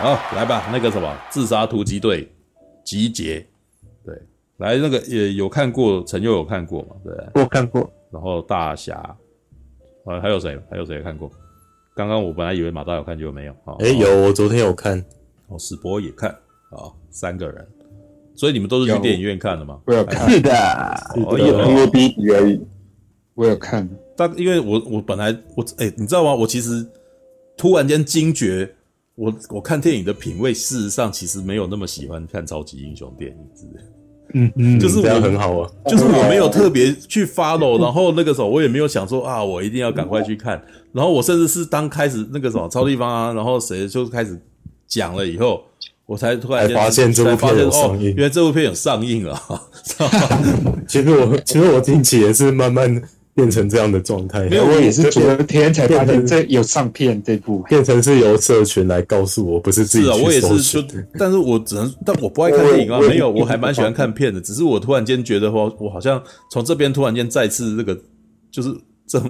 好，来吧，那个什么自杀突击队集结，对，来那个也有看过，陈佑有看过嘛？对，我看过。然后大侠，啊，还有谁？还有谁看过？刚刚我本来以为马大有看，结果没有。哎、欸，有，我昨天有看。哦，史博也看。啊，三个人，所以你们都是去电影院看的吗？我有看。是的，我有看过第一集而已。我有看。但因为我我本来我哎、欸，你知道吗？我其实突然间惊觉。我我看电影的品味，事实上其实没有那么喜欢看超级英雄电影？嗯嗯，就是我这样很好啊，就是我没有特别去 follow，然后那个时候我也没有想说啊，我一定要赶快去看，然后我甚至是当开始那个什么超地方啊，然后谁就开始讲了以后，我才突然发现这部片有上映，哦，原来这部片有上映了。其实我其实我近期也是慢慢。变成这样的状态，没有，我也是昨天才发现这有上片这部，变成是由社群来告诉我，不是自己。是啊，我也是就，但是我只能，但我不爱看电影啊，没有，我还蛮喜欢看片的，只是我突然间觉得话，我好像从这边突然间再次这个，就是这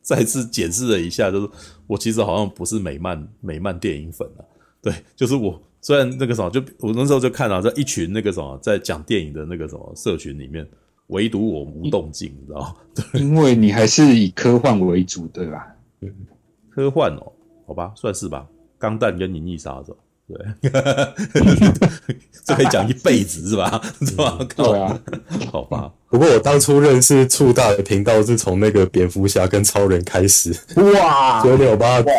再次检视了一下，就是我其实好像不是美漫美漫电影粉啊，对，就是我虽然那个什么，就我那时候就看到在一群那个什么在讲电影的那个什么社群里面。唯独我无动静，你知道吗？因为你还是以科幻为主，对吧？嗯，科幻哦，好吧，算是吧。钢弹跟银翼杀手，对，这可以讲一辈子是吧？是吧？对啊，好吧。不过我当初认识触大的频道是从那个蝙蝠侠跟超人开始。哇！所以你有帮他，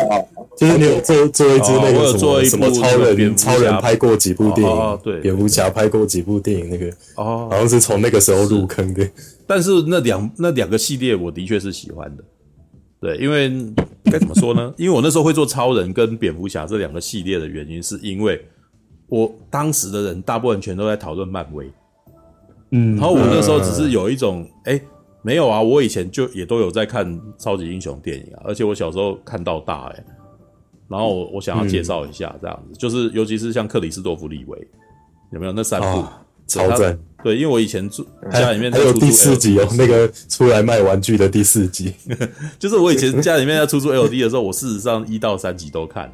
就是你有做做一支那个什么什么超人，超人拍过几部电影，对，蝙蝠侠拍过几部电影，那个哦，好像是从那个时候入坑的。但是那两那两个系列我的确是喜欢的，对，因为该怎么说呢？因为我那时候会做超人跟蝙蝠侠这两个系列的原因，是因为我当时的人大部分全都在讨论漫威。嗯，然后我那时候只是有一种，哎、欸，没有啊，我以前就也都有在看超级英雄电影啊，而且我小时候看到大、欸，哎，然后我我想要介绍一下这样子，嗯、就是尤其是像克里斯多夫李维，有没有那三部、哦、超赞？对，因为我以前住家里面还有第四集哦，那个出来卖玩具的第四集，就是我以前家里面要出租 LD 的时候，我事实上一到三集都看了。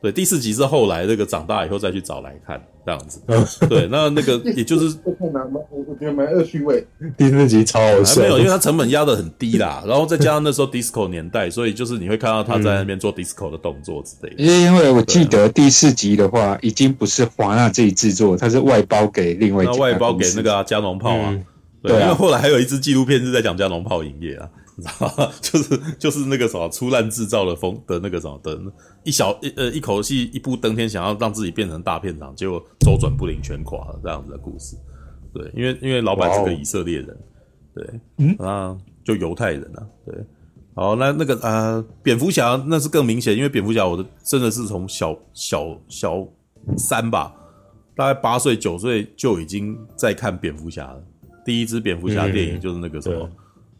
对，第四集是后来那个长大以后再去找来看这样子。对，那那个 也就是我我觉得蛮恶趣味。第四集超好笑，没有，因为它成本压得很低啦，然后再加上那时候 disco 年代，所以就是你会看到他在那边做 disco 的动作之类的。因为我记得第四集的话，已经不是华纳自己制作，它是外包给另外一家公司，那外包给那个啊加农炮啊。嗯、对，因为后来还有一支纪录片是在讲加农炮营业啊。你知道吗？就是就是那个什么粗烂制造的风的那个什么的，一小一呃一口气一步登天，想要让自己变成大片场，结果周转不灵全垮了这样子的故事。对，因为因为老板是个以色列人，对，嗯啊，就犹太人啊，对。好，那那个呃蝙蝠侠那是更明显，因为蝙蝠侠我的真的是从小小小三吧，大概八岁九岁就已经在看蝙蝠侠了。第一支蝙蝠侠电影就是那个什么。嗯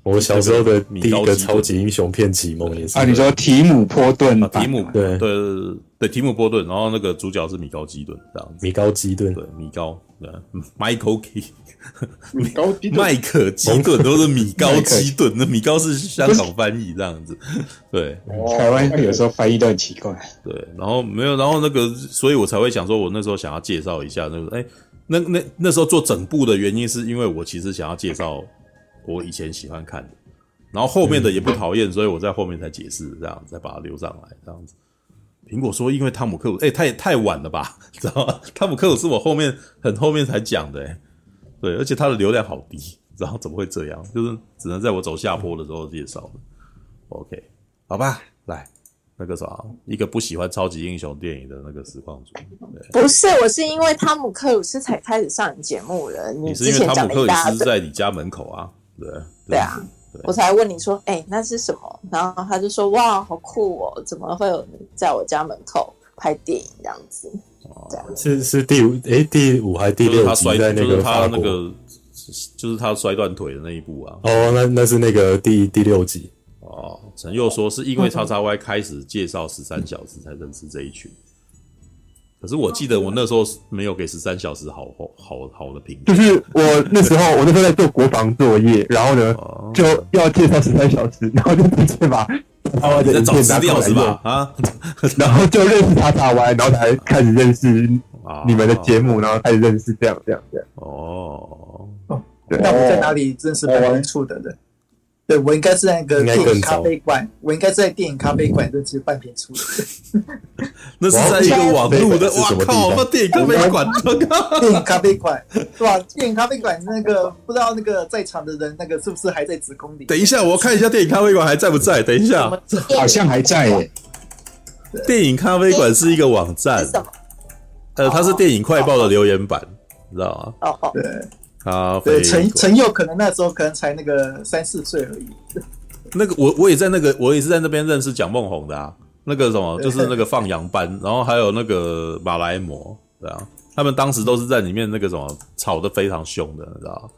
我小时候的第一个超级英雄片启蒙也是啊，你说提姆波顿、啊，提姆对。对对提姆波顿，然后那个主角是米高基顿这样子，米高基顿。对米高对，Michael Key，米高基顿，麦克基顿都是米高基顿，那米高是香港翻译这样子，对，台湾有时候翻译都很奇怪，对，然后没有，然后那个，所以我才会想说，我那时候想要介绍一下那个，哎，那那那时候做整部的原因，是因为我其实想要介绍。我以前喜欢看的，然后后面的也不讨厌，嗯、所以我在后面才解释，这样再把它留上来，这样子。苹果说，因为汤姆克鲁，哎，太太晚了吧，知道吗？汤姆克鲁是我后面很后面才讲的，哎，对，而且他的流量好低，然后怎么会这样？就是只能在我走下坡的时候介绍的。OK，好吧，来那个啥，一个不喜欢超级英雄电影的那个实况主，不是，我是因为汤姆克鲁斯才开始上你节目的，你，你是因为汤姆克鲁斯在你家门口啊？对对，对啊，对我才问你说，哎、欸，那是什么？然后他就说，哇，好酷哦！怎么会有人在我家门口拍电影这样子？哦，是是第五哎，第五还是第六集在那个就是他那个，就是他摔断腿的那一部啊。哦，那那是那个第第六集。哦，陈佑说是因为叉叉 Y 开始介绍十三小时才认识这一群。可是我记得我那时候没有给十三小时好好好好的评价。就是我那时候，我那时候在做国防作业，然后呢，就要介绍十三小时，然后就直接把插歪的影片拿过来用。啊，然后就认识他插歪，然后才开始认识 你们的节目，然后开始认识这样这样这样。哦，那我在哪里认识半边醋的人？对，我应该是那个电影咖啡馆，我应该是在电影咖啡馆认识半瓶醋的。那是在一个网路的，哇靠！那电影咖啡馆，电影咖啡馆是吧？电影咖啡馆那个不知道那个在场的人，那个是不是还在子宫里？等一下，我看一下电影咖啡馆还在不在？等一下，好像还在耶。电影咖啡馆是一个网站，呃，它是电影快报的留言板，你知道吗？哦哦，对。啊，对，陈陈佑可能那时候可能才那个三四岁而已。那个我我也在那个我也是在那边认识蒋梦红的啊，那个什么就是那个放羊班，然后还有那个马来貘，对啊，他们当时都是在里面那个什么吵得非常凶的，你知道？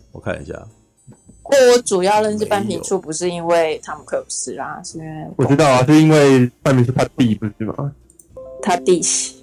我看一下，不过我主要认识半瓶醋不是因为汤姆克鲁斯啊，是因为我知道啊，是因为半瓶醋他弟不是吗？他弟媳，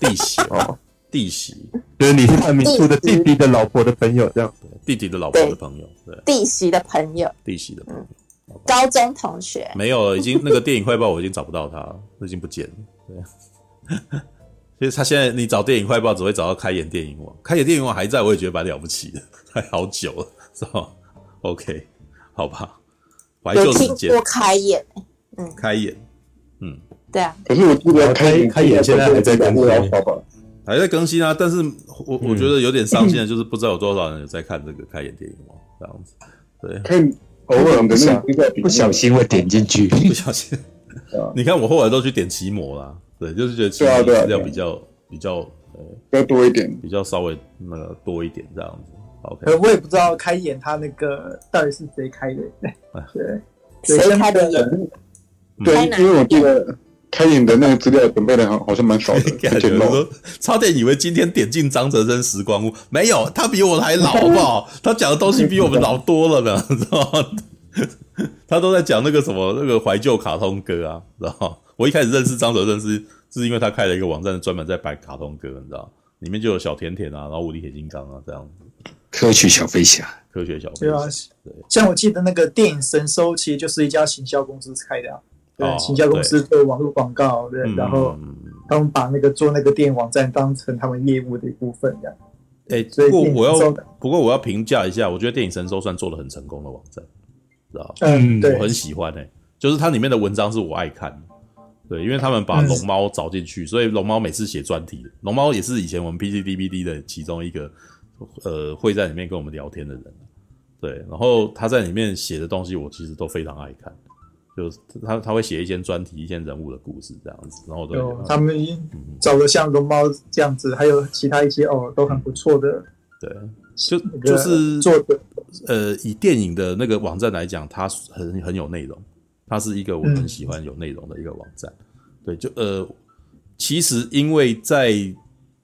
弟媳哦。弟媳，就是你是半瓶醋的弟弟的老婆的朋友，这样。弟弟的老婆的朋友，对。弟媳的朋友，弟媳的朋友，高中同学。没有了，已经那个电影快报我已经找不到他了，已经不见了。对。其实他现在你找电影快报只会找到开眼电影网，开眼电影网还在，我也觉得蛮了不起的，还好久了，是吧？OK，好吧。怀旧时间。有听过开演，嗯，开眼，嗯，对啊。可是我记得开开眼现在还在更新。还在更新啊，但是我我觉得有点伤心的，就是不知道有多少人有在看这个开眼电影哦，这样子，对，看偶尔不小不小心会点进去，不小心，你看我后来都去点奇摩啦，对，就是觉得奇摩资料比较比较呃，要多一点，比较稍微那个多一点这样子，OK，我也不知道开眼他那个到底是谁开的，对，谁开的？人？对，因为我记得。开眼的那个资料准备的好好像蛮少的，感觉说差点以为今天点进张哲生时光屋，没有，他比我还老，好不好？他讲的东西比我们老多了呢，知道吗？他都在讲那个什么那个怀旧卡通歌啊，知道吗？我一开始认识张哲生是是因为他开了一个网站，专门在摆卡通歌，你知道里面就有小甜甜啊，然后无敌铁金刚啊这样子，科学小飞侠，科学小飞侠，对啊，对，像我记得那个电影神收，其实就是一家行销公司开的啊。对，行销公司做网络广告，对，然后他们把那个做那个电影网站当成他们业务的一部分，这样。哎，不过我要不过我要评价一下，我觉得电影神搜算做的很成功的网站，知道嗯，对，我很喜欢诶，就是它里面的文章是我爱看的，对，因为他们把龙猫找进去，所以龙猫每次写专题，龙猫也是以前我们 PC DVD 的其中一个，呃，会在里面跟我们聊天的人，对，然后他在里面写的东西，我其实都非常爱看。就是他他会写一些专题，一些人物的故事这样子，然后都他们找的像龙猫这样子，还有其他一些哦，都很不错的。对，就就是做的呃，以电影的那个网站来讲，它很很有内容，它是一个我很喜欢有内容的一个网站。对，就呃，其实因为在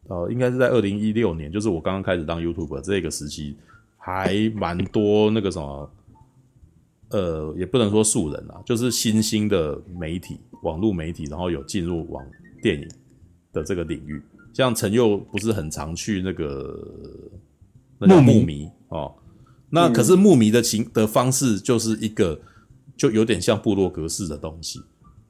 呃，应该是在二零一六年，就是我刚刚开始当 YouTuber 这个时期，还蛮多那个什么。呃，也不能说素人啊，就是新兴的媒体、网络媒体，然后有进入网电影的这个领域。像陈佑不是很常去那个那个木迷。哦，那可是木迷的情的方式就是一个，就有点像部落格式的东西，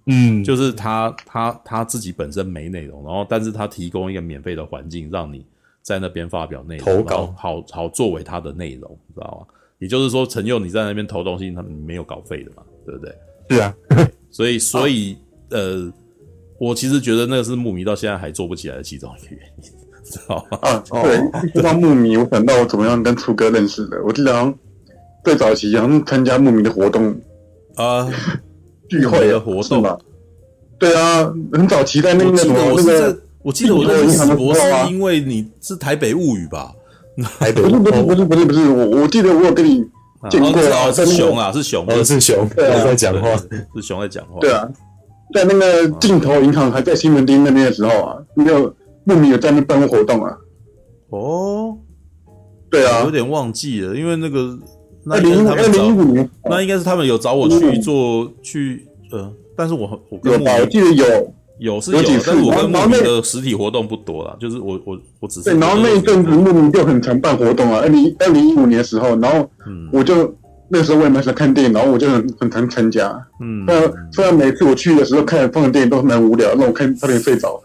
嗯，就是他他他自己本身没内容，然后但是他提供一个免费的环境，让你在那边发表内容，投稿，好好作为他的内容，知道吗？也就是说，陈佑你在那边投东西，他们没有稿费的嘛，对不对？是啊，所以所以、啊、呃，我其实觉得那个是木迷到现在还做不起来的其中一个原因，知道吗？啊，对，说到木迷，我想到我怎么样跟初哥认识的。我记得好像最早期好像参加木迷的活动啊，聚会的活动嘛。对啊，很早期在那个什么那个，我记得我认识史博士，因为你是台北物语吧？台北不是不是不是不是不是我我记得我有跟你见过啊，是熊啊是熊，不是熊，对在讲话，是熊在讲话。对啊，在那个镜头银行还在西门町那边的时候啊，那个木迷有在那办活动啊。哦，对啊，有点忘记了，因为那个二零二零一五年，那应该是他们有找我去做去呃，但是我我有吧，我记得有。有是有，但是我跟牧民的实体活动不多啦，就是我我我只是对，然后那一阵子牧民就很常办活动啊，二零二零一五年的时候，然后我就那时候我也蛮喜欢看电影，然后我就很很常参加。嗯，那虽然每次我去的时候看放的电影都蛮无聊，让我看差点睡着。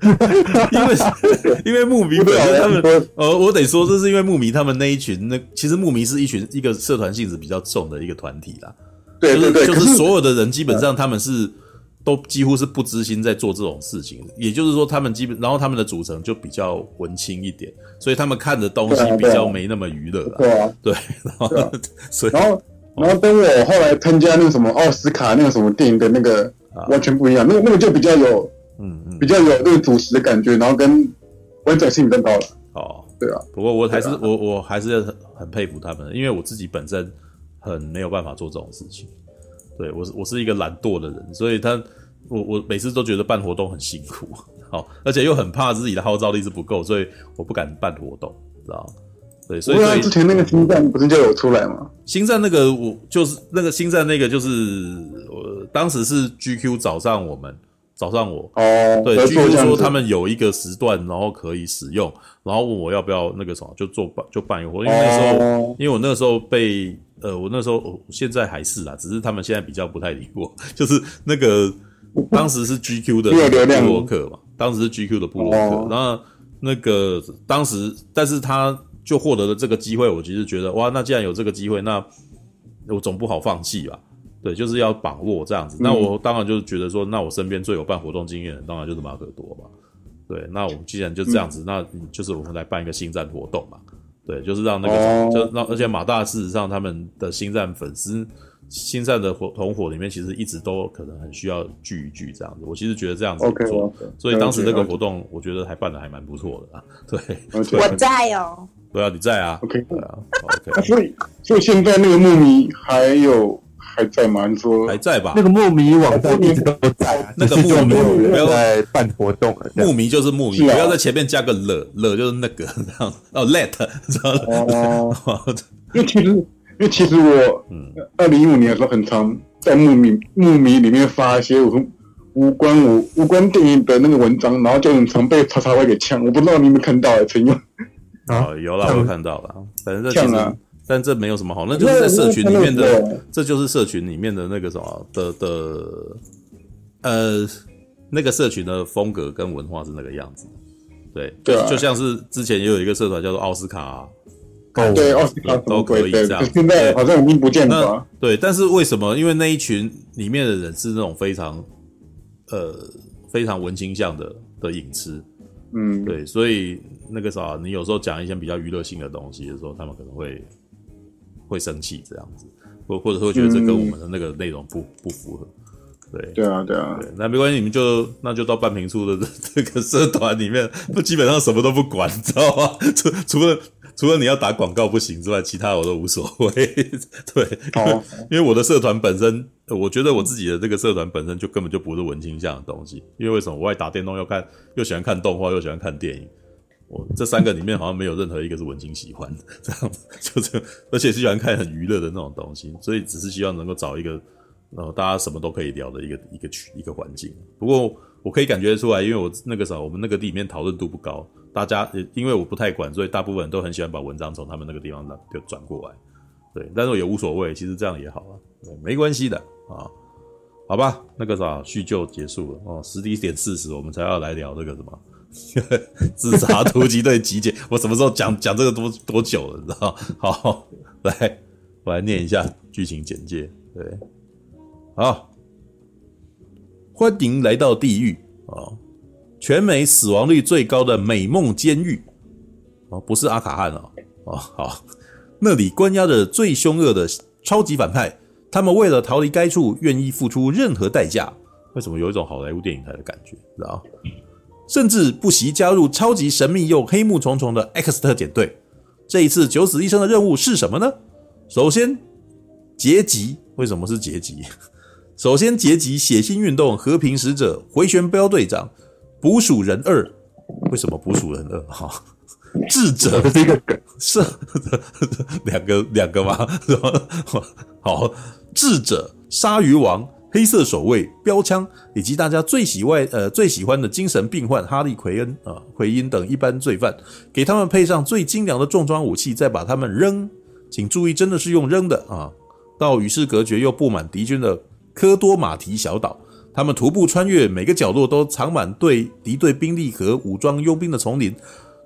因为 因为牧民本身他们，呃，我得说这是因为牧民他们那一群，那其实牧民是一群一个社团性质比较重的一个团体啦。对对对，就是所有的人基本上他们是。都几乎是不知心在做这种事情，也就是说，他们基本，然后他们的组成就比较文青一点，所以他们看的东西比较没那么娱乐。对啊，对，然后，所以，然后，然后等我后来参加那个什么奥斯卡那个什么电影的那个，完全不一样，那个那个就比较有，嗯嗯，比较有那个主持的感觉，然后跟完整性更高了。哦，对啊。不过我还是我我还是很很佩服他们，因为我自己本身很没有办法做这种事情。对，我是我是一个懒惰的人，所以他我我每次都觉得办活动很辛苦，好，而且又很怕自己的号召力是不够，所以我不敢办活动，知道？对，所以所以之前那个星战不是就有出来吗？星战那个我就是那个星战那个就是我当时是 GQ 找上我们，找上我哦，对，GQ 说他们有一个时段，然后可以使用，然后问我要不要那个什么，就做办就办一个活动，因为那时候、哦、因为我那时候被。呃，我那时候，现在还是啦，只是他们现在比较不太理我。就是那个当时是 GQ 的布洛克嘛，当时是 GQ 的部落客，然后那个当时，但是他就获得了这个机会，我其实觉得哇，那既然有这个机会，那我总不好放弃吧？对，就是要把握这样子。那我当然就是觉得说，那我身边最有办活动经验的，当然就是马可多嘛。对，那我们既然就这样子，那就是我们来办一个星战活动嘛。对，就是让那个，oh. 就让而且马大事实上他们的星战粉丝，星战的火同伙里面其实一直都可能很需要聚一聚这样子。我其实觉得这样子不错，okay, okay. 所以当时那个活动我觉得还办的还蛮不错的啊。对 我在哦。对啊，你在啊。OK，对啊。OK，所以所以现在那个木迷还有。还在吗？你说还在吧？那个木迷网站一直都在啊。那个木迷不要在办活动了。木迷就是木迷，不要在前面加个了了，就是那个这样哦。Let 知道了。因为其实，因为其实我，嗯，二零一五年的时候很常在木迷木迷里面发一些无无关我无关电影的那个文章，然后就很常被叉叉 Y 给呛。我不知道你有没有看到哎，陈勇。啊，有啦，我看到了。反正这其实。但这没有什么好，那就是在社群里面的，这就是社群里面的那个什么的的，呃，那个社群的风格跟文化是那个样子，对，对啊、就像是之前也有一个社团叫做奥斯卡、啊，哦，对，奥斯卡都可以这样，现在好像已经不见了。对，但是为什么？因为那一群里面的人是那种非常，呃，非常文青向的的影痴，嗯，对，所以那个啥，你有时候讲一些比较娱乐性的东西的时候，他们可能会。会生气这样子，或或者会觉得这跟我们的那个内容不、嗯、不符合，对对啊对啊，对，那没关系，你们就那就到半瓶醋的这个社团里面，不基本上什么都不管，你 知道吗？除除了除了你要打广告不行之外，其他我都无所谓。对，哦、因为我的社团本身，我觉得我自己的这个社团本身就根本就不是文青向的东西，因为为什么？我爱打电动，又看又喜欢看动画，又喜欢看电影。我这三个里面好像没有任何一个是文青喜欢的，这样子就这，而且是喜欢看很娱乐的那种东西，所以只是希望能够找一个，呃，大家什么都可以聊的一个一个区一个环境。不过我可以感觉出来，因为我那个时候我们那个里面讨论度不高，大家也因为我不太管，所以大部分人都很喜欢把文章从他们那个地方就转过来，对，但是我也无所谓，其实这样也好啊，对，没关系的啊，好吧，那个啥叙旧结束了哦，十一点四十我们才要来聊这个什么。自杀突击队集结，我什么时候讲讲这个多多久了？你知道？好，来，我来念一下剧情简介。对，好，欢迎来到地狱啊！全美死亡率最高的美梦监狱哦，不是阿卡汉哦，哦，好，那里关押着最凶恶的超级反派，他们为了逃离该处，愿意付出任何代价。为什么有一种好莱坞电影台的感觉？知道？甚至不惜加入超级神秘又黑幕重重的 X 特遣队。这一次九死一生的任务是什么呢？首先，截击。为什么是截击？首先截击血腥运动和平使者回旋镖队长捕鼠人二。为什么捕鼠人二？哈，智者这个梗是两个两个吗？好，智者鲨鱼王。黑色守卫、标枪以及大家最喜外呃最喜欢的精神病患哈利奎恩啊奎因等一般罪犯，给他们配上最精良的重装武器，再把他们扔请注意，真的是用扔的啊！到与世隔绝又布满敌军的科多马提小岛，他们徒步穿越，每个角落都藏满对敌对兵力和武装佣兵的丛林。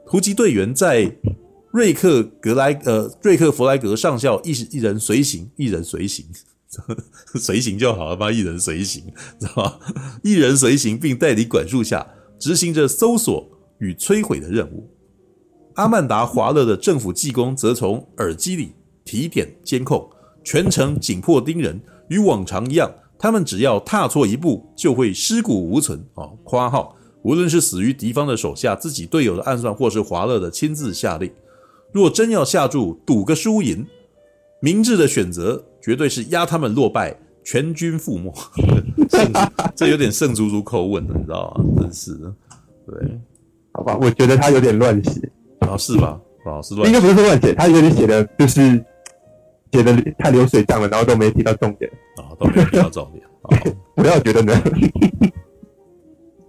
突击队员在瑞克格莱呃瑞克弗莱格上校一一人随行，一人随行，随行就好了吧？一人随行，知道吧？一人随行，并代理管束下执行着搜索与摧毁的任务。阿曼达·华勒的政府技工则从耳机里提点监控，全程紧迫盯人。与往常一样，他们只要踏错一步，就会尸骨无存。哦，括号，无论是死于敌方的手下、自己队友的暗算，或是华勒的亲自下令，若真要下注赌个输赢，明智的选择绝对是压他们落败，全军覆没。这有点圣祖祖口吻了，你知道吗？真是的，对，好吧，我觉得他有点乱写。啊，是吧？啊，是乱，应该不是乱写，他有点写的，就是写的太流水账了，然后都没提到重点啊，都没提到重点。不要觉得呢，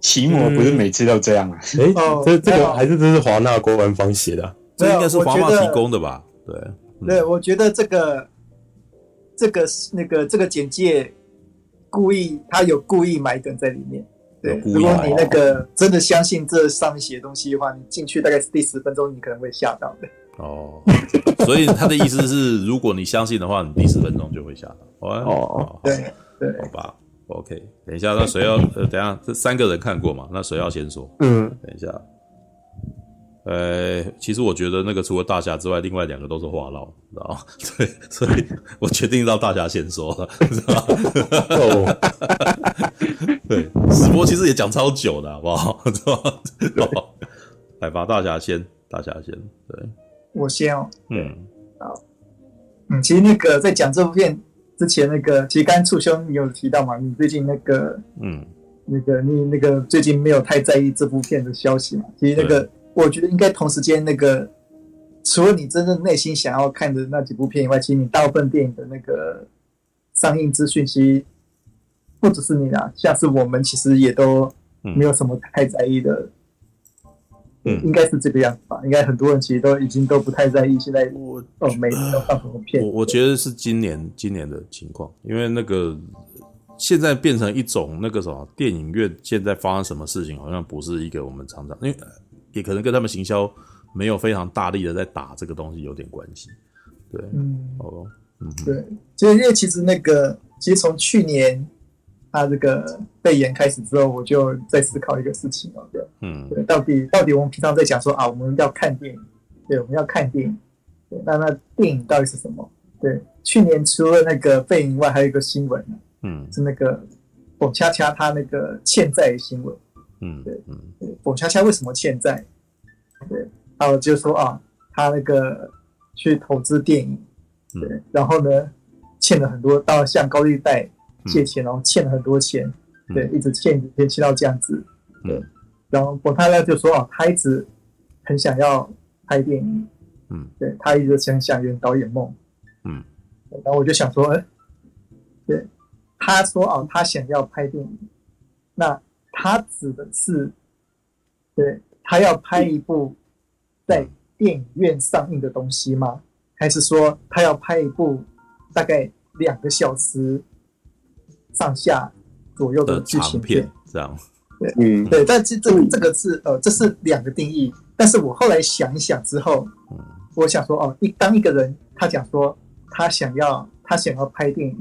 奇摩不是每次都这样啊？哎，这这个还是这是华纳官方写的，这应该是华纳提供的吧？对，对，我觉得这个这个那个这个简介故意，他有故意埋梗在里面。对，如果你那个真的相信这上面写的东西的话，你进去大概是第十分钟，你可能会吓到的。哦，所以他的意思是，如果你相信的话，你第十分钟就会吓到。哦，对对，好吧，OK。等一下，那谁要？呃，等一下，这三个人看过嘛？那谁要先说？嗯，等一下。呃，其实我觉得那个除了大侠之外，另外两个都是话唠，知道吗？对，所以我决定让大侠先说了，知道吗？哦，对，直播其实也讲超久的，好不好？知道吗？来吧，大侠先，大侠先，对，我先哦，嗯，好，嗯，其实那个在讲这部片之前，那个其实刚刚促兄你有提到嘛？你最近那个，嗯，那个你那个最近没有太在意这部片的消息嘛？其实那个。我觉得应该同时间那个，除了你真正内心想要看的那几部片以外，其实你大部分电影的那个上映资讯，其实不只是你啦，像是我们其实也都没有什么太在意的。嗯，应该是这个样子吧？应该很多人其实都已经都不太在意现在我哦，每年都放什么片。我我觉得是今年今年的情况，因为那个现在变成一种那个什么电影院现在发生什么事情，好像不是一个我们常常因为。也可能跟他们行销没有非常大力的在打这个东西有点关系，对，嗯，哦，嗯，对，就因为其实那个，其实从去年他这个肺炎开始之后，我就在思考一个事情哦，对，嗯，对，到底到底我们平常在讲说啊，我们要看电影，对，我们要看电影，对，那那电影到底是什么？对，去年除了那个肺炎以外，还有一个新闻，嗯，是那个宝恰恰他那个欠债的新闻。嗯，对，嗯，宝恰恰为什么欠债？对，还有就是说啊，他那个去投资电影，对，嗯、然后呢，欠了很多，到向高利贷借钱，然后欠了很多钱，嗯、对，一直欠，一直欠到这样子，对，嗯、然后宝恰恰就说啊，他一直很想要拍电影，嗯，对，他一直想想圆导演梦，嗯，然后我就想说，哎，对，他说啊，他想要拍电影，那。他指的是，对，他要拍一部在电影院上映的东西吗？还是说他要拍一部大概两个小时上下左右的剧情片？这样，对，嗯，对。但这这这个是呃，这是两个定义。但是我后来想一想之后，我想说哦，一当一个人他讲说他想要他想要拍电影，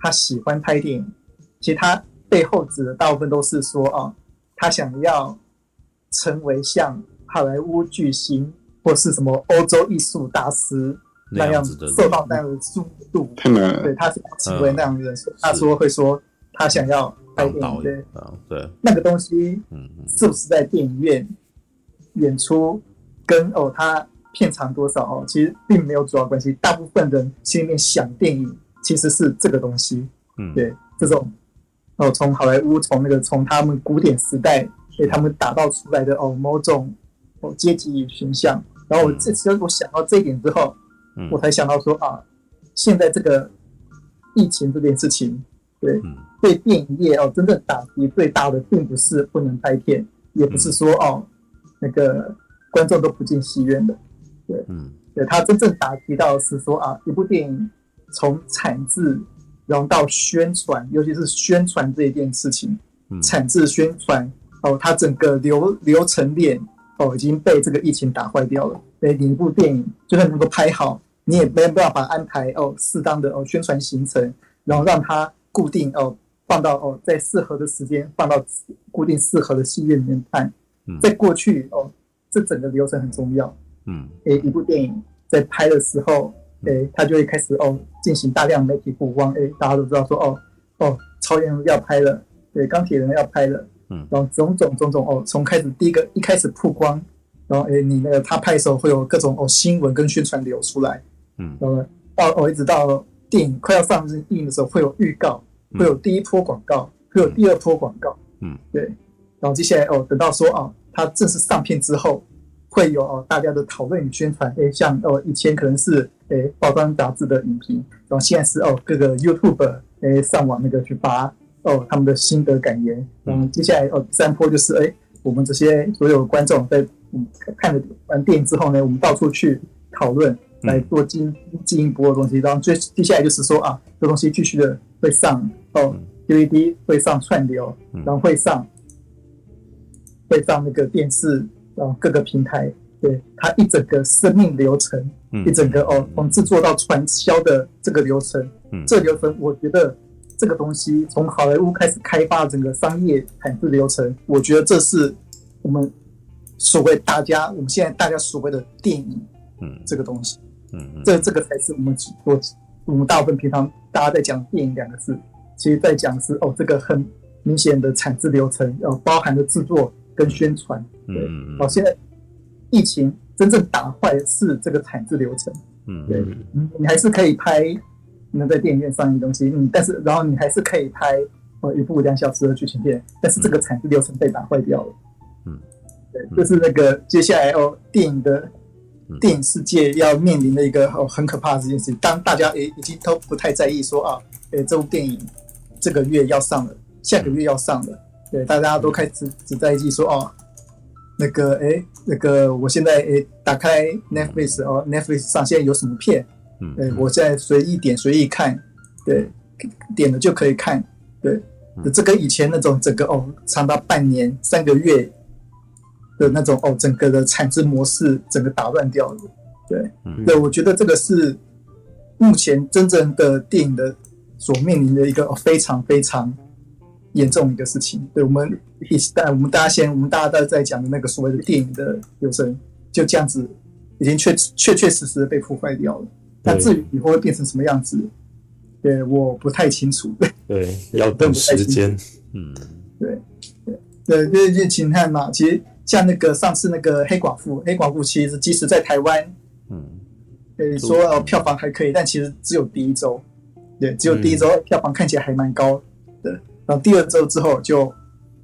他喜欢拍电影，其实他。背后指的大部分都是说啊，他想要成为像好莱坞巨星或是什么欧洲艺术大师那样子的，受到那样的注目。对，他是成为那样的人，他说会说他想要拍电影，对，对，那个东西，是不是在电影院演出，跟哦他片长多少哦，其实并没有主要关系。大部分人心里面想电影其实是这个东西，嗯，对，这种。哦，从好莱坞，从那个从他们古典时代给他们打造出来的哦某种哦阶级形象，然后我这次我想到这一点之后，嗯、我才想到说啊，现在这个疫情这件事情，对、嗯、对电影业哦真正打击最大的，并不是不能拍片，也不是说哦那个观众都不进戏院的，对，嗯，对，他真正打击到的是说啊，一部电影从产制然后到宣传，尤其是宣传这一件事情，嗯、产制宣传哦，它整个流流程链哦已经被这个疫情打坏掉了。对，你一部电影就算能够拍好，你也没有办法安排哦适当的哦宣传行程，然后让它固定哦放到哦在适合的时间放到固定适合的戏院里面看。嗯、在过去哦，这整个流程很重要。嗯，诶，一部电影在拍的时候，诶，他就会开始哦进行大量媒体曝光。诶，大家都知道说哦哦，超人要拍了，对，钢铁人要拍了。嗯，然后种种种种哦，从开始第一个一开始曝光。然后，哎，你那个他拍的时候会有各种哦新闻跟宣传流出来，嗯，然后到哦一直到电影快要上映的时候会有预告，会有第一波广告，会有第二波广告，嗯，对，然后接下来哦等到说啊，它正式上片之后，会有哦大家的讨论与宣传，哎，像哦以前可能是哎报章杂志的影评，然后现在是哦各个 YouTube 哎上网那个去发哦他们的心得感言，然后接下来哦第三波就是哎我们这些所有观众在。嗯，看了完电影之后呢，我们到处去讨论，来做进进一步的东西。然后最接下来就是说啊，这东西继续的会上哦，DVD 会上串流，然后会上会上那个电视，然后各个平台，对它一整个生命流程，一整个哦，从制作到传销的这个流程，这流程我觉得这个东西从好莱坞开始开发整个商业产制流程，我觉得这是我们。所谓大家，我们现在大家所谓的电影，嗯，这个东西，嗯，嗯。这这个才是我们我我们大部分平常大家在讲电影两个字，其实在讲是哦，这个很明显的产制流程，要包含的制作跟宣传，对，嗯，哦，现在疫情真正打坏的是这个产制流程，嗯，对，你你还是可以拍能在电影院上映的东西，嗯，但是然后你还是可以拍呃一部两小时的剧情片，但是这个产制流程被打坏掉了。嗯对，这是那个接下来哦，电影的电影世界要面临的一个哦很可怕的这件事情。当大家也已经都不太在意说啊，诶这部电影这个月要上了，下个月要上了，对，大家都开始只在意说哦，那个诶那个我现在诶打开 Netflix 哦，Netflix 上现在有什么片？嗯，对，我现在随意点随意看，对，点了就可以看，对，这跟以前那种整个哦长达半年三个月。的那种哦，整个的产值模式整个打乱掉了，对，嗯、对，我觉得这个是目前真正的电影的所面临的一个非常非常严重的一个事情。对，我们一但我们大家先，我们大家都在讲的那个所谓的电影的流程，就这样子已经确确确实实的被破坏掉了。那至于以后会变成什么样子，对，我不太清楚。对，要等时间。嗯，对，对，对，就是请看嘛，其实。像那个上次那个黑寡妇，黑寡妇其实即使在台湾，嗯，可以说呃票房还可以，但其实只有第一周，对，只有第一周票房看起来还蛮高的，然后第二周之后就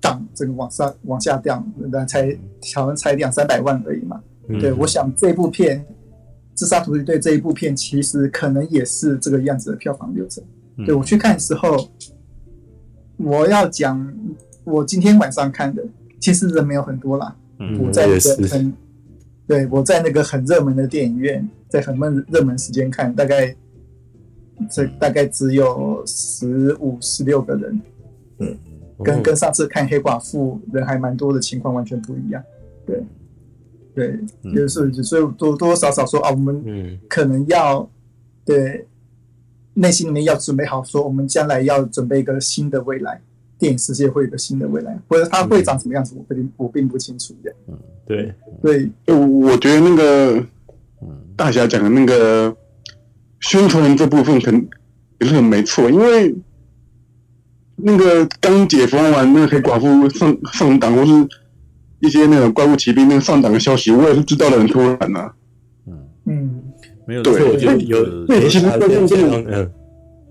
档整个往上往下掉，那才好像才两三百万而已嘛。对，我想这部片《自杀突击队》这一部片其实可能也是这个样子的票房流程。对，我去看的时候，我要讲我今天晚上看的。其实人没有很多啦，嗯、我在那个很，对，我在那个很热门的电影院，在很闷热门时间看，大概这大概只有十五、十六个人，嗯，跟跟上次看黑寡妇人还蛮多的情况完全不一样，对，对，嗯、就是所以多多少少说啊，我们可能要对内心里面要准备好，说我们将来要准备一个新的未来。电影世界会有个新的未来，或者它会长什么样子，我并我并不清楚。这样，嗯，对。对，我觉得那个，大侠讲的那个宣传这部分，可能也是很没错，因为那个刚解封完那个黑寡妇上上档，或是一些那种怪物骑兵那个上档的消息，我也是知道的很突然呐。嗯嗯，没有，对，我觉得有，对，其实观众根本，嗯，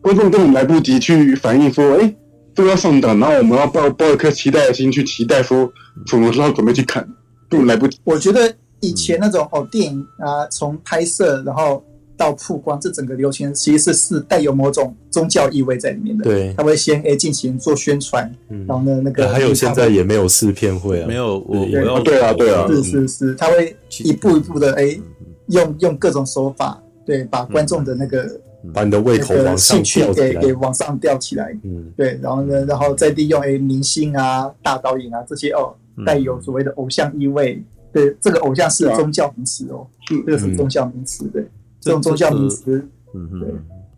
观众根本来不及去反应说，哎。都要上档，然后我们要抱抱一颗期待的心去期待，说什么时候准备去看，根本来不及。我觉得以前那种哦，电影啊，从拍摄然后到曝光，这整个流程其实是是带有某种宗教意味在里面的。对，他会先诶进行做宣传，然后呢那个还有现在也没有试片会啊，没有我我要对啊对啊，是是是，他会一步一步的诶用用各种手法，对，把观众的那个、嗯、把你的胃口往上兴趣给给往上吊起来，嗯，对，然后呢，然后再利用诶明星啊、大导演啊这些哦，带有所谓的偶像意味，对，这个偶像是宗教名词哦，嗯、这个是宗教名词，对，嗯、这种宗教名词，嗯哼。对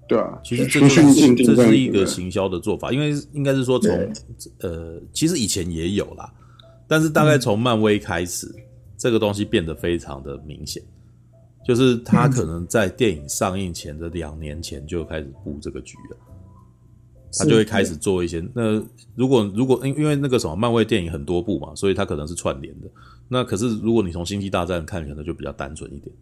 对啊，其实这就是这是一个行销的做法，因为应该是说从呃，其实以前也有啦，但是大概从漫威开始，嗯、这个东西变得非常的明显，就是他可能在电影上映前的两年前就开始布这个局了，他就会开始做一些。那如果如果因因为那个什么漫威电影很多部嘛，所以他可能是串联的。那可是如果你从星际大战看，可能就比较单纯一点，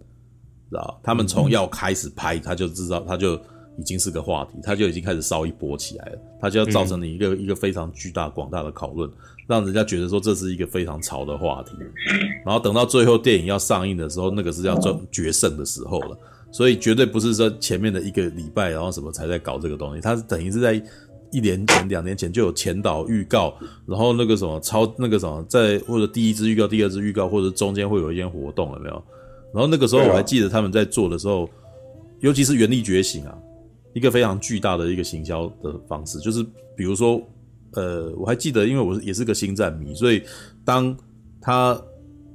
知道他们从要开始拍，他就知道他就。已经是个话题，他就已经开始烧一波起来了，它就要造成你一个、一个非常巨大广大的讨论，让人家觉得说这是一个非常潮的话题。然后等到最后电影要上映的时候，那个是要决决胜的时候了，所以绝对不是说前面的一个礼拜然后什么才在搞这个东西，它是等于是在一年前、两年前就有前导预告，然后那个什么超那个什么在或者第一支预告、第二支预告，或者中间会有一些活动，有没有？然后那个时候我还记得他们在做的时候，尤其是原力觉醒啊。一个非常巨大的一个行销的方式，就是比如说，呃，我还记得，因为我也是个星战迷，所以当他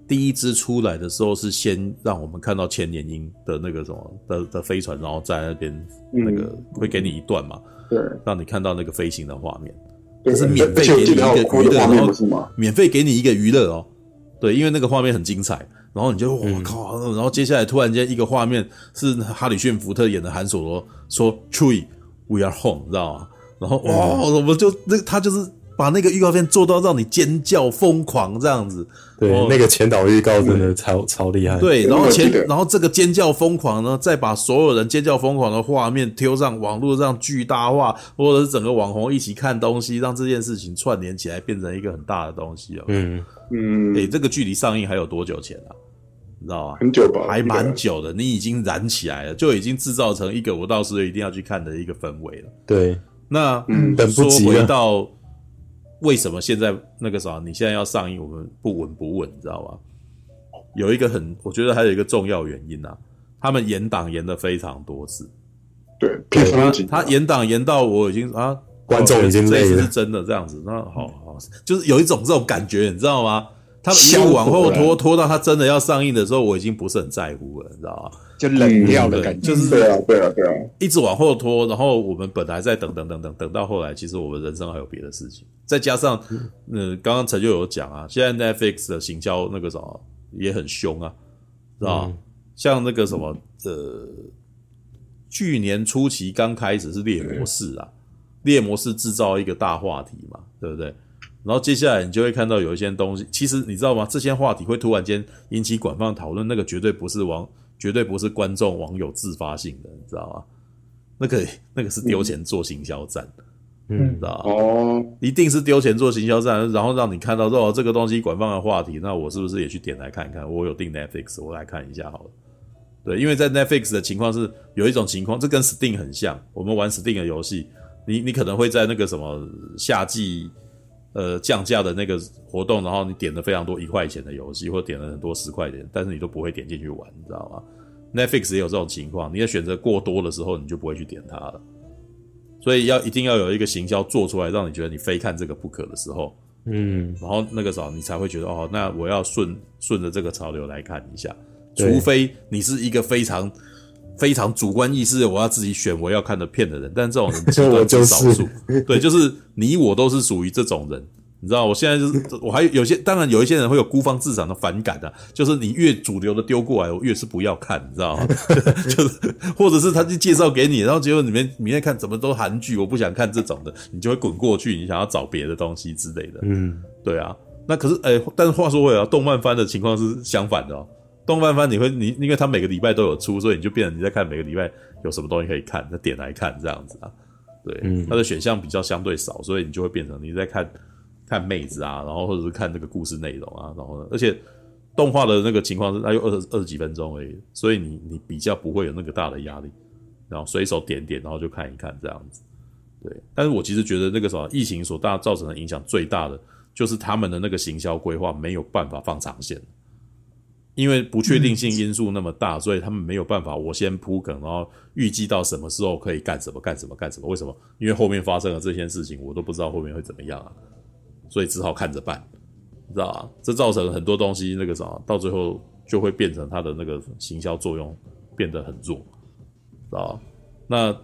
第一支出来的时候，是先让我们看到千年鹰的那个什么的的飞船，然后在那边那个会给你一段嘛，对，让你看到那个飞行的画面，就是免费给你一个娱乐，然后免费给你一个娱乐哦，对，因为那个画面很精彩。然后你就我靠，然后接下来突然间一个画面是哈里逊福特演的韩索罗说 Chewie we are home，你知道吗？然后哇，我们就那他就是把那个预告片做到让你尖叫疯狂这样子。对，那个前导预告真的超超厉害。对，然后前然后这个尖叫疯狂呢，再把所有人尖叫疯狂的画面丢上网络上巨大化，或者是整个网红一起看东西，让这件事情串联起来变成一个很大的东西哦。嗯。嗯，诶，这个距离上映还有多久前啊？你知道吗？很久吧，还蛮久的。你已经燃起来了，就已经制造成一个我到时候一定要去看的一个氛围了。对，那嗯，等不及了。到为什么现在那个啥，你现在要上映，我们不稳不稳，你知道吗？有一个很，我觉得还有一个重要原因啊，他们延档延了非常多次。对，他延档延到我已经啊。观众已经累了，这次是真的这样子，那好好，就是有一种这种感觉，你知道吗？他们一路往后拖，拖到他真的要上映的时候，我已经不是很在乎了，你知道吗？就冷掉的感觉，就是对啊，对啊，对啊，一直往后拖，然后我们本来在等等等等，等到后来，其实我们人生还有别的事情，再加上，嗯，刚刚陈就有讲啊，现在 Netflix 的行销那个什么也很凶啊，知道吗？像那个什么，呃，去年初期刚开始是猎魔士啊。猎魔士制造一个大话题嘛，对不对？然后接下来你就会看到有一些东西，其实你知道吗？这些话题会突然间引起广泛讨论，那个绝对不是网，绝对不是观众网友自发性的，你知道吗？那个那个是丢钱做行销战，嗯，你知道吗？哦，一定是丢钱做行销战，然后让你看到说哦，这个东西广泛的话题，那我是不是也去点来看看？我有订 Netflix，我来看一下好了。对，因为在 Netflix 的情况是有一种情况，这跟 Steam 很像，我们玩 Steam 的游戏。你你可能会在那个什么夏季，呃降价的那个活动，然后你点了非常多一块钱的游戏，或点了很多十块钱，但是你都不会点进去玩，你知道吗？Netflix 也有这种情况，你的选择过多的时候，你就不会去点它了。所以要一定要有一个行销做出来，让你觉得你非看这个不可的时候，嗯，然后那个时候你才会觉得哦，那我要顺顺着这个潮流来看一下，除非你是一个非常。非常主观意识，我要自己选我要看的片的人，但这种人 极端之少数。对，就是你我都是属于这种人，你知道？我现在就是我还有些，当然有一些人会有孤芳自赏的反感的、啊，就是你越主流的丢过来，我越是不要看，你知道吗？就是或者是他就介绍给你，然后结果里面明天看怎么都韩剧，我不想看这种的，你就会滚过去，你想要找别的东西之类的。嗯，对啊。那可是哎、欸，但是话说回来，动漫番的情况是相反的哦。动漫番你会你，因为它每个礼拜都有出，所以你就变成你在看每个礼拜有什么东西可以看，那点来看这样子啊。对，嗯，它的选项比较相对少，所以你就会变成你在看看妹子啊，然后或者是看这个故事内容啊，然后呢，而且动画的那个情况是它有二十二十几分钟而已，所以你你比较不会有那个大的压力，然后随手点点，然后就看一看这样子。对，但是我其实觉得那个什么疫情所大造成的影响最大的，就是他们的那个行销规划没有办法放长线。因为不确定性因素那么大，所以他们没有办法。我先铺梗，然后预计到什么时候可以干什么干什么干什么？为什么？因为后面发生了这件事情，我都不知道后面会怎么样啊，所以只好看着办，你知道吧？这造成很多东西那个什么，到最后就会变成它的那个行销作用变得很弱，知道吧？那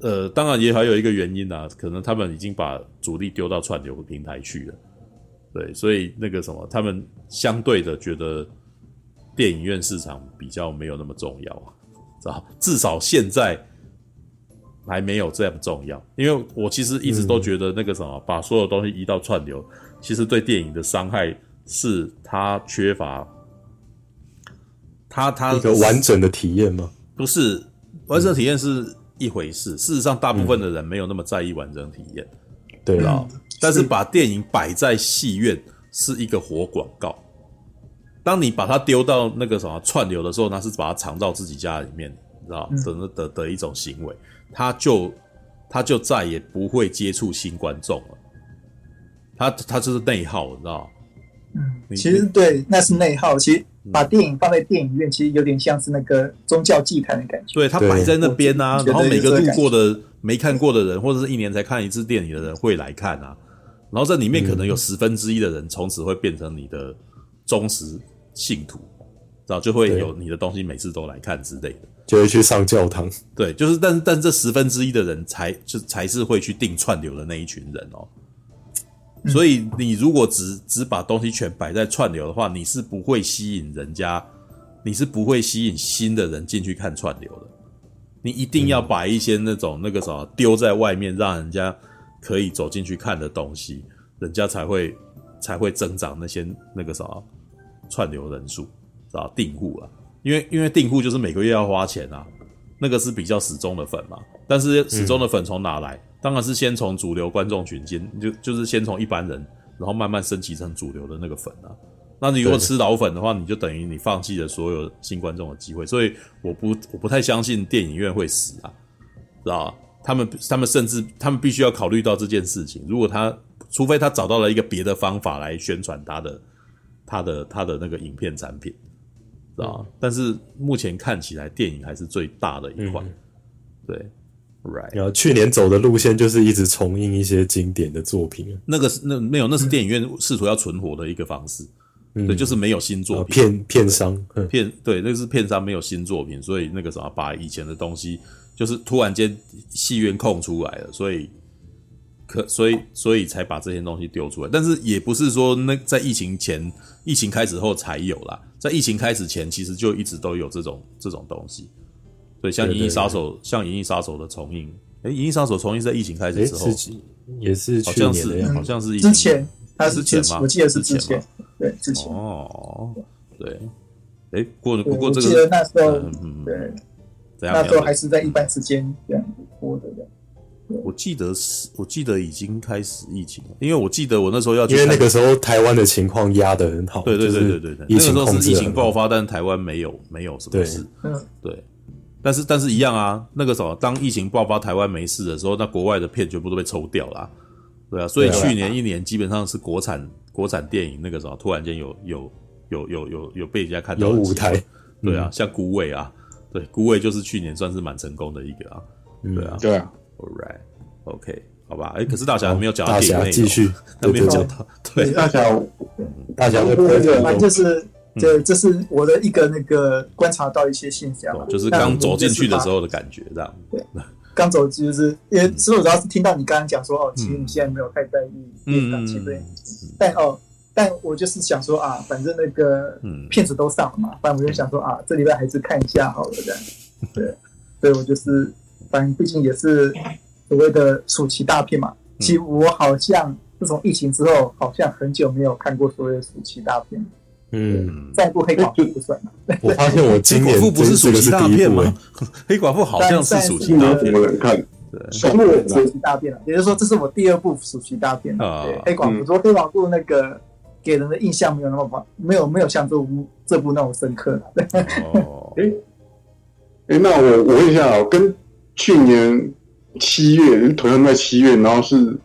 呃，当然也还有一个原因啊，可能他们已经把主力丢到串流平台去了，对，所以那个什么，他们相对的觉得。电影院市场比较没有那么重要啊，知道？至少现在还没有这样重要。因为我其实一直都觉得那个什么，嗯、把所有东西移到串流，其实对电影的伤害是它缺乏它它一个完整的体验吗？不是，完整体验是一回事。事实上，大部分的人没有那么在意完整体验，对吧？但是把电影摆在戏院是一个活广告。当你把它丢到那个什么串流的时候，那是把它藏到自己家里面，你知道的的的一种行为，他就他就再也不会接触新观众了。他他就是内耗，你知道？嗯，其实对，那是内耗。其实把电影放在电影院，其实有点像是那个宗教祭坛的感觉。对，他摆在那边啊，然后每个路过的没看过的人，或者是一年才看一次电影的人会来看啊。然后这里面可能有十分之一的人从此会变成你的忠实。信徒，然后就会有你的东西，每次都来看之类的，就会去上教堂。对，就是，但是，但是这十分之一的人才就才是会去定串流的那一群人哦。所以，你如果只只把东西全摆在串流的话，你是不会吸引人家，你是不会吸引新的人进去看串流的。你一定要把一些那种那个什么丢在外面，让人家可以走进去看的东西，人家才会才会增长那些那个什么。串流人数，知道订户啊，因为因为订户就是每个月要花钱啊，那个是比较死忠的粉嘛。但是始终的粉从哪来？嗯、当然是先从主流观众群先，就就是先从一般人，然后慢慢升级成主流的那个粉啊。那你如果吃老粉的话，你就等于你放弃了所有新观众的机会。所以我不我不太相信电影院会死啊，知道他们他们甚至他们必须要考虑到这件事情。如果他除非他找到了一个别的方法来宣传他的。他的他的那个影片产品，知道、嗯、但是目前看起来，电影还是最大的一块。嗯、对，right。然后去年走的路线就是一直重映一些经典的作品。那个是那没有，那是电影院试图要存活的一个方式。嗯、对，就是没有新作品。片片商片对，那个是片商没有新作品，所以那个什么把以前的东西，就是突然间戏院空出来了，所以。可所以所以才把这些东西丢出来，但是也不是说那在疫情前、疫情开始后才有啦，在疫情开始前其实就一直都有这种这种东西。对，像《银翼杀手》，像《银翼杀手》的重映，诶，《银翼杀手》重映在疫情开始之后，也是好像是好像是之前，它是之前吗？我记得是之前，对，之前。哦，对，诶，过不过这个，我记得那时候，对，那时候还是在一般时间这样子播的。我记得是，我记得已经开始疫情了，因为我记得我那时候要去，因为那个时候台湾的情况压得很好，对对对对对对，那个时候是疫情爆发，但是台湾没有没有什么事，嗯。对，但是但是一样啊，那个时候当疫情爆发，台湾没事的时候，那国外的片全部都被抽掉了，对啊，所以去年一年基本上是国产国产电影那个时候突然间有有有有有有被人家看到有舞台，对啊，像孤味啊，对，孤味就是去年算是蛮成功的一个啊，对啊，对啊。Alright, OK，好吧。哎，可是大侠还没有讲到电影内继续，他没有讲到。对，大侠，大侠会反正就是，这这是我的一个那个观察到一些现象，就是刚走进去的时候的感觉，这样。对，刚走就是，因为其实我主要是听到你刚刚讲说，哦，其实你现在没有太在意嗯嗯嗯，但哦，但我就是想说啊，反正那个片子都上了嘛，反正我就想说啊，这礼拜还是看一下好了，这样。对，所以我就是。反正毕竟也是所谓的暑期大片嘛。其实我好像自从疫情之后，好像很久没有看过所谓的暑期大片。嗯，再一部黑寡妇不算了。我发现我今年不是暑期大片吗？黑寡妇好像是暑期大片，我看。全部暑期大片了。也就是说，这是我第二部暑期大片。啊，黑寡妇说黑寡妇那个给人的印象没有那么好，没有没有像这部这部那么深刻。哦，哎，哎，那我我问一下啊，跟。去年七月，同样在七月，然后是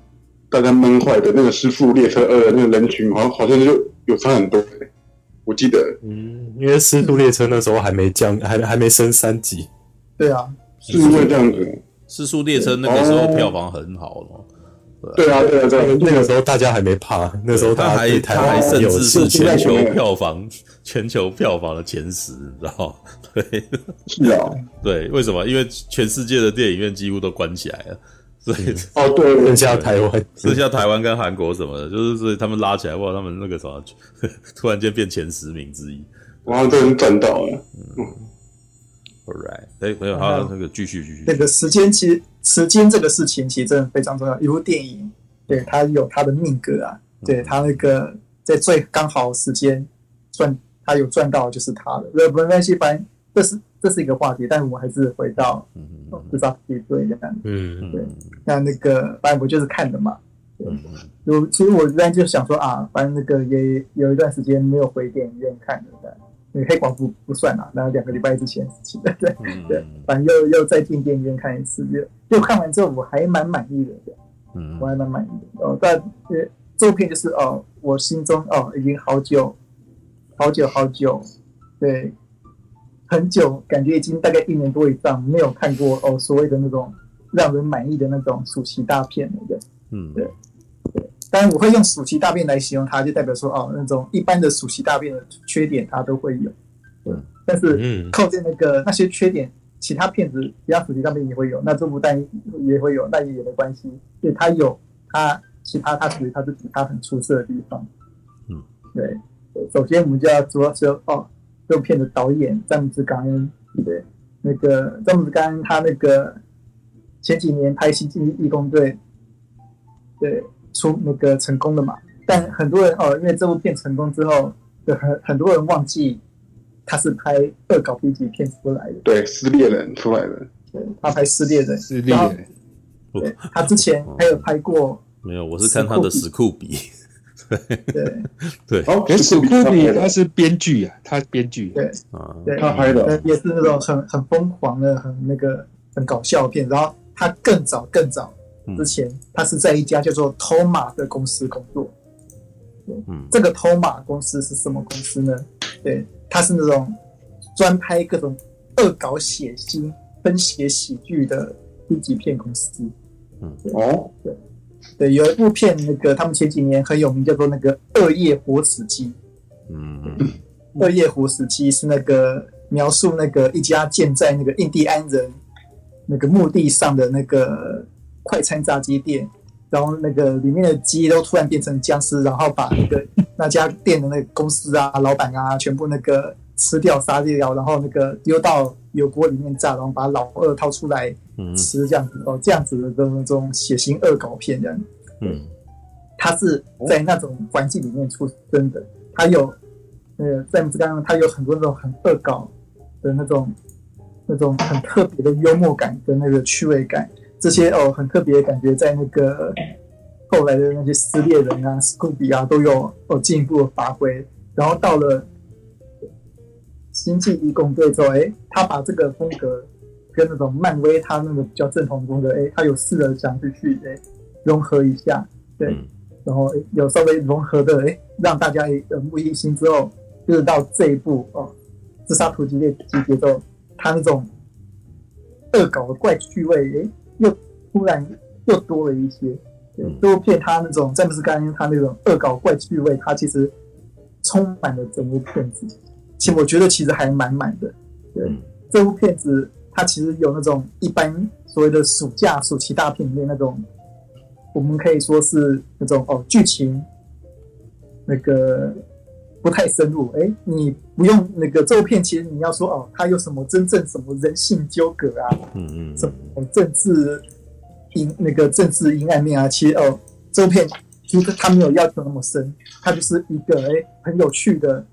大家闷坏的那个《师傅列车二》的那个人群，好像好像就有差很多。我我记得，嗯，因为《尸速列车》那时候还没降，还还没升三级。对啊，是因为这样子，《尸速列车》那个时候票房很好了。对啊，对啊，对啊，那个时候大家还没怕，那时候他还他还甚至是全球票房全球票房的前十，你知道？对，是啊，对，为什么？因为全世界的电影院几乎都关起来了，所以哦，对，剩下台湾，剩下台湾跟韩国什么的，就是所以他们拉起来，哇，他们那个什么，突然间变前十名之一，然后都能赚到了。嗯，All right，哎，没有，好那个继续继续，那个时间其实。时间这个事情其实真的非常重要。一部电影，对它有它的命格啊，对它那个在最刚好时间赚，它有赚到就是它的。呃，没关系，反正这是这是一个话题，但是我还是回到至少可以对这样。嗯，对。那那个反正我就是看的嘛。嗯，我其实我之前就想说啊，反正那个也有一段时间没有回电影院看的。那个黑寡妇不算啊，那两个礼拜之前的事情，对对对，反正又又再进电影院看一次，就就看完之后我还蛮满意的，嗯，我还蛮满意的哦。但呃，这部片就是哦，我心中哦已经好久好久好久，对，很久，感觉已经大概一年多以上没有看过哦所谓的那种让人满意的那种暑期大片了，对，嗯，对。当然，我会用暑期大便来形容它，就代表说，哦，那种一般的暑期大便的缺点，它都会有。对，但是靠近那个那些缺点，其他片子其他暑期大片也会有，那这部但也会有，那也没关系，因为它有它其他它属于它自己它很出色的地方。嗯，对。首先，我们就要主要说，哦，这部片的导演詹姆斯·冈恩，对，那个詹姆斯·冈恩他那个前几年拍《星际义工队》，对。出那个成功的嘛，但很多人哦，因为这部片成功之后，就很很多人忘记他是拍恶搞 B 级片出来的。对，撕裂人出来的。对，他拍撕裂人。撕裂人。对，他之前还有拍过。没有，我是看他的史酷比。对对对。哦，史酷比他是编剧啊，他编剧。对啊，他拍的也是那种很很疯狂的、很那个很搞笑的片。然后他更早更早。之前他是在一家叫做托马的公司工作。嗯，这个托马公司是什么公司呢？对，他是那种专拍各种恶搞血腥、分血喜剧的低级片公司。嗯，哦，对，对，有一部片，那个他们前几年很有名，叫做那个《恶夜活死鸡》。嗯，《恶夜活死鸡》是那个描述那个一家建在那个印第安人那个墓地上的那个。快餐炸鸡店，然后那个里面的鸡都突然变成僵尸，然后把那个 那家店的那个公司啊、老板啊，全部那个吃掉、杀掉，然后那个丢到油锅里面炸，然后把老二掏出来吃，这样子哦，这样子的那种血腥恶搞片这样。嗯，他是在那种环境里面出生的，他有呃，在姆斯刚刚他有很多那种很恶搞的那种那种很特别的幽默感跟那个趣味感。这些哦，很特别的感觉，在那个后来的那些撕裂人啊、史酷比啊，都有哦进一步的发挥。然后到了星际异攻队之后，哎，他把这个风格跟那种漫威他那个比较正统风格，哎，他有试着想去去哎融合一下，对，然后有稍微融合的哎，让大家耳目一新之后，就是到这一步哦，自杀突击队集结之后，他那种恶搞的怪趣味，哎。又突然又多了一些，对，这部片他那种詹姆斯·甘恩他那种恶搞怪趣味，他其实充满了整部片子。其实我觉得其实还蛮满的。对，这部片子它其实有那种一般所谓的暑假暑期大片里面那种，我们可以说是那种哦剧情那个不太深入。哎，你不用那个这部片，其实你要说哦，他有什么真正什么人性纠葛啊？嗯嗯，什么政治？阴那个政治阴暗面啊，其实哦，这部片其实他没有要求那么深，他就是一个哎很有趣的、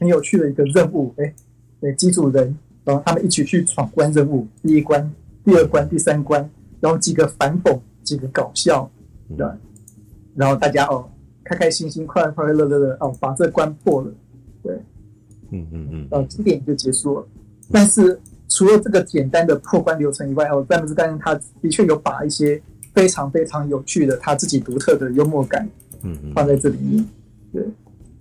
很有趣的一个任务哎，对，机组人，然后他们一起去闯关任务，第一关、第二关、第三关，然后几个反讽、几个搞笑，对，然后大家哦开开心心、快快乐乐的哦把这关破了，对，嗯嗯嗯，呃，这电影就结束了，但是。除了这个简单的破关流程以外，哦，詹姆斯·甘恩他的确有把一些非常非常有趣的他自己独特的幽默感，嗯，放在这里面。对，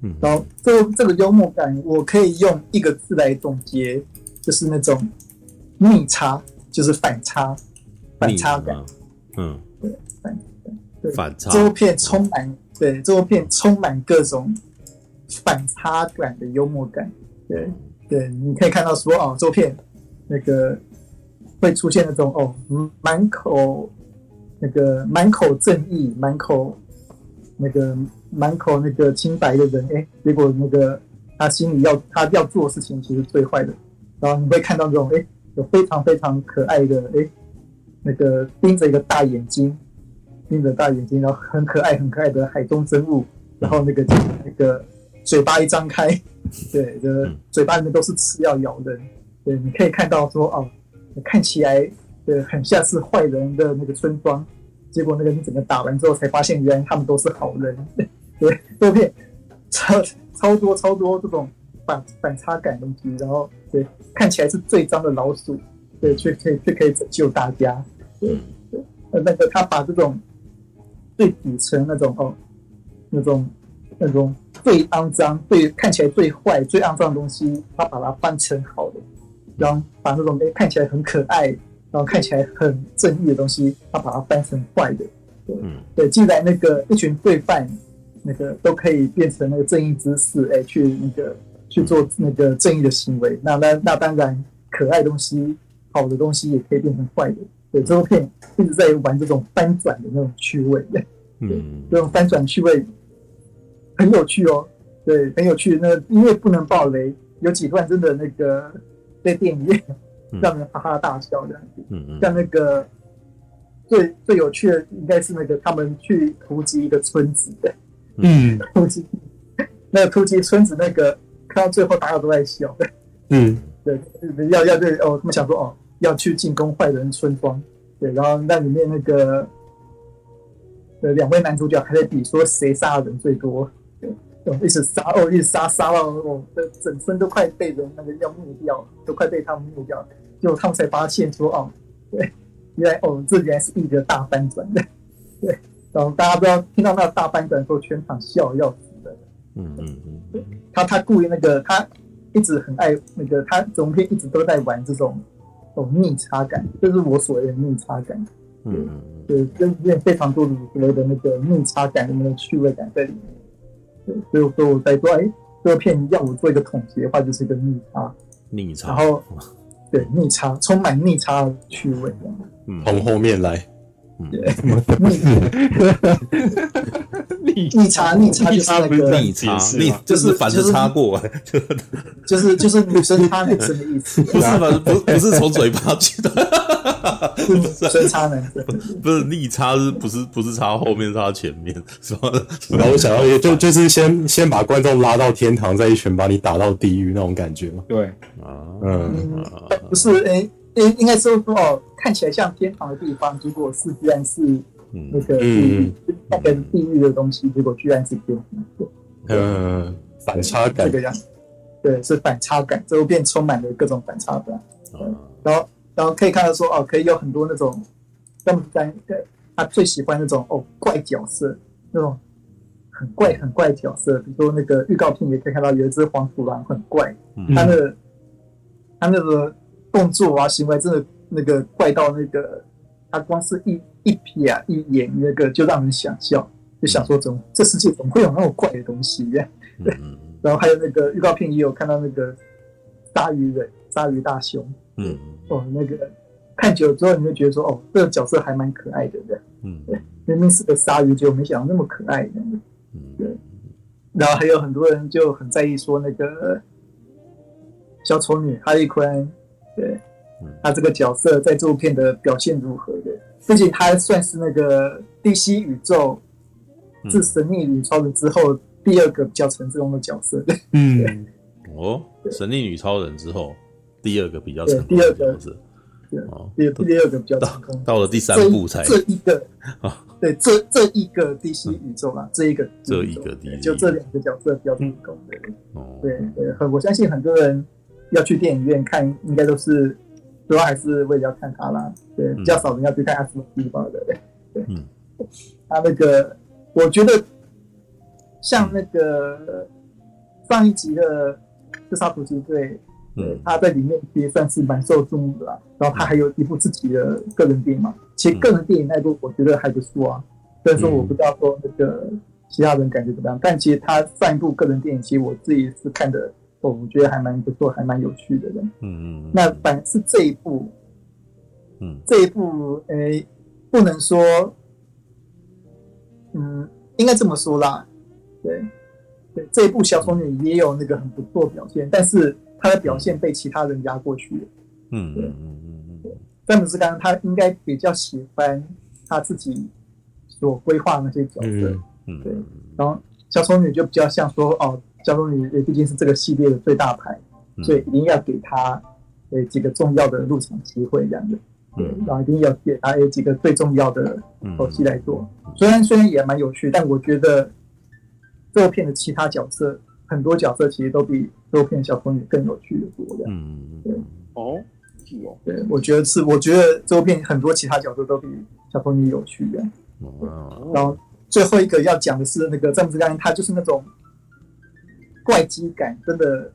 嗯，然后这这个幽默感，我可以用一个字来总结，就是那种逆差，就是反差，反差感。嗯，对，反对。反差。这部片充满对，这部片充满各种反差感的幽默感。对对，你可以看到说哦，这部片那个会出现那种哦，满口那个满口正义，满口那个。满口那个清白的人，哎，结果那个他心里要他要做的事情，其实最坏的。然后你会看到这种，哎，有非常非常可爱的，哎，那个盯着一个大眼睛，盯着大眼睛，然后很可爱很可爱的海中生物，然后那个那个嘴巴一张开，对，的嘴巴里面都是刺要咬人。对，你可以看到说，哦，看起来对很像是坏人的那个村庄，结果那个你整个打完之后才发现，原来他们都是好人。对，这片超超多超多这种反反差感东西，然后对，看起来是最脏的老鼠，对，却可以却可以拯救大家，对对，呃，那个他把这种最底层那种哦，那种那种最肮脏、最看起来最坏、最肮脏的东西，他把它翻成好的，然后把那种诶看起来很可爱，然后看起来很正义的东西，他把它翻成坏的，对，对，既然那个一群罪犯。那个都可以变成那个正义之士，哎，去那个去做那个正义的行为。那那那当然，可爱东西、好的东西也可以变成坏的。对，这部片一直在玩这种翻转的那种趣味。嗯，这种翻转趣味很有趣哦。对，很有趣。那因为不能爆雷，有几段真的那个在电影院让人哈哈大笑的样子。嗯嗯，像那个最最有趣的应该是那个他们去突击一个村子的。嗯，突击，那个突击村子，那个看到最后大家都在笑。嗯，对，要要对哦，他们想说哦，要去进攻坏人村庄。对，然后那里面那个呃两位男主角还在比说谁杀的人最多。对，一直杀哦，一直杀杀到哦，这整身都快被人那个要灭掉，都快被他们灭掉。结果他们才发现说哦，对，原来哦，这原来是一个大翻转的。对。然后大家不要听到那个大翻转的时候，全场笑要死的。嗯嗯嗯，他他故意那个，他一直很爱那个，他整片一直都在玩这种这种逆差感，就是我所谓的逆差感。嗯嗯对，就里面非常多的所谓的那个逆差感的那个趣味感在里面。对，所以说我在说，哎，这个片要我做一个统结的话，就是一个逆差。逆差。然后，对，逆差，充满逆差的趣味。嗯，从后面来。逆逆差逆差就是那个逆差，逆就是反着插过，就是就是 女生插男生的意思，不是吧？不不是从嘴巴去的，女生插男生，不是逆差是不是不是插后面插前面是吧？然后我想要就就是先先把观众拉到天堂，再一拳把你打到地狱那种感觉嘛？对啊，嗯，不是诶。应应该说说哦，看起来像天堂的地方，结果是居然是那个地狱，那个地狱的东西，结果居然是天堂。嗯，反差感这个样。子，对，是反差感，最后变充满了各种反差感。嗯，然后然后可以看到说哦，可以有很多那种，他们在对他最喜欢那种哦怪角色，那种很怪很怪角色，比如说那个预告片也可以看到有一只黄鼠狼很怪，他那个他那个。动作啊，行为真的那个怪到那个，他光是一一瞥啊一眼，那个就让人想笑，就想说怎么这世界怎么会有那么怪的东西？对，然后还有那个预告片也有看到那个鲨鱼人、鲨鱼大熊，嗯，哦，那个看久了之后你会觉得说，哦，这个角色还蛮可爱的，对，嗯，对，明明是个鲨鱼，结果没想到那么可爱的，嗯，对，然后还有很多人就很在意说那个小丑女哈利坤。对，他这个角色在这部片的表现如何的？毕竟他算是那个 DC 宇宙自神秘女超人之后第二个比较成功的角色。嗯，哦，神秘女超人之后第二个比较成功的角色。对，第第二个比较成功。到了第三部才这一个啊，对，这这一个 DC 宇宙啊，这一个这一个 DC 就这两个角色比较成功的。哦，对对，很我相信很多人。要去电影院看，应该都是主要还是为了要看他啦。对，比较少人要去看阿斯莫蒂吧的。对，嗯，他那个，我觉得像那个上一集的《自杀突击队》，对，他在里面也算是蛮受注目的啦。然后他还有一部自己的个人电影嘛，其实个人电影那部我觉得还不错啊。虽然说我不知道说那个其他人感觉怎么样，但其实他上一部个人电影，其实我自己是看的，我我觉得还蛮不错，还蛮有趣的。嗯嗯。那反而是这一部，嗯，这一部，诶，不能说，嗯，应该这么说啦。对，对，这一部小丑女也有那个很不错表现，但是她的表现被其他人压过去了。嗯嗯嗯嗯嗯。詹姆斯刚刚他应该比较喜欢他自己所规划那些角色，嗯，嗯对。然后小丑女就比较像说，哦，小丑女也毕竟是这个系列的最大牌，嗯、所以一定要给她呃几个重要的入场机会这样的。对，然后一定要给她有几个最重要的游戏来做。虽然虽然也蛮有趣，但我觉得。这部片的其他角色，很多角色其实都比这部片小丑女更有趣的多的。嗯，对，哦，是哦，对，我觉得是，我觉得这部片很多其他角色都比小丑女有趣的。哦，然后最后一个要讲的是那个詹姆斯刚，他就是那种怪机感，真的，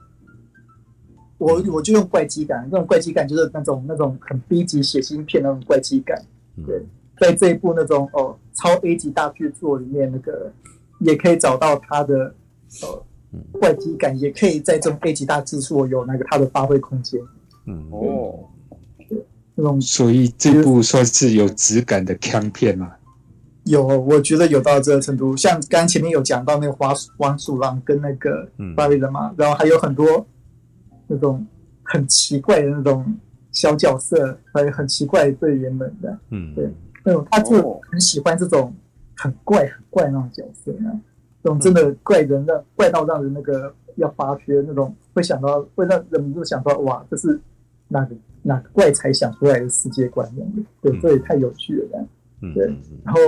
我我就用怪机感，那种怪机感就是那种那种很 B 级血腥片那种怪机感。对，在这一部那种哦超 A 级大制作里面那个。也可以找到他的呃怪机感，也可以在这种 A 级大制作有那个他的发挥空间。嗯哦，对，那种所以这部算是有质感的枪片嘛？有，我觉得有到这个程度。像刚前面有讲到那个花黄鼠狼跟那个巴黎人嘛，嗯、然后还有很多那种很奇怪的那种小角色，还有很奇怪的队员们的。嗯，对，那种他就很喜欢这种。很怪很怪那种角色啊，这种真的怪人的怪到让人那个要发噱那种，会想到会让人们就想到哇，这是哪个哪个怪才想出来的世界观这样子，对，这也太有趣了这样，对，然后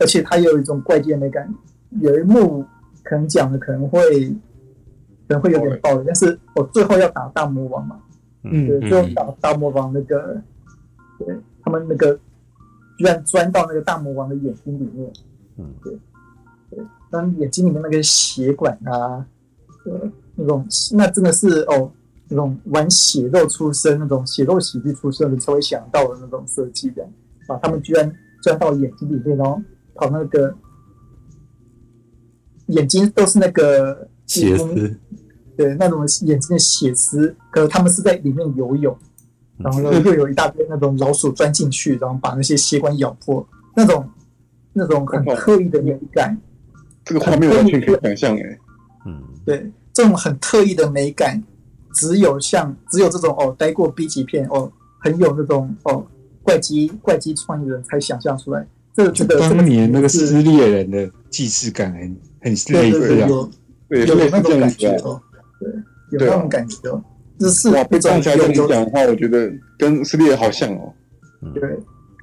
而且它有一种怪剑的感觉，有一幕可能讲的可能会可能会有点暴力，但是我最后要打大魔王嘛，嗯，对，最后打大魔王那个，对他们那个居然钻到那个大魔王的眼睛里面。嗯，对，对，当眼睛里面那个血管啊，呃，那种那真的是哦，那种玩血肉出身、那种血肉喜剧出身的才会想到的那种设计的啊，他们居然钻到眼睛里面，然后跑那个眼睛都是那个血丝，对，那种眼睛的血丝，可是他们是在里面游泳，然后又有一大堆那种老鼠钻进去，然后把那些血管咬破，那种。那种很特异的美感，这个画面完全可以想象诶。嗯，对，这种很特异的美感，只有像只有这种哦，待过 B 级片哦，很有那种哦怪机怪机创意的人才想象出来。这个这个当年那个撕裂人的既视感很很类似啊，有有那种感觉哦，对，有那种感觉哦。这是哇，被刚才这样讲的话，我觉得跟撕裂好像哦。对，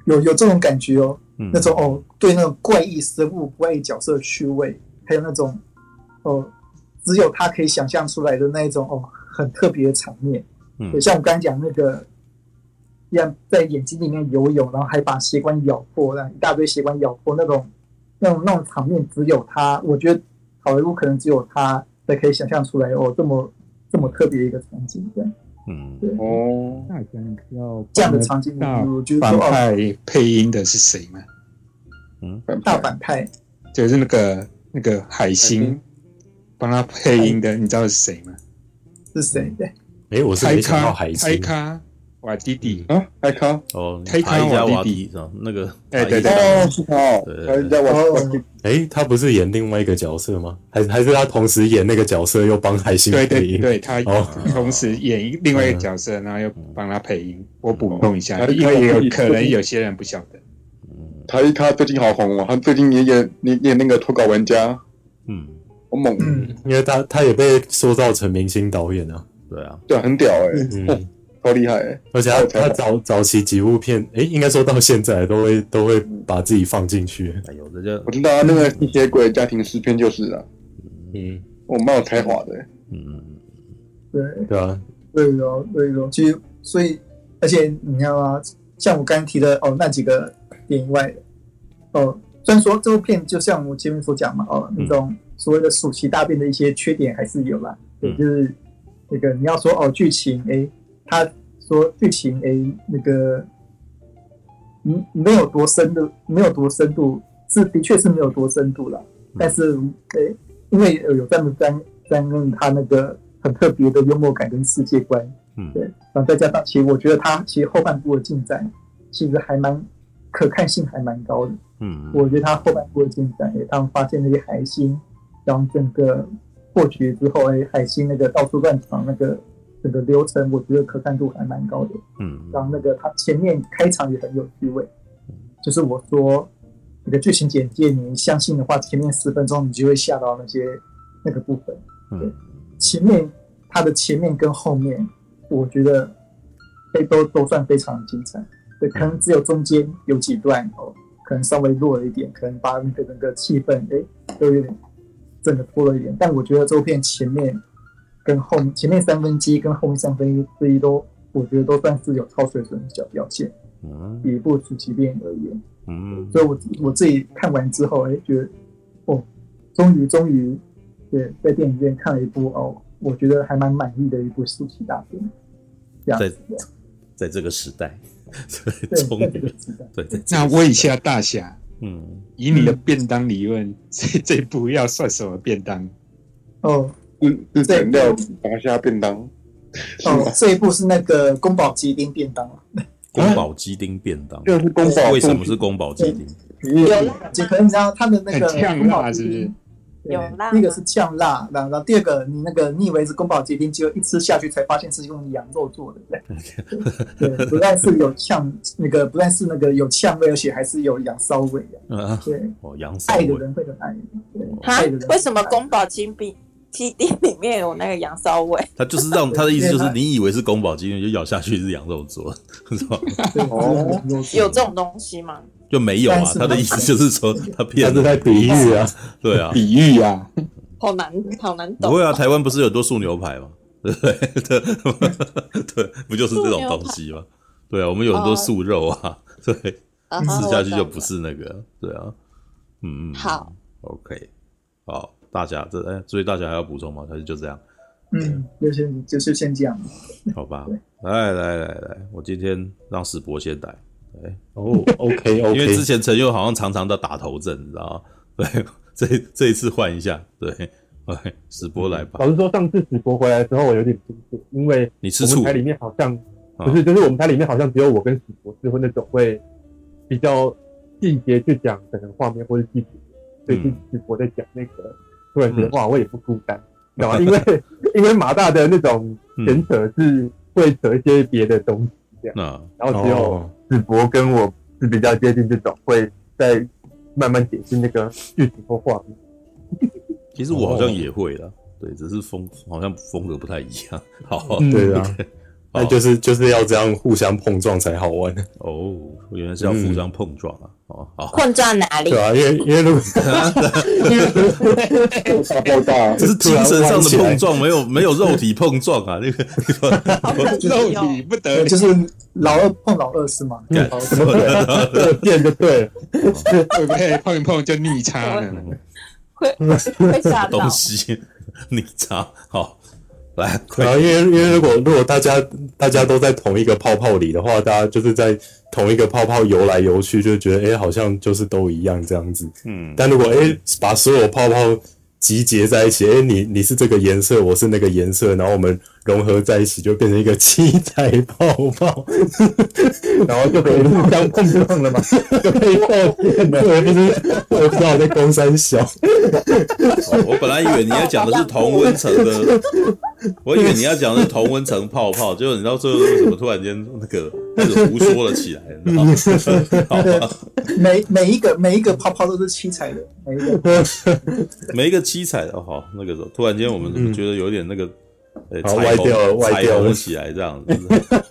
有有这种感觉哦。那种哦，对那种怪异生物、怪异角色的趣味，还有那种哦，只有他可以想象出来的那一种哦，很特别的场面。嗯，对，像我刚才讲那个，一样在眼睛里面游泳，然后还把血管咬破，那一大堆血管咬破那种，那种那种场面，只有他，我觉得好莱坞可能只有他才可以想象出来哦，这么这么特别一个场景，对。嗯，对哦，那要这样的场景，我觉得反派配音的是谁吗？嗯，大反派就是那个那个海星帮他配音的，你知道是谁吗？是谁？对，哎，我是没想到海星。瓦弟弟啊，海卡哦，海卡瓦弟弟是吧？那个哎对对哦是他哦，人家瓦弟弟哎，他不是演另外一个角色吗？还还是他同时演那个角色又帮海星配音？对对对，他同时演另外一个角色，然后又帮他配音。我补充一下，因为有可能有些人不晓得。嗯，他他最近好红哦，他最近也演演演那个脱稿玩家，嗯，好猛，嗯，因为他他也被塑造成明星导演啊，对啊，对，很屌哎，嗯。超厉害、欸！而且他他早早期几部片，哎、欸，应该说到现在都会都会把自己放进去。哎呦，这就我知道他那个吸血鬼家庭诗篇就是啊。嗯，我蛮有才华的、欸。嗯，对对啊，对哦，对哦。其实，所以，而且你看啊，像我刚刚提的哦，那几个点以外的哦，虽然说这部片就像我前面所讲嘛，哦，那种所谓的暑期大便的一些缺点还是有啦。对，就是那个你要说哦，剧情哎，他说剧情哎，那个嗯没有多深度，没有多深度，是的确是没有多深度了。但是哎，因为有这样的担担任他那个很特别的幽默感跟世界观，嗯，对，然后再加上其实我觉得他其实后半部的进展其实还蛮可看性还蛮高的，嗯，我觉得他后半部的进展，哎，他们发现那些海星，然后整个。破局之后，哎，海星那个到处乱闯那个整个流程，我觉得可看度还蛮高的。嗯，然后那个他前面开场也很有趣味，就是我说那个剧情简介，你相信的话，前面十分钟你就会吓到那些那个部分。对，前面他的前面跟后面，我觉得哎都都算非常精彩。对，可能只有中间有几段哦，可能稍微弱了一点，可能把那个整个气氛哎都有点。真的拖了一点，但我觉得这部片前面跟后前面三分之一跟后面三分之一都，我觉得都算是有超水准的小表现。嗯，以一部传奇电影而言，嗯，所以我我自己看完之后，哎，觉得哦，终于终于，对，在电影院看了一部哦，我觉得还蛮满意的一部暑期大片。在在这个时代，对，终于，对，那问一下大侠。嗯，以你的便当理论，这这部要算什么便当？哦，是是整料大虾便当。哦，这一部是那个宫保鸡丁便当。宫保鸡丁便当，就是宫保。为什么是宫保鸡丁？有，可能你知道它的那个呛辣是？有辣，第一个是呛辣，然后第二个你那个你以为是宫保鸡丁，结果一吃下去才发现是用羊肉做的，对，对，不但是有呛那个，不但是那个有呛味，而且还是有羊骚味的，对，哦，羊骚味，爱的人会很爱，对，爱的人。为什么宫保鸡丁鸡丁里面有那个羊骚味？他就是让他的意思就是，你以为是宫保鸡丁，就咬下去是羊肉做，是吧？哦，有这种东西吗？就没有啊，他的意思就是说他骗，他是在比喻啊，对啊，比喻啊，好难，好难懂。不会啊，台湾不是有多素牛排吗？对对对，不就是这种东西吗？对啊，我们有很多素肉啊，对，吃下去就不是那个，对啊，嗯嗯，好，OK，好，大家这哎，所以大家还要补充吗？还是就这样？嗯，就先就是先这样，好吧，来来来来，我今天让史博先来。对哦，OK OK，因为之前陈佑好像常常的打头阵，你知道吗？对，这这一次换一下，对，哎，史博来吧。老实说，上次史博回来的时候，我有点不舒服，因为你吃醋。台里面好像不是，就是我们台里面好像只有我跟史博是会那种会比较细节去讲整个画面或者细节，所以史博在讲那个突然间话，我也不孤单，知道吗？因为因为马大的那种闲扯是会扯一些别的东西这样，然后只有。子博跟我是比较接近这种，会再慢慢解释那个剧情或画面。其实我好像也会啦，对，只是风好像风格不太一样。好，对啊，那就是就是要这样互相碰撞才好玩。哦，原来是要互相碰撞啊。哦，好，碰撞哪里？对啊，因为因为如果爆炸，这是精神上的碰撞，没有没有肉体碰撞啊。那个 肉体不得，就是老二碰老二是吗？对，什么对？变就对，会不会碰一碰就逆差了？会会吓到东西逆差好。来，然后因为因为如果如果大家大家都在同一个泡泡里的话，大家就是在同一个泡泡游来游去，就觉得哎，好像就是都一样这样子。嗯，但如果哎把所有泡泡集结在一起，哎，你你是这个颜色，我是那个颜色，然后我们融合在一起，就变成一个七彩泡泡，然后就可以互相碰撞了嘛，就可以爆线了。我不是我不知道我在攻山小，我本来以为你要讲的是同温层的，我以为你要讲的是同温层泡泡，结果你到最后为什么突然间那个开始胡说了起来？好吧，每每一个每一个泡泡都是七彩的，每一个 每一个七彩的。好，那个时候突然间我们觉得有点那个。呃，歪掉了，歪掉了起来，这样子，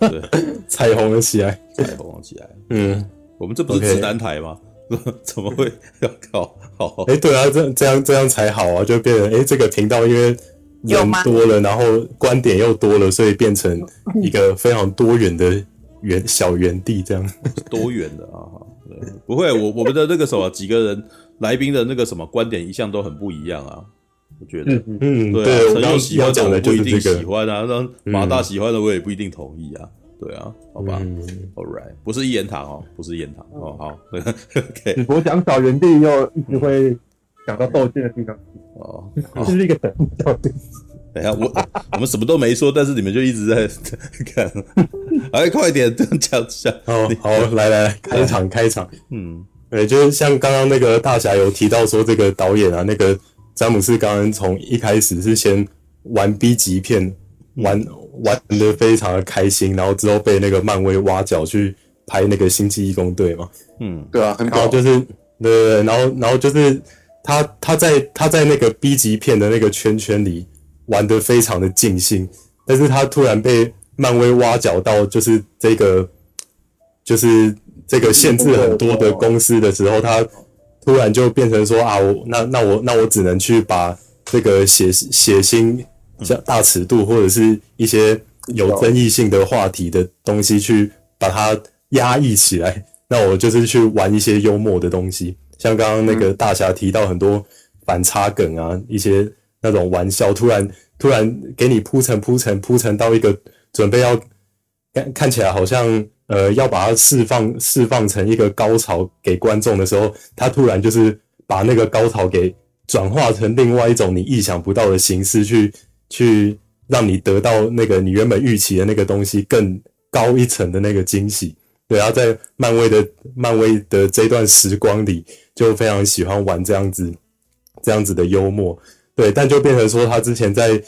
对，彩虹了起来，彩虹了起来。嗯，我们这不是直男台吗？怎么会要搞？好，哎，对啊，这这样这样才好啊，就变成哎，这个频道因为人多了，然后观点又多了，所以变成 一个非常多元的园小园地，这样多元的啊，对，不会，我我们的那个什么几个人来宾的那个什么观点一向都很不一样啊。我觉得，嗯，对啊，陈佑喜欢的我不一定喜欢啊，那马大喜欢的我也不一定同意啊。对啊，好吧，All right，不是一言堂哦，不是一言堂哦，好，OK。只我讲找原地又一直会讲到斗剑的地方哦，这是一个等等下我我们什么都没说，但是你们就一直在 看，哎，快点讲一下，好，好，来来来，开场开场，嗯，对，就是像刚刚那个大侠有提到说，这个导演啊，那个詹姆斯·刚恩从一开始是先玩 B 级片，玩。玩的非常的开心，然后之后被那个漫威挖角去拍那个星际义工队嘛，嗯，对啊，很好，就是对对对，然后然后就是他他在他在那个 B 级片的那个圈圈里玩的非常的尽兴，但是他突然被漫威挖角到就是这个就是这个限制很多的公司的时候，他突然就变成说啊，我那那我那我只能去把这个血血腥。像大尺度或者是一些有争议性的话题的东西，去把它压抑起来。那我就是去玩一些幽默的东西，像刚刚那个大侠提到很多反差梗啊，一些那种玩笑，突然突然给你铺陈铺陈铺陈到一个准备要看看起来好像呃要把它释放释放成一个高潮给观众的时候，他突然就是把那个高潮给转化成另外一种你意想不到的形式去。去让你得到那个你原本预期的那个东西更高一层的那个惊喜，对，然后在漫威的漫威的这段时光里，就非常喜欢玩这样子这样子的幽默，对，但就变成说他之前在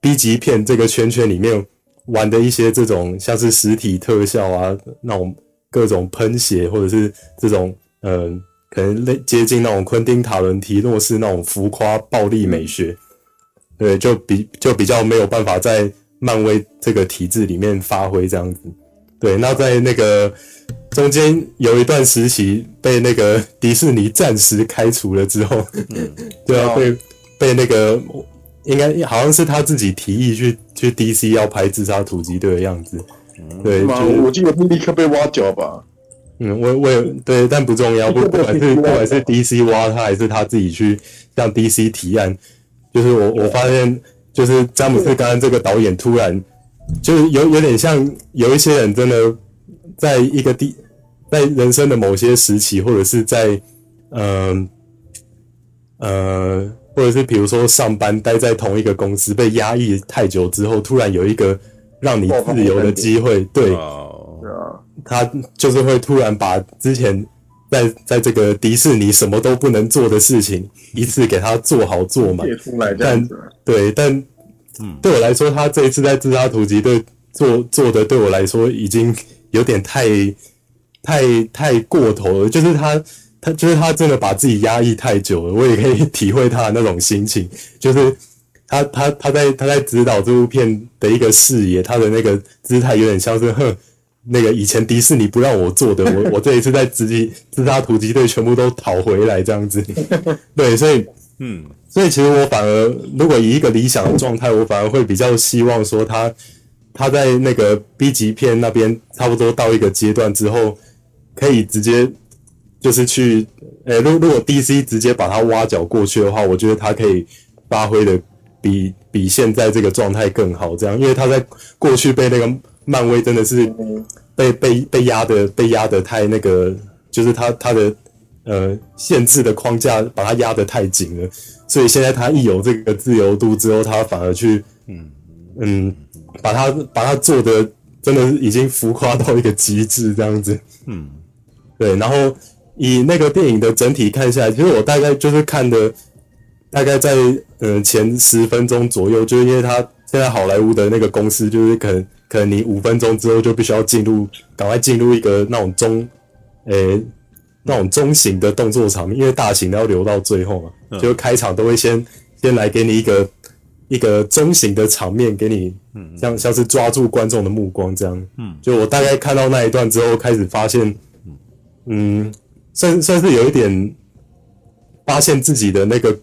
B 级片这个圈圈里面玩的一些这种像是实体特效啊，那种各种喷血或者是这种嗯、呃，可能类接近那种昆汀塔伦提诺式那种浮夸暴力美学。对，就比就比较没有办法在漫威这个体制里面发挥这样子。对，那在那个中间有一段时期被那个迪士尼暂时开除了之后，嗯，对啊，被被那个应该好像是他自己提议去去 DC 要拍自杀突击队的样子。对，就是我记得立刻被挖角吧。嗯，我我也对，但不重要，不不管是 不管是 DC 挖他还是他自己去向 DC 提案。就是我，我发现，就是詹姆斯·刚刚这个导演突然，就是有有点像有一些人真的在一个地，在人生的某些时期，或者是在，嗯呃，呃，或者是比如说上班待在同一个公司被压抑太久之后，突然有一个让你自由的机会，对，他就是会突然把之前。在在这个迪士尼什么都不能做的事情，一次给他做好做满。但对，但嗯，对我来说，他这一次在自杀突击队做做的，对我来说已经有点太太太过头了。就是他他就是他真的把自己压抑太久了，我也可以 体会他的那种心情。就是他他他在他在指导这部片的一个视野，他的那个姿态有点像是哼。那个以前迪士尼不让我做的，我我这一次在自己自杀突击队全部都讨回来这样子，对，所以嗯，所以其实我反而如果以一个理想的状态，我反而会比较希望说他他在那个 B 级片那边差不多到一个阶段之后，可以直接就是去，呃、欸，如如果 DC 直接把他挖角过去的话，我觉得他可以发挥的比比现在这个状态更好，这样，因为他在过去被那个。漫威真的是被被被压的被压的太那个，就是他他的呃限制的框架把他压得太紧了，所以现在他一有这个自由度之后，他反而去嗯嗯把他把他做的真的是已经浮夸到一个极致这样子，嗯，对，然后以那个电影的整体看下来，其实我大概就是看的大概在呃前十分钟左右，就是因为他现在好莱坞的那个公司就是可能。可能你五分钟之后就必须要进入，赶快进入一个那种中，诶、欸，那种中型的动作场面，因为大型的要留到最后嘛。嗯、就开场都会先先来给你一个一个中型的场面，给你，像像是抓住观众的目光这样。嗯，就我大概看到那一段之后，开始发现，嗯，算算是有一点发现自己的那个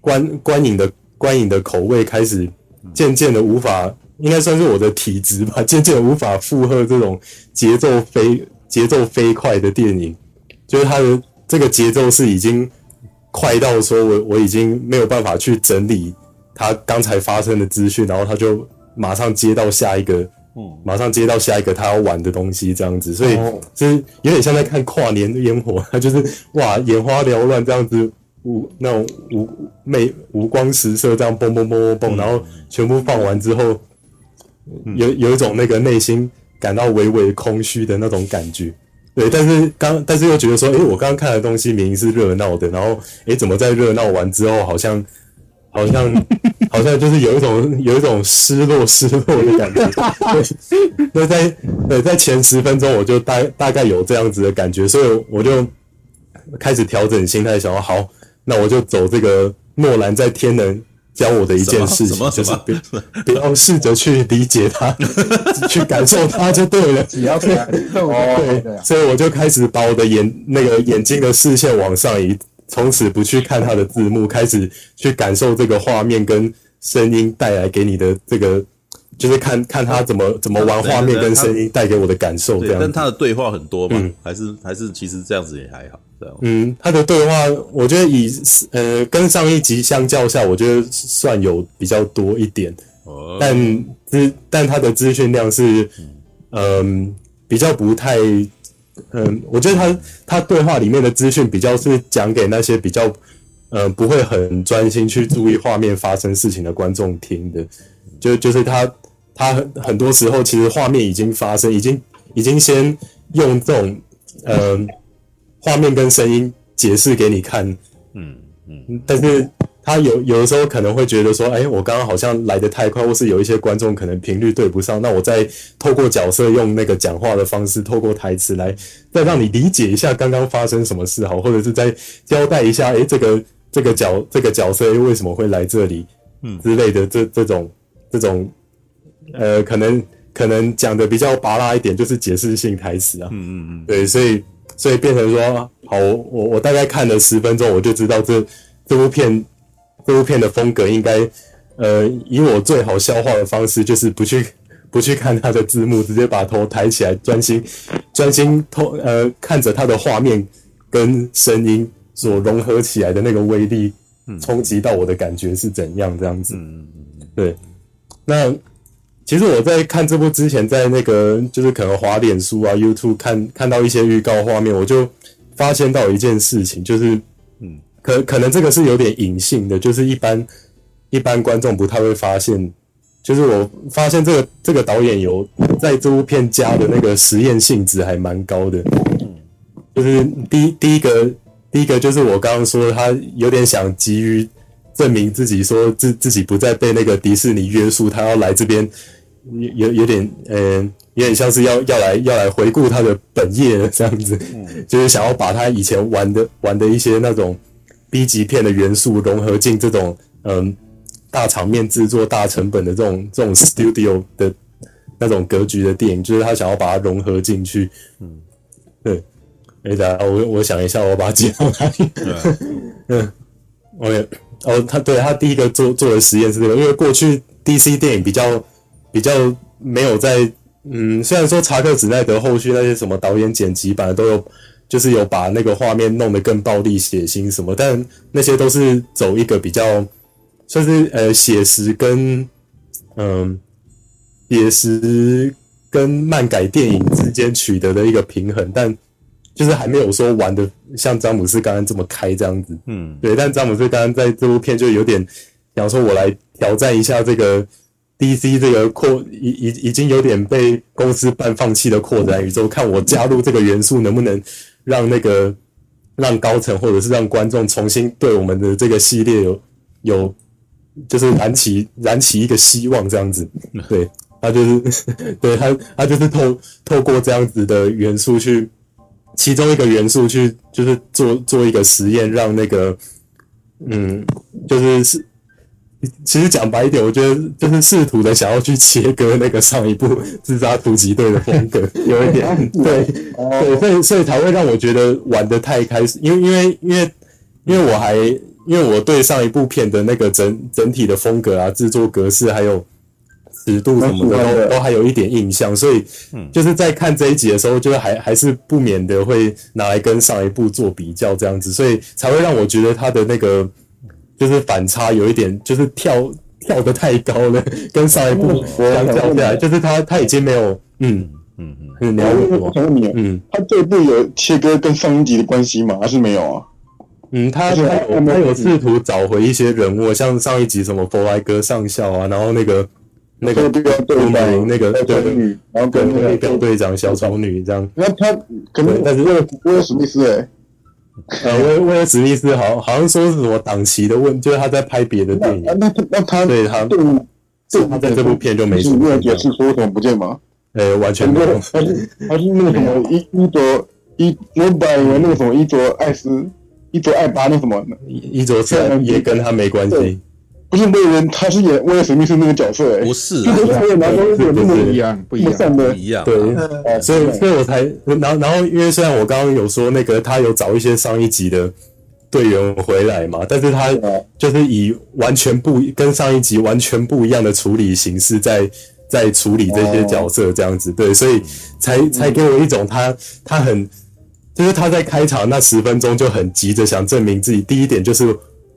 观观影的观影的口味开始渐渐的无法。应该算是我的体质吧，渐渐无法负荷这种节奏飞节奏飞快的电影，就是它的这个节奏是已经快到说我我已经没有办法去整理他刚才发生的资讯，然后他就马上接到下一个，嗯，马上接到下一个他要玩的东西这样子，所以就是有点像在看跨年烟火，他 就是哇眼花缭乱这样子，五那种五魅五光十色这样蹦蹦蹦蹦蹦，然后全部放完之后，有有一种那个内心感到微微空虚的那种感觉。对，但是刚，但是又觉得说，诶，我刚刚看的东西明明是热闹的，然后，诶，怎么在热闹完之后，好像，好像，好像就是有一种，有一种失落、失落的感觉。对，那在，对，在前十分钟，我就大大概有这样子的感觉，所以我就开始调整心态，想要，好，那我就走这个诺兰在天能。教我的一件事情就是不不要试着去理解他，去感受他就对了。只要感受，对，所以我就开始把我的眼那个眼睛的视线往上移，从此不去看他的字幕，开始去感受这个画面跟声音带来给你的这个，就是看看他怎么怎么玩画面跟声音带给我的感受。这样，但他的对话很多嘛，还是还是其实这样子也还好。嗯，他的对话，我觉得以呃跟上一集相较下，我觉得算有比较多一点，哦、但资但他的资讯量是嗯、呃、比较不太嗯、呃，我觉得他他对话里面的资讯比较是讲给那些比较呃不会很专心去注意画面发生事情的观众听的，就就是他他很多时候其实画面已经发生，已经已经先用这种嗯。呃画面跟声音解释给你看，嗯嗯，但是他有有的时候可能会觉得说，哎，我刚刚好像来的太快，或是有一些观众可能频率对不上，那我再透过角色用那个讲话的方式，透过台词来再让你理解一下刚刚发生什么事好，或者是再交代一下，哎，这个这个角这个角色，哎，为什么会来这里，嗯之类的这这种这种，呃，可能可能讲的比较拔拉一点，就是解释性台词啊，嗯嗯嗯，对，所以。所以变成说，好，我我大概看了十分钟，我就知道这这部片这部片的风格应该，呃，以我最好消化的方式，就是不去不去看它的字幕，直接把头抬起来，专心专心偷呃看着它的画面跟声音所融合起来的那个威力，冲击到我的感觉是怎样这样子。对，那。其实我在看这部之前，在那个就是可能滑脸书啊、YouTube 看看到一些预告画面，我就发现到一件事情，就是，可可能这个是有点隐性的，就是一般一般观众不太会发现。就是我发现这个这个导演有在这部片加的那个实验性质还蛮高的。就是第一第一个第一个就是我刚刚说他有点想急于证明自己，说自自己不再被那个迪士尼约束，他要来这边。有有有点，嗯，有点像是要要来要来回顾他的本业这样子，就是想要把他以前玩的玩的一些那种 B 级片的元素融合进这种嗯大场面制作、大成本的这种这种 studio 的那种格局的电影，就是他想要把它融合进去。嗯，对。哎，等下我我想一下，我把它接到哪里？嗯，OK，哦，他对他第一个做做的实验是这个，因为过去 DC 电影比较。比较没有在，嗯，虽然说查克·史奈德后续那些什么导演剪辑版都有，就是有把那个画面弄得更暴力血腥什么，但那些都是走一个比较算是呃写实跟嗯写实跟漫改电影之间取得的一个平衡，但就是还没有说玩的像詹姆斯刚刚这么开这样子，嗯，对，但詹姆斯刚刚在这部片就有点想说，我来挑战一下这个。DC 这个扩已已已经有点被公司半放弃的扩展宇宙，看我加入这个元素能不能让那个让高层或者是让观众重新对我们的这个系列有有就是燃起燃起一个希望这样子，对，他就是 对他他就是透透过这样子的元素去其中一个元素去就是做做一个实验，让那个嗯就是是。其实讲白一点，我觉得就是试图的想要去切割那个上一部《自杀突击队》的风格，有一点。对对，所以所以才会让我觉得玩的太开始，因为因为因为因为我还因为我对上一部片的那个整整体的风格啊、制作格式还有尺度什么的都都还有一点印象，所以就是在看这一集的时候，就还还是不免的会拿来跟上一部做比较这样子，所以才会让我觉得他的那个就是反差有一点，就是跳跳得太高了，跟上一部相较起来，就是他他已经没有嗯。嗯嗯，你要问我想问你，嗯，他这部有切割跟上一集的关系吗？还是没有啊？嗯，他他有他有试图找回一些人物，像上一集什么佛莱格上校啊，然后那个那个对对那个对，然后跟那个表队长小丑女这样。那他可能但是威尔威尔史密斯诶，呃威威尔史密斯好像好像说是什么档期的问，就是他在拍别的电影。那那那他对他这他在这部片就没什么。没有解释说为什么不见吗？呃，完全没有。他是还是那个什么伊伊卓伊，我本来以为那个什么伊卓艾斯。伊卓艾巴那什么？伊佐森也跟他没关系。不是，我以为他是演威尔史密斯那个角色。不是，就是他演男生有那么一样，不一样，不一样。对，所以，所以我才，然后，然后，因为虽然我刚刚有说那个他有找一些上一集的队员回来嘛，但是他就是以完全不跟上一集完全不一样的处理形式在在处理这些角色这样子，对，所以才才给我一种他他很。就是他在开场那十分钟就很急着想证明自己。第一点就是，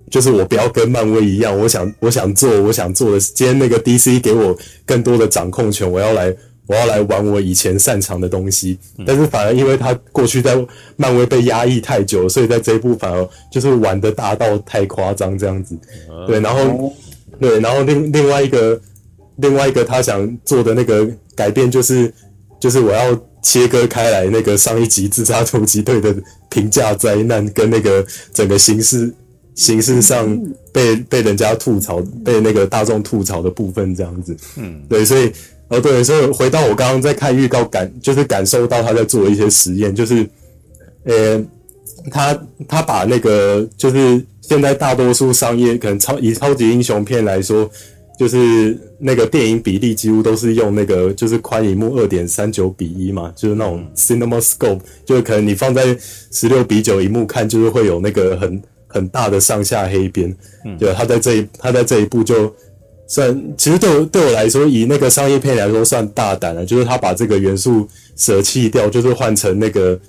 就是我不要跟漫威一样，我想我想做我想做的。今天那个 DC 给我更多的掌控权，我要来我要来玩我以前擅长的东西。但是反而因为他过去在漫威被压抑太久，所以在这一部反而就是玩的大到太夸张这样子。对，然后对，然后另另外一个另外一个他想做的那个改变就是就是我要。切割开来，那个上一集自杀突击队的评价灾难，跟那个整个形式形式上被被人家吐槽、被那个大众吐槽的部分，这样子。嗯，对，所以哦，对，所以回到我刚刚在看预告感，就是感受到他在做一些实验，就是，呃，他他把那个就是现在大多数商业可能超以超级英雄片来说。就是那个电影比例几乎都是用那个，就是宽银幕二点三九比一嘛，就是那种 Cinema Scope，就是可能你放在十六比九银幕看，就是会有那个很很大的上下黑边。嗯，对，他在这一他在这一步就算，其实对我对我来说，以那个商业片来说算大胆了，就是他把这个元素舍弃掉，就是换成那个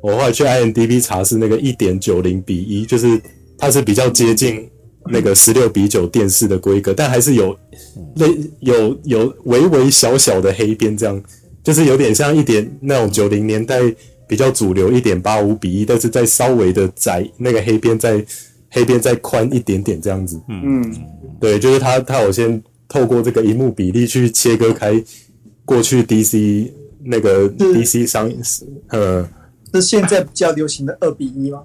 我后来去 IMDB 查是那个一点九零比一，就是它是比较接近。那个十六比九电视的规格，但还是有类有有微微小小的黑边，这样就是有点像一点那种九零年代比较主流一点八五比一，但是再稍微的窄，那个黑边再黑边再宽一点点这样子。嗯，对，就是他他有先透过这个荧幕比例去切割开过去 DC 那个 DC 商是呃，是现在比较流行的二比一吗？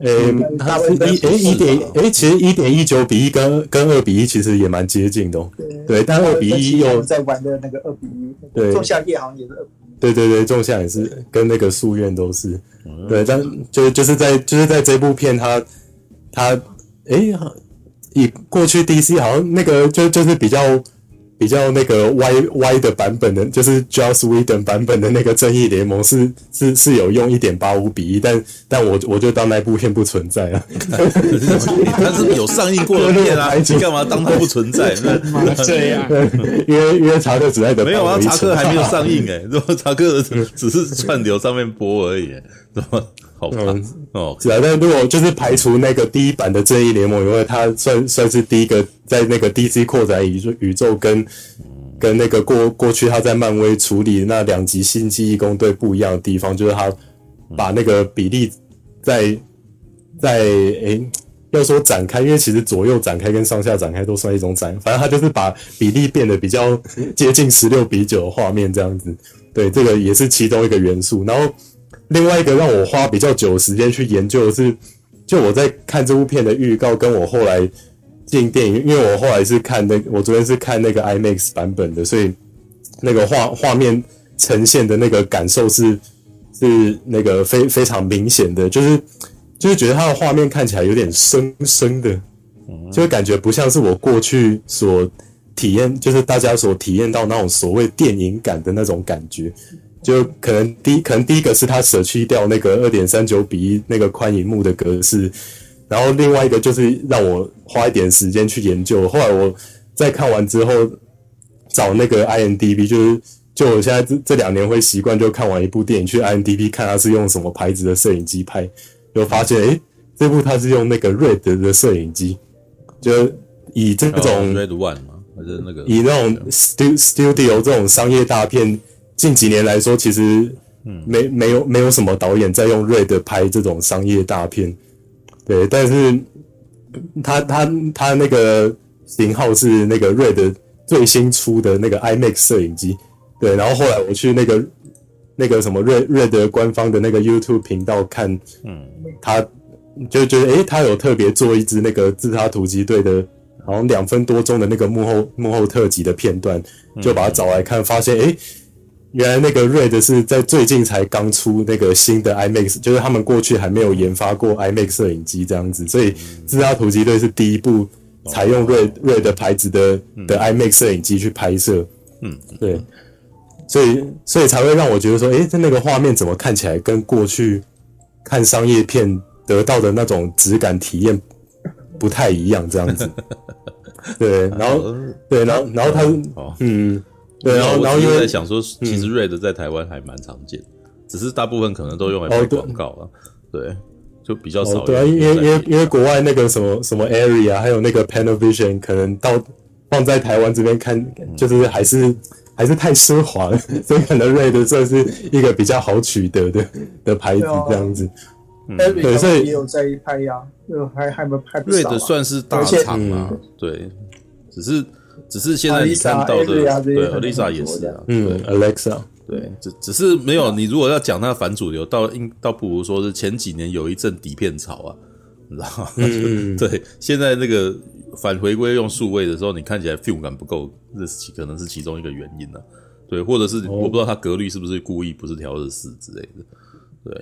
诶，它是一诶一点诶，其实一点一九比一跟跟二比一其实也蛮接近的，对，但二比一又在玩的那个二比一，对，仲夏夜好像也是二比一，对对对，仲夏也是跟那个夙愿都是，对，但就就是在就是在这部片他他诶，以过去 DC 好像那个就就是比较。比较那个歪歪的版本的，就是 Joss Whedon 版本的那个正义联盟是是是有用一点八五比一，但但我我就当那部片不存在啊。他是有上映过的片啊，你干嘛当它不存在？那这样，因为因为查克只爱的没有啊，查克还没有上映诶，如果查克只是串流上面播而已？好看哦，是啊，但如果就是排除那个第一版的正义联盟，因为它算算是第一个在那个 DC 扩展宇宙宇宙跟跟那个过过去他在漫威处理那两集星际义工队不一样的地方，就是他把那个比例在在诶要说展开，因为其实左右展开跟上下展开都算一种展，反正他就是把比例变得比较接近十六比九的画面这样子，对，这个也是其中一个元素，然后。另外一个让我花比较久时间去研究的是，就我在看这部片的预告，跟我后来进电影，因为我后来是看那个，我昨天是看那个 IMAX 版本的，所以那个画画面呈现的那个感受是是那个非非常明显的，就是就是觉得它的画面看起来有点生生的，就会感觉不像是我过去所体验，就是大家所体验到那种所谓电影感的那种感觉。就可能第一，可能第一个是他舍弃掉那个二点三九比一那个宽银幕的格式，然后另外一个就是让我花一点时间去研究。后来我在看完之后，找那个 IMDB，就是就我现在这这两年会习惯，就看完一部电影去 IMDB 看它是用什么牌子的摄影机拍，就发现诶、欸，这部它是用那个 Red 的摄影机，就以这种 Red One 吗？还是那个以那种 Stu Studio 这种商业大片，近几年来说，其实没没有没有什么导演在用 Red 拍这种商业大片，对，但是他他他那个型号是那个 Red 最新出的那个 IMAX 摄影机，对，然后后来我去那个那个什么 Red Red 官方的那个 YouTube 频道看，嗯，他就觉得诶，他有特别做一支那个自杀突击队的。好像两分多钟的那个幕后幕后特辑的片段，就把它找来看，发现诶、欸，原来那个 Red 是在最近才刚出那个新的 IMAX，就是他们过去还没有研发过 IMAX 摄影机这样子，所以自杀突击队是第一部采用 Red Red 牌子的的 IMAX 摄影机去拍摄，嗯，对，所以所以才会让我觉得说，诶、欸，这那个画面怎么看起来跟过去看商业片得到的那种质感体验不太一样，这样子。对，然后 对，然后然后他，嗯，对，然后然后因为在想说，其实 Red 在台湾还蛮常见，只是大部分可能都用来拍广告了，对，就比较少。对啊，因为因为因为国外那个什么什么 Area 还有那个 Panavision，可能到放在台湾这边看，就是还是还是太奢华了，所以可能 Red 算是一个比较好取得的的牌子这样子。嗯，对，所以也有在拍呀，就还还没拍不少。Red 算是大厂嘛，对，只是只是现在你看到的，对，Alexa 也是啊，嗯，Alexa，对，只只是没有你如果要讲它反主流，倒应倒不如说是前几年有一阵底片潮啊，你知道吗？嗯，对，现在那个反回归用数位的时候，你看起来 feel 感不够，这是可能是其中一个原因呢，对，或者是我不知道它格律是不是故意不是调二十四之类的。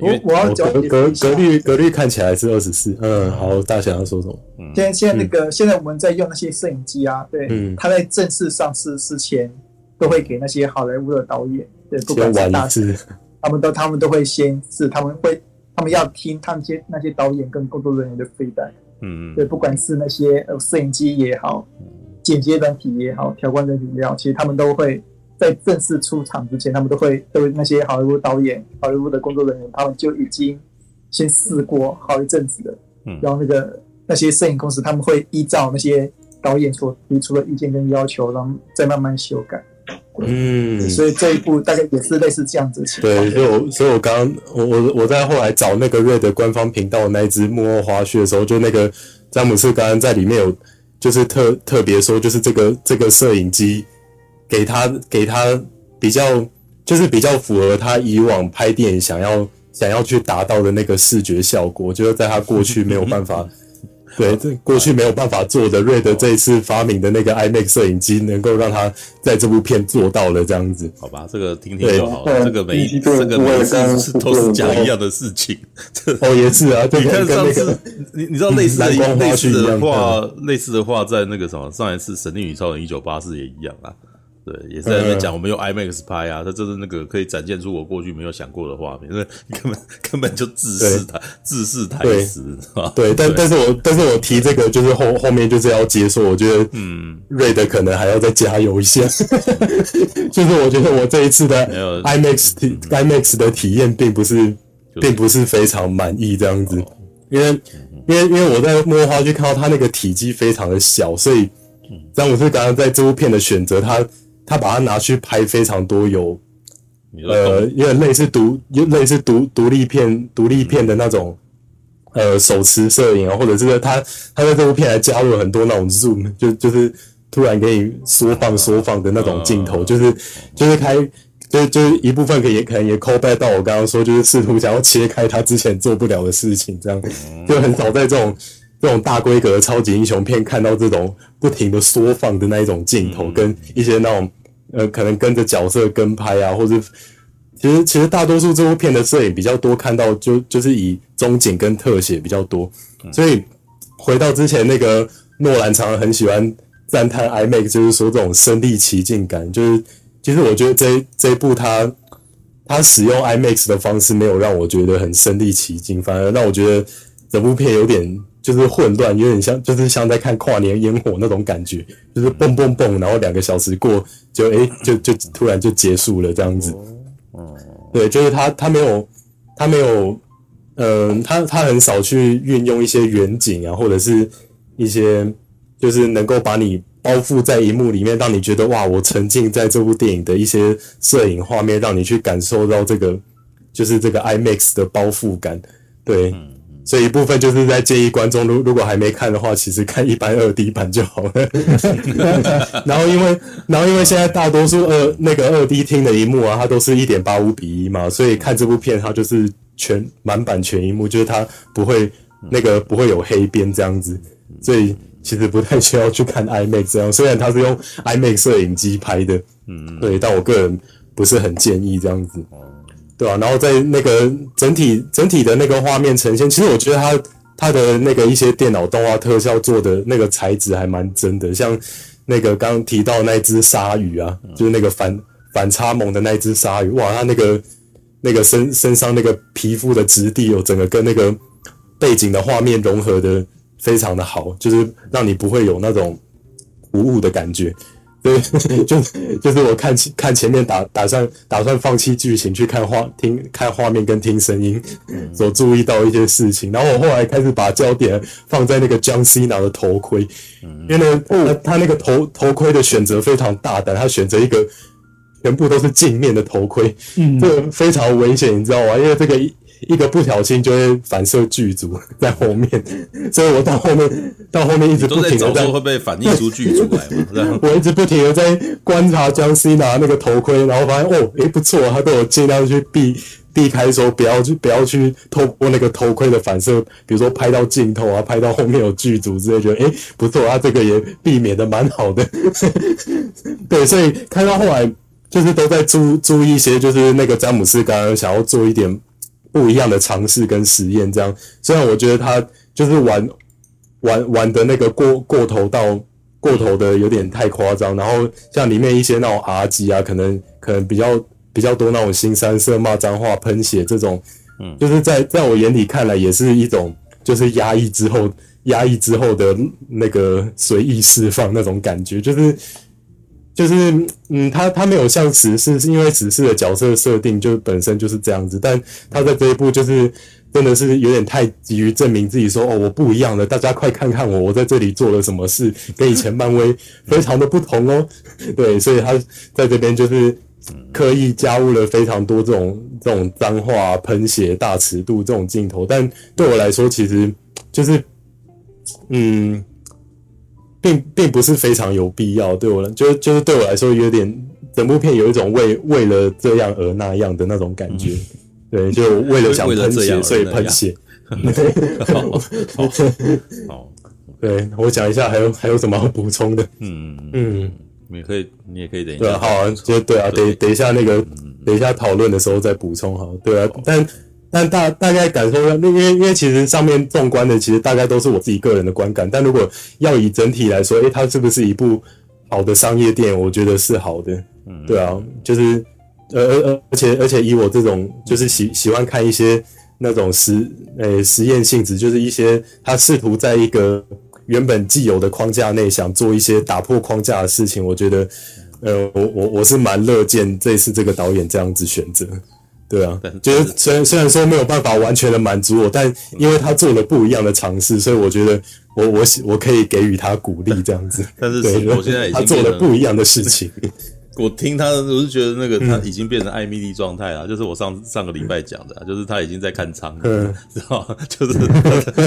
我我要讲格格格律格律看起来是二十四，嗯，好，大侠要说什么？现在现在那个现在我们在用那些摄影机啊，对，嗯，他在正式上市之前，都会给那些好莱坞的导演，对，不管是大师，他们都他们都会先是他们会他们要听他们些那些导演跟工作人员的 feedback，嗯嗯，对，不管是那些呃摄影机也好，剪接软体也好，调光软体也好，其实他们都会。在正式出场之前，他们都会都那些好莱坞导演、好莱坞的工作人员，他们就已经先试过好一阵子了。嗯，然后那个那些摄影公司，他们会依照那些导演所提出的意见跟要求，然后再慢慢修改。嗯，所以这一部大概也是类似这样子的情况。对，所以我所以我刚刚我我我在后来找那个 Red 官方频道那一支幕后花絮的时候，就那个詹姆斯刚刚在里面有就是特特别说，就是这个这个摄影机。给他给他比较就是比较符合他以往拍电影想要想要去达到的那个视觉效果，就是在他过去没有办法 对这过去没有办法做的瑞德这一次发明的那个 IMAX 摄影机，能够让他在这部片做到了这样子。好吧，这个听听就好了。这个每这个每次是都是讲一样的事情。哦，也是啊。你看上次你你知道类似的类似的话类似的话在那个什么上一次《神力女超人一九八四》也一样啊。对，也是在那边讲，我们用 IMAX 拍啊，它就是那个可以展现出我过去没有想过的画面，因为根本根本就自视台自视台词啊。对，但。但是我但是我提这个就是后后面就是要接受，我觉得嗯，Red 可能还要再加油一下，就是我觉得我这一次的 IMAX 体 IMAX 的体验并不是并不是非常满意这样子，因为因为因为我在幕后花絮看到它那个体积非常的小，所以詹姆斯刚刚在这部片的选择他。他把它拿去拍非常多有，呃，有点类似独，有类似独独立片、独立片的那种，呃，手持摄影啊，或者这个他他在这部片还加入了很多那种 zoom，就就是突然给你缩放缩放的那种镜头，就是就是开，就就是一部分可以可能也 call back 到我刚刚说，就是试图想要切开他之前做不了的事情，这样。就很少在这种。这种大规格的超级英雄片，看到这种不停的缩放的那一种镜头，跟一些那种呃，可能跟着角色跟拍啊，或者其实其实大多数这部片的摄影比较多，看到就就是以中景跟特写比较多。所以回到之前那个诺兰常常很喜欢赞叹 IMAX，就是说这种身临其境感，就是其实我觉得这这一部他他使用 IMAX 的方式没有让我觉得很身临其境，反而让我觉得整部片有点。就是混乱，有点像就是像在看跨年烟火那种感觉，就是蹦蹦蹦，然后两个小时过就哎、欸、就就突然就结束了这样子。哦，对，就是他他没有他没有，嗯、呃，他他很少去运用一些远景啊，或者是一些就是能够把你包覆在荧幕里面，让你觉得哇，我沉浸在这部电影的一些摄影画面，让你去感受到这个就是这个 IMAX 的包覆感，对。所以一部分就是在建议观众，如如果还没看的话，其实看一般二 D 版就好了。然后因为，然后因为现在大多数二那个二 D 厅的荧幕啊，它都是一点八五比一嘛，所以看这部片它就是全满版全荧幕，就是它不会那个不会有黑边这样子，所以其实不太需要去看 IMAX 这样。虽然它是用 IMAX 摄影机拍的，嗯，对，但我个人不是很建议这样子。对啊，然后在那个整体整体的那个画面呈现，其实我觉得它它的那个一些电脑动画特效做的那个材质还蛮真的，像那个刚刚提到那只鲨鱼啊，就是那个反反差萌的那只鲨鱼，哇，它那个那个身身上那个皮肤的质地，有整个跟那个背景的画面融合的非常的好，就是让你不会有那种突兀的感觉。对，就就是我看看前面打打算打算放弃剧情去看画听看画面跟听声音，所注意到一些事情，然后我后来开始把焦点放在那个 John Cena 的头盔，因为呢他他那个头头盔的选择非常大胆，他选择一个全部都是镜面的头盔，嗯，这个非常危险，你知道吗？因为这个一。一个不小心就会反射剧组在后面，所以我到后面 到后面一直不停的在，在会被反映出剧组来嘛？我一直不停的在观察江西拿那个头盔，然后发现哦，诶不错，他都有尽量去避避开说不要去不要去透过那个头盔的反射，比如说拍到镜头啊，拍到后面有剧组之类，觉得诶不错，他这个也避免的蛮好的。对，所以看到后来就是都在注注意一些，就是那个詹姆斯刚刚想要做一点。不一样的尝试跟实验，这样虽然我觉得他就是玩玩玩的那个过过头到过头的有点太夸张，然后像里面一些那种 R 级啊，可能可能比较比较多那种新三色、骂脏话、喷血这种，嗯，就是在在我眼里看来也是一种就是压抑之后压抑之后的那个随意释放那种感觉，就是。就是，嗯，他他没有像死侍，是因为死侍的角色设定就本身就是这样子，但他在这一部就是真的是有点太急于证明自己说，说哦，我不一样了，大家快看看我，我在这里做了什么事，跟以前漫威 非常的不同哦。对，所以他在这边就是刻意加入了非常多这种这种脏话、喷血、大尺度这种镜头，但对我来说，其实就是，嗯。并并不是非常有必要，对我来，就就是对我来说有点整部片有一种为为了这样而那样的那种感觉，对，就为了想喷血所以喷血。好，对我讲一下还有还有什么要补充的？嗯嗯，你可以你也可以等一下，对啊，好啊，就对啊，等等一下那个等一下讨论的时候再补充好，对啊，但。但大大概感受，那因为因为其实上面纵观的其实大概都是我自己个人的观感。但如果要以整体来说，诶、欸，它是不是一部好的商业电影？我觉得是好的。嗯，对啊，就是呃呃，而且而且以我这种就是喜喜欢看一些那种实呃实验性质，就是一些他试图在一个原本既有的框架内想做一些打破框架的事情，我觉得呃我我我是蛮乐见这次这个导演这样子选择。对啊，就是虽然虽然说没有办法完全的满足我，但因为他做了不一样的尝试，所以我觉得我我我可以给予他鼓励这样子。但是对，我现在已经他做了不一样的事情。我听他，我是觉得那个他已经变成艾米丽状态了，就是我上上个礼拜讲的，就是他已经在看仓，知道吗？就是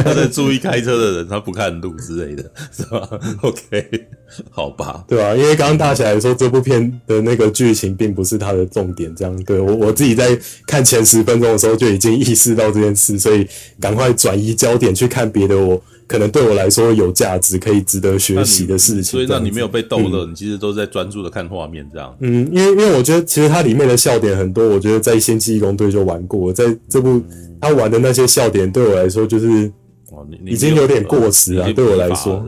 他在注意开车的人，他不看路之类的，是吧？OK，好吧，对啊，因为刚刚大起来说，这部片的那个剧情并不是他的重点，这样对我我自己在看前十分钟的时候就已经意识到这件事，所以赶快转移焦点去看别的我。可能对我来说有价值、可以值得学习的事情，所以让你没有被逗乐，嗯、你其实都在专注的看画面这样。嗯，因为因为我觉得其实它里面的笑点很多，我觉得在《仙际义工队》就玩过，在这部他玩的那些笑点对我来说就是，已经有点过时了。对我来说，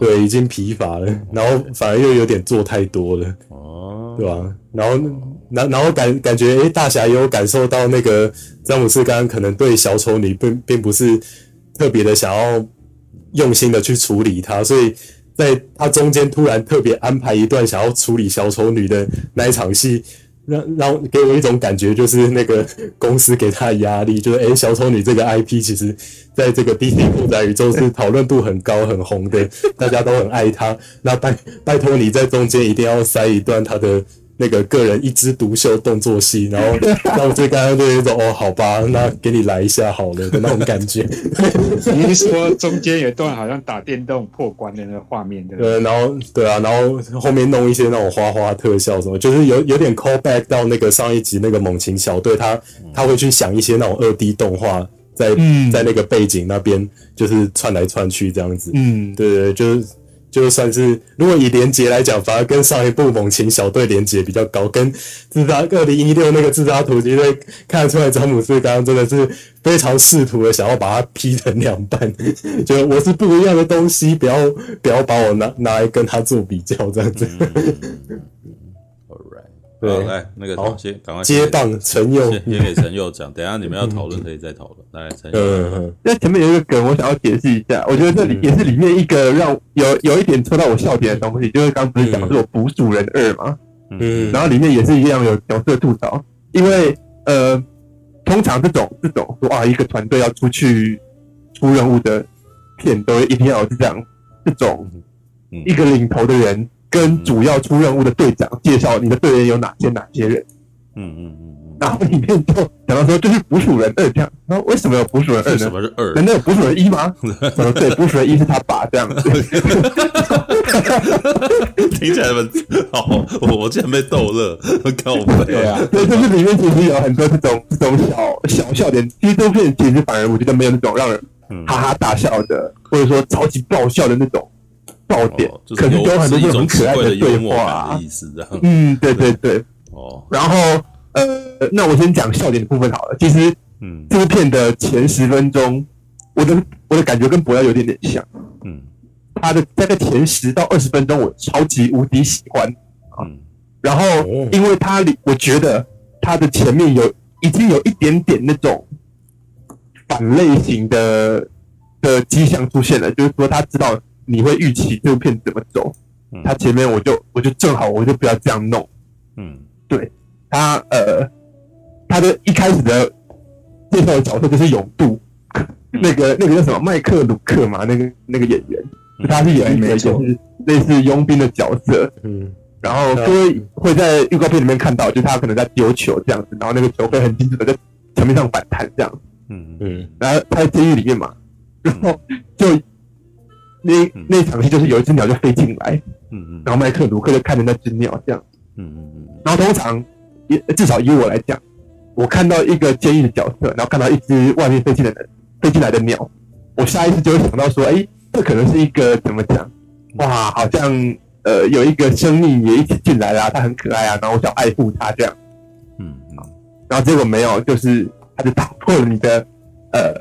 对，已经疲乏了，然后反而又有点做太多了，哦，对吧？然后然然后感感觉，诶、欸，大侠也有感受到那个詹姆斯刚刚可能对小丑女并并不是。特别的想要用心的去处理它，所以在它中间突然特别安排一段想要处理小丑女的那一场戏。让让给我一种感觉，就是那个公司给他的压力，就是诶、小丑女这个 IP，其实在这个 DC 复杂宇宙是讨论度很高、很红的，大家都很爱她。那拜拜托你在中间一定要塞一段他的。那个个人一枝独秀动作戏，然后 那我就刚刚就有一种哦，好吧，那给你来一下好了的那种感觉。你是说中间有一段好像打电动破关的那个画面的？对，然后对啊，然后后面弄一些那种花花特效什么，就是有有点 call back 到那个上一集那个猛禽小队，他他会去想一些那种二 D 动画在、嗯、在那个背景那边就是窜来窜去这样子。嗯，对对，就是。就算是如果以连结来讲，反而跟上一部《猛禽小队》连结比较高，跟自杀二零一六那个自杀突击队看得出来，詹姆斯刚刚真的是非常试图的想要把它劈成两半，就我是不一样的东西，不要不要把我拿拿来跟他做比较这样子。对，来那个好，先赶快接棒陈佑，先给陈佑讲。等下你们要讨论可以再讨论。来，陈佑，嗯，那前面有一个梗，我想要解释一下。我觉得这里也是里面一个让有有一点戳到我笑点的东西，就是刚不是讲的是我捕鼠人二嘛，嗯，然后里面也是一样有角色吐槽，因为呃，通常这种这种说啊，一个团队要出去出任务的片，都一定要是这样，这种一个领头的人。跟主要出任务的队长介绍你的队员有哪些哪些人，嗯嗯嗯嗯，然后里面就讲到说这是捕鼠人二这样，然后为什么有捕鼠人二呢？什么是二？难道有捕鼠人一吗？呃，对，捕鼠人一是他爸这样子，听起来很好，我我竟然被逗乐，靠北，对啊，所以就是里面其实有很多这种这种小小笑点，其实这部片其实反而我觉得没有那种让人哈哈大笑的，或者说超级爆笑的那种。爆点，哦就是、可是有很多这种很可爱的对话、啊，意思这样。嗯，对对对。哦，然后呃，那我先讲笑点的部分好了。其实，嗯，这部片的前十分钟，我的我的感觉跟博耀有点点像。嗯，他的大概前十到二十分钟，我超级无敌喜欢。嗯，然后因为他里，我觉得他的前面有已经有一点点那种反类型的的迹象出现了，就是说他知道。你会预期这部片怎么走？他前面我就我就正好我就不要这样弄。嗯，对。他呃，他的一开始的介绍的角色就是勇度，那个那个叫什么？麦克鲁克嘛，那个那个演员，他是演一个就是类似佣兵的角色。嗯，然后各位会在预告片里面看到，就是他可能在丢球这样子，然后那个球会很精准的在墙面上反弹这样。嗯。嗯，然后他在监狱里面嘛，然后就。那那场戏就是有一只鸟就飞进来，嗯嗯，然后麦克卢克就看着那只鸟这样，嗯嗯嗯，然后通常，至少以我来讲，我看到一个监狱的角色，然后看到一只外面飞进来的飞进来的鸟，我下意识就会想到说，哎，这可能是一个怎么讲？哇，好像呃有一个生命也一起进来了，它很可爱啊，然后我想爱护它这样，嗯嗯，然后结果没有，就是它就打破了你的呃。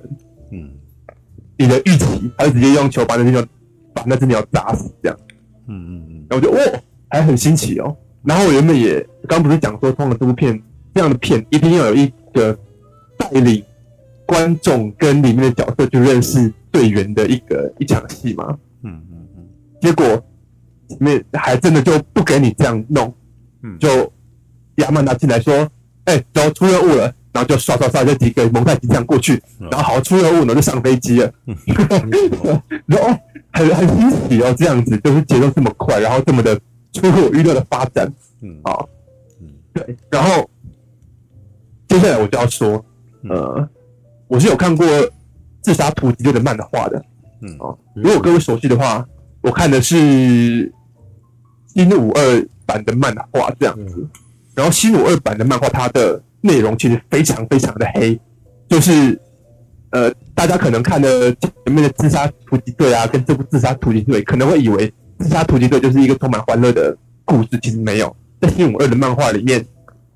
你的预期，他就直接用球把那只鸟把那只鸟砸死，这样。嗯嗯嗯。然后我就哦，还很新奇哦。然后我原本也刚不是讲说，通过这部片这样的片，一定要有一个带领观众跟里面的角色去认识队员的一个一场戏嘛。嗯嗯嗯。结果里面还真的就不给你这样弄，就亚曼达进来说：“哎，走，出任务了。”然后就刷刷刷，就几个蒙太奇这样过去，然后好出任务呢，就上飞机了。然后很很惊喜哦，这样子就是节奏这么快，然后这么的出乎我预料的发展。嗯，好，嗯，对。然后接下来我就要说，呃，我是有看过《自杀突击队》的漫画的。嗯，哦，如果各位熟悉的话，我看的是新五二版的漫画这样子。然后新五二版的漫画，它的内容其实非常非常的黑，就是呃，大家可能看的前面的《自杀突击队》啊，跟这部《自杀突击队》，可能会以为《自杀突击队》就是一个充满欢乐的故事，其实没有。在《新五二》的漫画里面，《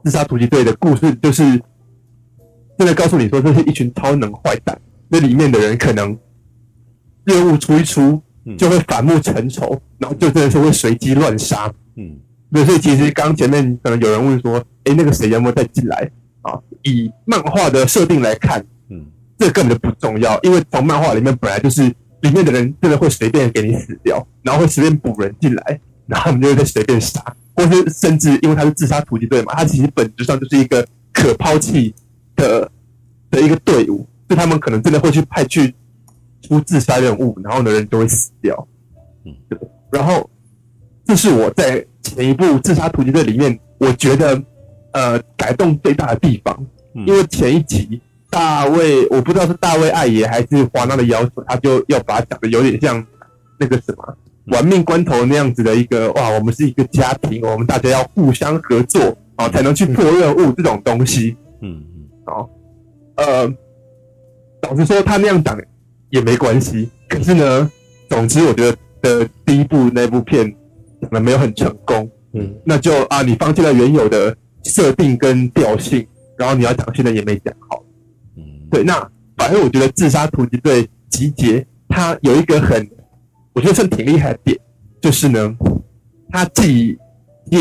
自杀突击队》的故事就是真的告诉你说，这是一群超能坏蛋，那里面的人可能任务出一出就会反目成仇，然后就真的是会随机乱杀。嗯。对，所以其实刚前面可能有人问说，哎，那个谁有没有再进来啊？以漫画的设定来看，嗯，这根本就不重要，因为从漫画里面本来就是里面的人真的会随便给你死掉，然后会随便补人进来，然后他们就会再随便杀，或是甚至因为他是自杀突击队嘛，他其实本质上就是一个可抛弃的的一个队伍，就他们可能真的会去派去出自杀任务，然后的人就会死掉。嗯，对。然后这是我在前一部自杀突击队里面，我觉得呃改动最大的地方，因为前一集。大卫，我不知道是大卫艾爷还是华纳的要求，他就要把它讲的有点像那个什么玩命关头那样子的一个哇，我们是一个家庭，我们大家要互相合作啊，才能去破任务这种东西。嗯嗯，好，呃，老实说，他那样讲也没关系。可是呢，总之我觉得的第一部那部片讲的没有很成功。嗯，那就啊，你放弃了原有的设定跟调性，然后你要讲现在也没讲好。嗯对，那反正我觉得自杀突击队集结，它有一个很，我觉得算挺厉害的点，就是呢，它既接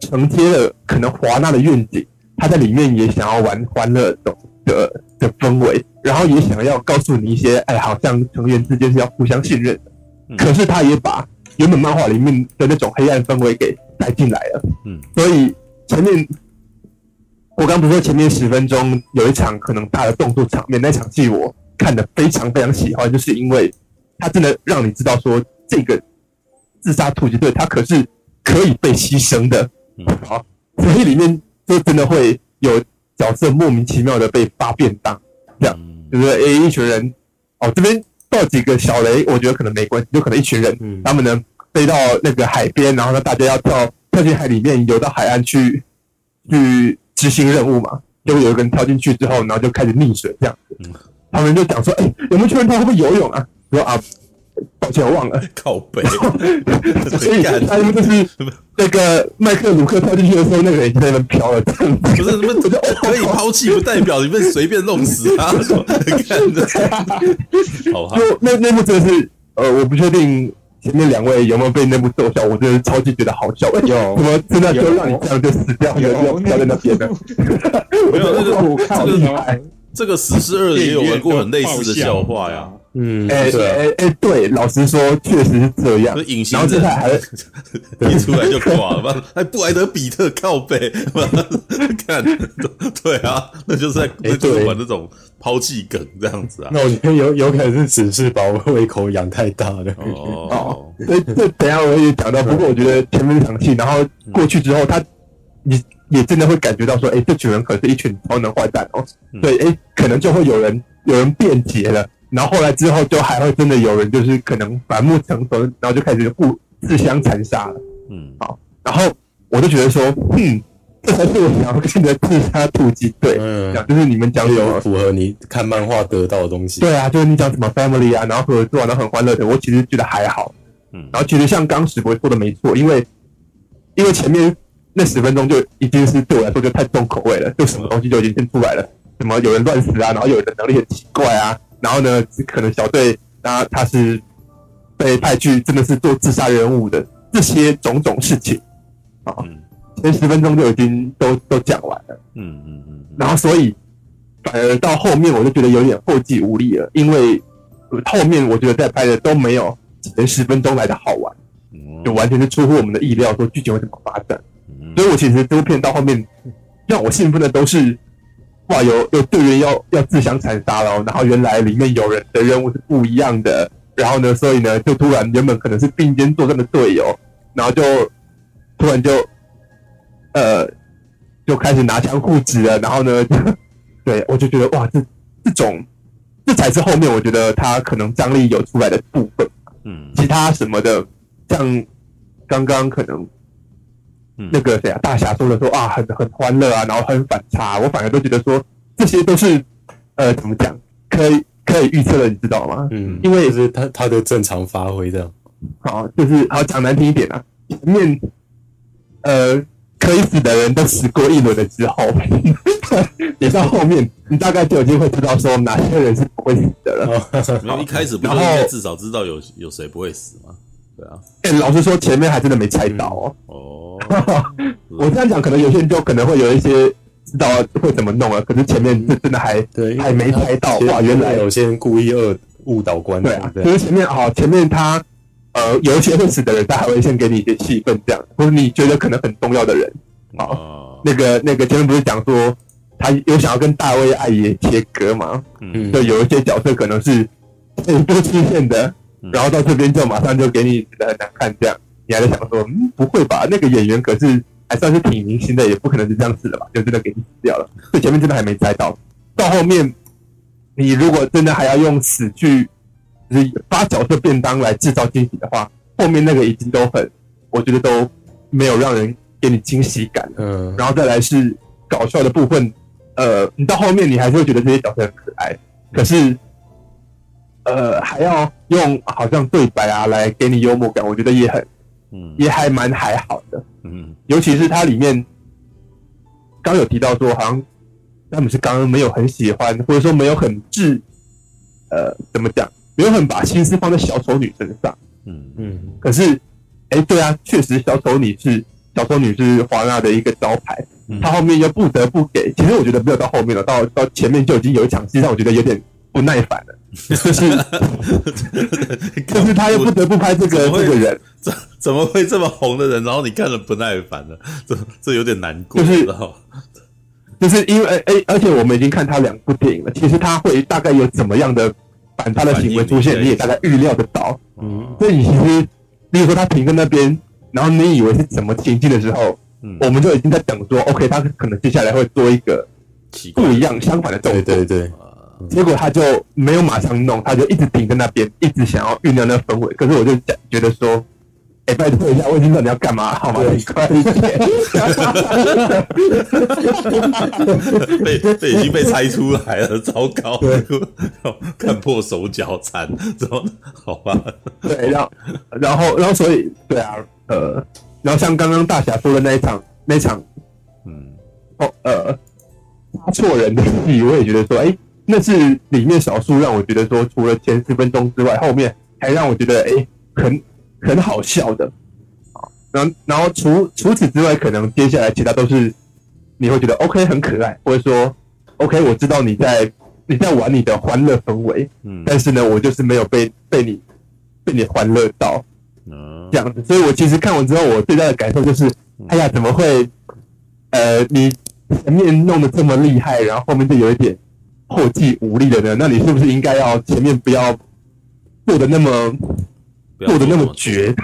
承接了可能华纳的愿景，他在里面也想要玩欢乐的的的氛围，然后也想要告诉你一些，哎，好像成员之间是要互相信任的，可是他也把原本漫画里面的那种黑暗氛围给带进来了，嗯，所以前面。我刚不是说前面十分钟有一场可能大的动作场面，那场戏我看的非常非常喜欢，就是因为它真的让你知道说这个自杀突击队他可是可以被牺牲的，嗯。好，所以里面就真的会有角色莫名其妙的被发便当，这样就是诶、欸、一群人哦这边爆几个小雷，我觉得可能没关系，有可能一群人他们呢飞到那个海边，然后呢大家要跳跳进海里面游到海岸去去。执行任务嘛，就会有一个人跳进去之后，然后就开始溺水这样子。他们就讲说：“哎、欸，有没有确认他会不会游泳啊？”说：“啊，抱歉，我忘了。”靠北。所以他们就是那个麦克鲁克跳进去的时候，那个人在那边飘了。不是，你们可以抛弃，不代表你们随便弄死他。看着，好哈。就那那部真的是，呃，我不确定。前面两位有没有被那部逗笑？我真的超级觉得好笑。有，怎么真的就让你这样就死掉？有有掉在那边的。没有那个这个这个十四二也有玩过很类似的笑话呀。嗯，哎哎哎，对，老实说确实是这样。隐形人还 一出来就挂了吧？还布莱德比特靠背，看，对啊，那就是在那就是玩这种。抛弃梗这样子啊？那我觉得有有可能是只是把我胃口养太大了。哦，这这等下我也讲到。不过我觉得前面场戏，然后过去之后，他你也真的会感觉到说，哎，这群人可是一群超能坏蛋哦。对，哎，可能就会有人有人辩解了，然后后来之后就还会真的有人就是可能反目成仇，然后就开始互自相残杀了。嗯，好，然后我就觉得说，嗯。这才是我想要看的自杀突击队，嗯，就是你们讲的有符合你看漫画得到的东西。对啊，就是你讲什么 family 啊，然后合作，然后很欢乐的，我其实觉得还好。嗯，然后其实像刚史博说的没错，因为因为前面那十分钟就已经是对我来说就太重口味了，就什么东西就已经先出来了，什么有人乱死啊，然后有人的能力很奇怪啊，然后呢，可能小队那他是被派去真的是做自杀任务的这些种种事情啊。嗯前十分钟就已经都都讲完了，嗯嗯嗯，然后所以反而到后面我就觉得有点后继无力了，因为后面我觉得在拍的都没有前十分钟来的好玩，就完全是出乎我们的意料，说剧情会怎么发展。所以我其实这部片到后面让我兴奋的都是，哇，有有队员要要自相残杀了，然后原来里面有人的任务是不一样的，然后呢，所以呢，就突然原本可能是并肩作战的队友，然后就突然就。呃，就开始拿枪护指了，然后呢，对我就觉得哇，这这种这才是后面我觉得他可能张力有出来的部分。嗯，其他什么的，像刚刚可能那个谁啊，大侠说了说啊，很很欢乐啊，然后很反差，我反而都觉得说这些都是呃，怎么讲，可以可以预测的，你知道吗？嗯，因为是他他的正常发挥这样。好，就是好讲难听一点啊，前面呃。可以死的人都死过一轮了之后，也到后面，你大概就已经会知道说哪些人是不会死的了。然后一开始不是应该至少知道有有谁不会死吗？对啊。哎、欸，老实说，前面还真的没猜到哦。嗯、哦。我这样讲，可能有些人就可能会有一些知道会怎么弄了，可是前面这真的还对还没猜到哇！原来有些人故意恶误导观众。对啊，就是前面好，前面他呃有一些认识的人，他还会先给你一些戏份，这样，或者你觉得可能很重要的人，好，那个那个前面不是讲说他有想要跟大卫爱也切割吗？嗯，就有一些角色可能是很多出现的，然后到这边就马上就给你觉得很难看，这样，你还在想说，嗯，不会吧？那个演员可是还算是挺明星的，也不可能是这样子的吧？就真的给你死掉了，所以前面真的还没猜到，到后面。你如果真的还要用死去，就是发角色便当来制造惊喜的话，后面那个已经都很，我觉得都没有让人给你惊喜感。嗯，然后再来是搞笑的部分，呃，你到后面你还是会觉得这些角色很可爱，可是，呃，还要用好像对白啊来给你幽默感，我觉得也很，嗯，也还蛮还好的。嗯，尤其是它里面刚有提到说好像。他们是刚刚没有很喜欢，或者说没有很治，呃，怎么讲？没有很把心思放在小丑女身上。嗯嗯。可是，哎、欸，对啊，确实小丑女是小丑女是华纳的一个招牌。他、嗯、后面又不得不给，其实我觉得没有到后面了，到到前面就已经有一场戏让我觉得有点不耐烦了。就是，就是他又不得不拍这个这个人，怎怎么会这么红的人，然后你看了不耐烦了？这这有点难过，就是。就是因为诶、欸，而且我们已经看他两部电影了，其实他会大概有怎么样的反差的行为出现，你也大概预料得到。嗯，所以你其实，比如说他停在那边，然后你以为是怎么情境的时候，嗯，我们就已经在等说，OK，他可能接下来会做一个不一样、相反的动作。对对对。结果他就没有马上弄，他就一直停在那边，一直想要酝酿那氛围。可是我就讲，觉得说。欸、拜托一下，我已经知道你要干嘛，好吗？你快一点！被被已经被猜出来了，糟糕！对，看破手脚惨，怎么？好吧？对，然后然后然后所以对啊，呃，然后像刚刚大侠说的那一场，那一场，嗯，哦，呃，杀错人的戏，我也觉得说，哎、欸，那是里面少数让我觉得说，除了前十分钟之外，后面还让我觉得，哎、欸，很。很好笑的，啊，然后然后除除此之外，可能接下来其他都是你会觉得 OK 很可爱，或者说 OK 我知道你在你在玩你的欢乐氛围，嗯，但是呢，我就是没有被被你被你欢乐到，嗯，这样子，所以我其实看完之后，我最大的感受就是，哎呀，怎么会，呃，你前面弄得这么厉害，然后后面就有一点后继无力的呢？那你是不是应该要前面不要做的那么？做的那么绝，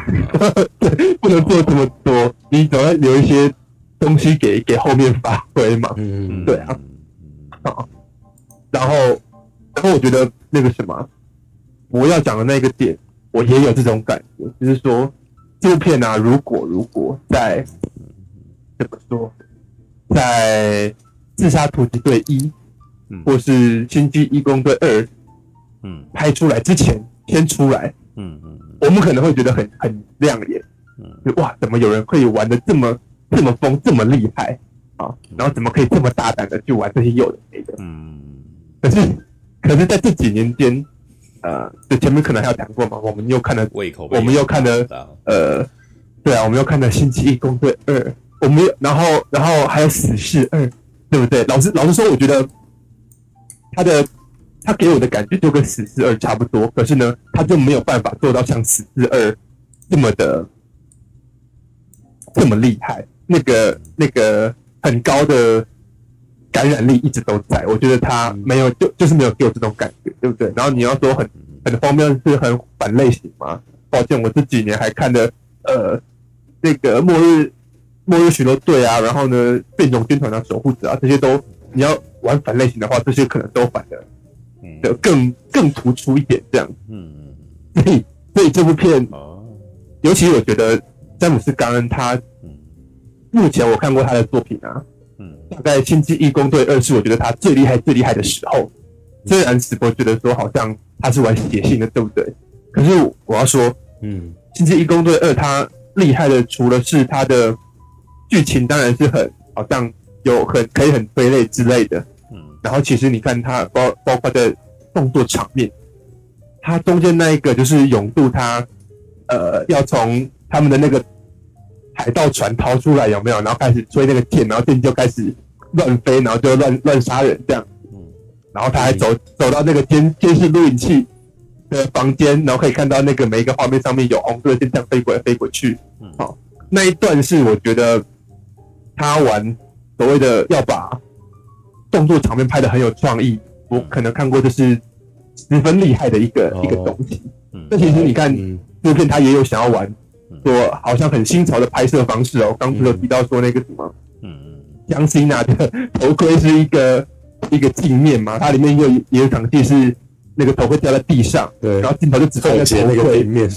对，不能做这么多，你总要留一些东西给给后面发挥嘛。嗯，对啊。好，然后，然后我觉得那个什么，我要讲的那个点，我也有这种感觉，就是说，这部片啊，如果如果在怎么说，在《自杀突击队一》或是《星际异攻队二》嗯拍出来之前先出来，嗯嗯。我们可能会觉得很很亮眼，嗯，哇，怎么有人可以玩的这么这么疯，这么厉害啊？然后怎么可以这么大胆的去玩这些有的没的？嗯，可是，可是在这几年间，呃，就前面可能还有讲过嘛，我们又看了胃口，我们又看了，呃，对啊，我们又看了《星际异攻队二》，我们又然后然后还有《死侍二》，对不对？老实老实说，我觉得他的。他给我的感觉就跟《死侍二》差不多，可是呢，他就没有办法做到像《死侍二》这么的这么厉害。那个那个很高的感染力一直都在，我觉得他没有就就是没有给我这种感觉，对不对？然后你要说很很荒谬是很反类型吗？抱歉，我这几年还看的呃那个末日末日巡逻队啊，然后呢变种军团的守护者啊，这些都你要玩反类型的话，这些可能都反的。的更更突出一点，这样，嗯，所以所以这部片，哦，尤其我觉得詹姆斯·冈恩他，嗯，目前我看过他的作品啊，嗯，大概《星际义工队二》是我觉得他最厉害最厉害的时候，虽然直播觉得说好像他是玩写信的，对不对？可是我要说，嗯，《星际义工队二》他厉害的除了是他的剧情，当然是很好像有很可以很催泪之类的。嗯然后其实你看他包包括的动作场面，他中间那一个就是勇度，他呃要从他们的那个海盗船逃出来有没有？然后开始吹那个剑，然后剑就开始乱飞，然后就乱乱杀人这样。嗯。然后他还走走到那个监监视录影器的房间，然后可以看到那个每一个画面上面有红色线这样飞过来飞过去。嗯，好，那一段是我觉得他玩所谓的要把动作场面拍得很有创意，我可能看过就是十分厉害的一个、哦、一个东西。嗯，那其实你看这片，他也有想要玩，说好像很新潮的拍摄方式哦。刚不是有提到说那个什么，嗯嗯，江心娜的头盔是一个一个镜面嘛，它里面有也有场戏是。那个头盔掉在地上，对，然后镜头就只看那个头盔面，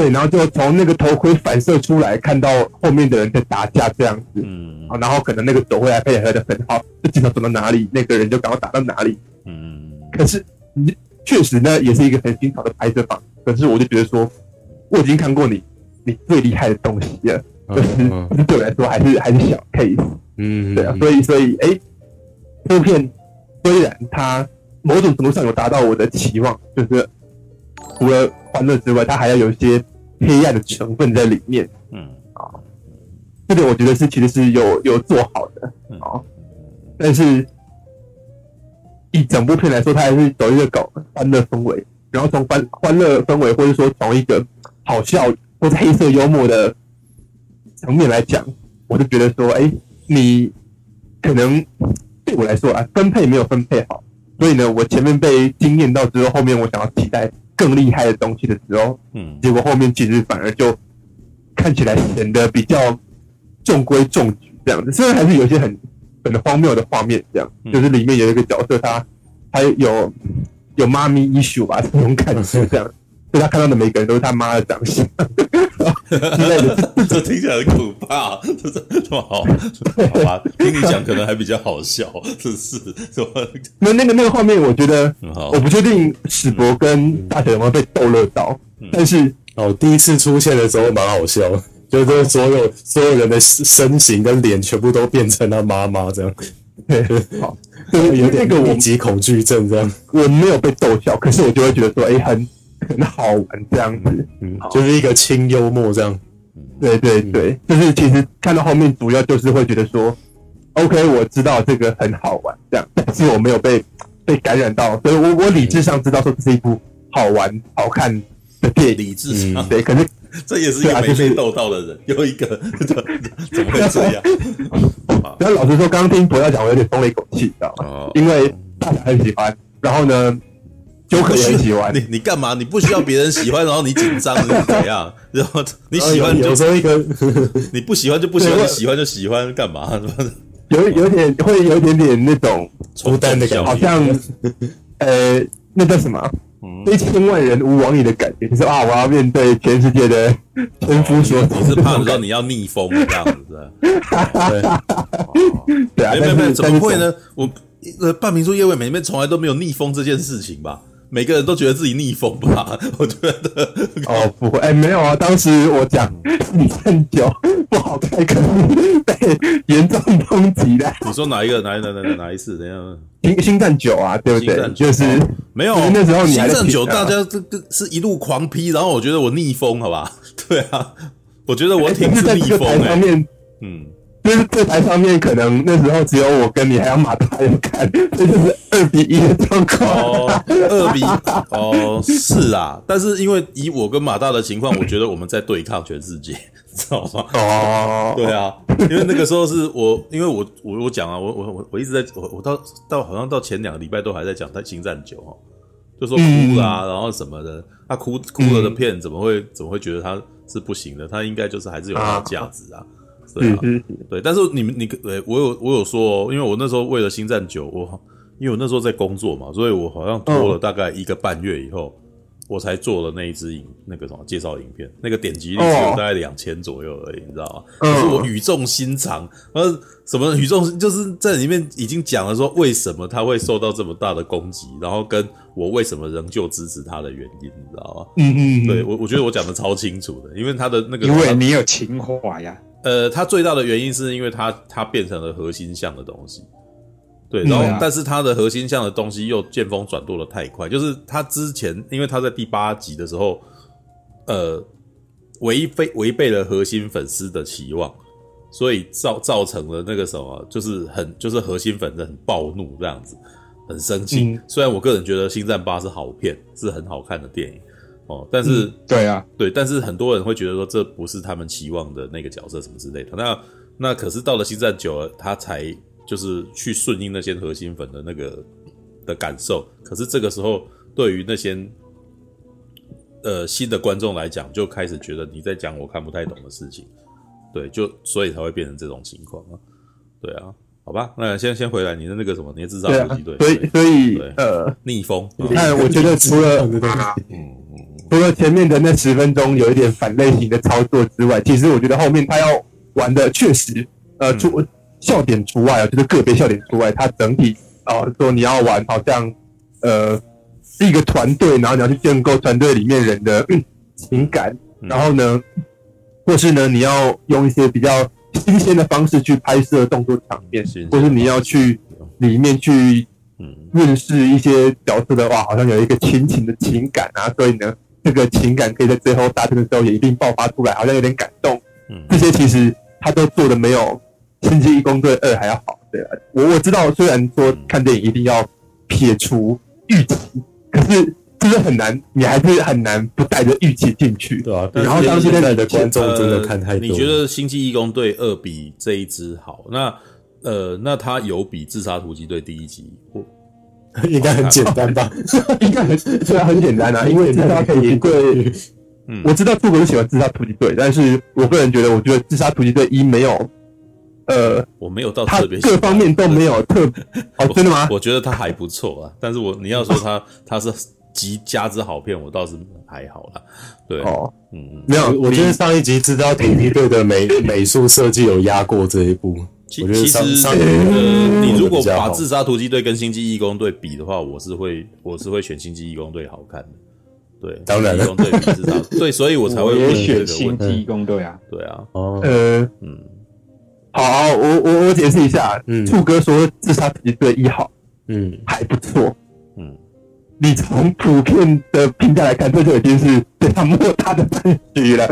对，然后就从那个头盔反射出来，看到后面的人在打架这样子，嗯，然后可能那个走回来配合的很好，这镜头走到哪里，那个人就赶快打到哪里，嗯，可是你确实呢，也是一个很新潮的拍摄法，可是我就觉得说，我已经看过你你最厉害的东西了，就是、嗯。嗯、对我来说还是还是小 case，嗯，对啊，所以所以哎，这部片虽然它。某种程度上有达到我的期望，就是除了欢乐之外，它还要有一些黑暗的成分在里面。嗯啊，这点我觉得是其实是有有做好的啊。但是以整部片来说，它还是走一个搞欢乐氛围，然后从欢欢乐氛围，或者说从一个好笑或者黑色幽默的层面来讲，我就觉得说，哎，你可能对我来说啊，分配没有分配好。所以呢，我前面被惊艳到之后，后面我想要期待更厉害的东西的时候，嗯，结果后面其实反而就看起来显得比较中规中矩这样子。虽然还是有一些很很荒谬的画面，这样，就是里面有一个角色他，他还有有妈咪 issue 吧，这种感觉这样。所以他看到的每个人都是他妈的长相之类的，这听起来很可怕，这这这么好，好吧？听你讲可能还比较好笑，是是是吧？那那个那个画面，我觉得我不确定史博跟大小有没有被逗乐到，但是哦，第一次出现的时候蛮好笑，就是所有所有人的身形跟脸全部都变成他妈妈这样，对，好，有点那个密集恐惧症这样。我没有被逗笑，可是我就会觉得说，哎，很。很好玩这样子，嗯，就是一个轻幽默这样，对对对，就是其实看到后面主要就是会觉得说，OK，我知道这个很好玩这样，但是我没有被被感染到，所以我我理智上知道说这是一部好玩好看的电影，理智上对，可是这也是一个没被逗到的人，有一个怎么会这样？然后老实说，刚刚听博要讲，我有点松了一口气，知道吗？因为大家很喜欢，然后呢。就可能喜欢你，你干嘛？你不需要别人喜欢，然后你紧张是怎样？然后你喜欢就说一个，你不喜欢就不喜欢，你喜欢就喜欢，干嘛？有有点会有一点点那种孤单的感觉，好像呃，那叫什么？一千万人无往矣的感觉，就是啊，我要面对全世界的千夫所指，你是怕说你要逆风这样子？对啊，没有没有，怎么会呢？我呃，半瓶醋叶味里面从来都没有逆风这件事情吧？每个人都觉得自己逆风吧？我觉得哦不会，哎、欸、没有啊，当时我讲星战九不好看，可能被严重抨击的。你说哪一个？哪一哪哪哪一次？等一下，星星战九啊，对不对？就是、哦、没有那时候你，星战九大家这这是一路狂批，然后我觉得我逆风，好吧？对啊，我觉得我挺是逆风哎、欸，嗯。就是这台上面可能那时候只有我跟你，还有马大有看，这就是二比一的状况。哦，二比哦，是啊，但是因为以我跟马大的情况，我觉得我们在对抗全世界，知道吗？哦，对啊，因为那个时候是我，因为我我我讲啊，我我我我一直在，我我到到好像到前两个礼拜都还在讲他星战九哦，就说哭啦，然后什么的，他哭哭了的片怎么会怎么会觉得他是不行的？他应该就是还是有他的价值啊。对啊，对，但是你们你对我有我有说哦，因为我那时候为了星战九，我因为我那时候在工作嘛，所以我好像拖了大概一个半月以后，我才做了那一支影那个什么介绍影片，那个点击率只有大概两千左右而已，你知道吗？可是我语重心长，呃，什么语重就是在里面已经讲了说为什么他会受到这么大的攻击，然后跟我为什么仍旧支持他的原因，你知道吗？嗯嗯，对我我觉得我讲的超清楚的，因为他的那个因为你有情怀呀。呃，它最大的原因是因为它它变成了核心向的东西，对，然后、嗯啊、但是它的核心向的东西又见风转舵的太快，就是它之前因为它在第八集的时候，呃，违背违背了核心粉丝的期望，所以造造成了那个什么，就是很就是核心粉丝很暴怒这样子。很生气。嗯、虽然我个人觉得《星战八》是好片，是很好看的电影哦，但是、嗯、对啊，对，但是很多人会觉得说这不是他们期望的那个角色什么之类的。那那可是到了《星战九》了，他才就是去顺应那些核心粉的那个的感受。可是这个时候，对于那些呃新的观众来讲，就开始觉得你在讲我看不太懂的事情。对，就所以才会变成这种情况啊。对啊，好吧，那先先回来你的那个什么，你的自杀突击队。所以所以呃，逆风。那我觉得除了嗯 嗯，除了前面的那十分钟有一点反类型的操作之外，其实我觉得后面他要玩的确实呃，除笑点除外啊，就是个别笑点除外，他整体啊说你要玩好像呃是一个团队，然后你要去建构团队里面人的情感，然后呢。或是呢，你要用一些比较新鲜的方式去拍摄动作场面，或是你要去里面去认识一些角色的话，好像有一个亲情的情感啊，所以呢，这个情感可以在最后大战的时候也一定爆发出来，好像有点感动。这些其实他都做的没有《星际异攻队二》还要好。对啊，我我知道，虽然说看电影一定要撇除预期，可是。就是很难，你还是很难不带着预期进去，对啊。然后当现在的观众真的看太多，你觉得《星际异攻队二》比这一支好？那呃，那它有比《自杀突击队》第一集？应该很简单吧？应该很虽然很简单啊，因为自杀突击队，嗯，我知道兔哥是喜欢《自杀突击队》，但是我个人觉得，我觉得《自杀突击队一》没有，呃，我没有到特别，各方面都没有特哦，真的吗？我觉得他还不错啊，但是我你要说他他是。极佳之好片，我倒是还好啦。对，哦，嗯，没有，我觉得上一集知道突击队的美美术设计有压过这一部。其实，呃，你如果把自杀突击队跟星际义工队比的话，我是会，我是会选星际义工队好看的。对，当然了，异攻队比自杀，对，所以我才会选星际义工队啊。对啊，哦，呃，嗯，好，我我我解释一下，嗯，兔哥说自杀突击队一好，嗯，还不错，嗯。你从普遍的评价来看，这就已经是对他莫大的赞许了。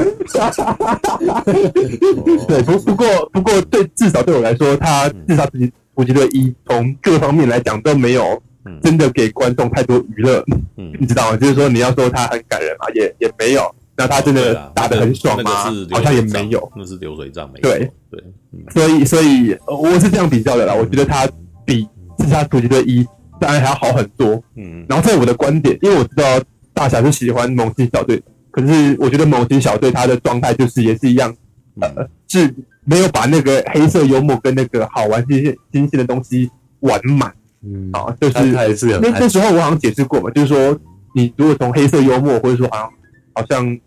对，不不过不过对，至少对我来说，他至少自己突击队一从各方面来讲都没有真的给观众太多娱乐。嗯，你知道吗？就是说你要说他很感人嘛，也也没有。那他真的打得很爽吗？好像也没有。那是流水账，没对对。所以所以我是这样比较的啦。我觉得他比自杀突击队一。当然还要好很多，嗯，然后在我的观点，因为我知道大侠是喜欢猛禽小队，可是我觉得猛禽小队他的状态就是也是一样，呃，是没有把那个黑色幽默跟那个好玩新鲜新鲜的东西玩满，嗯，啊，就是那那时候我好像解释过嘛，就是说你如果从黑色幽默或者说好像好像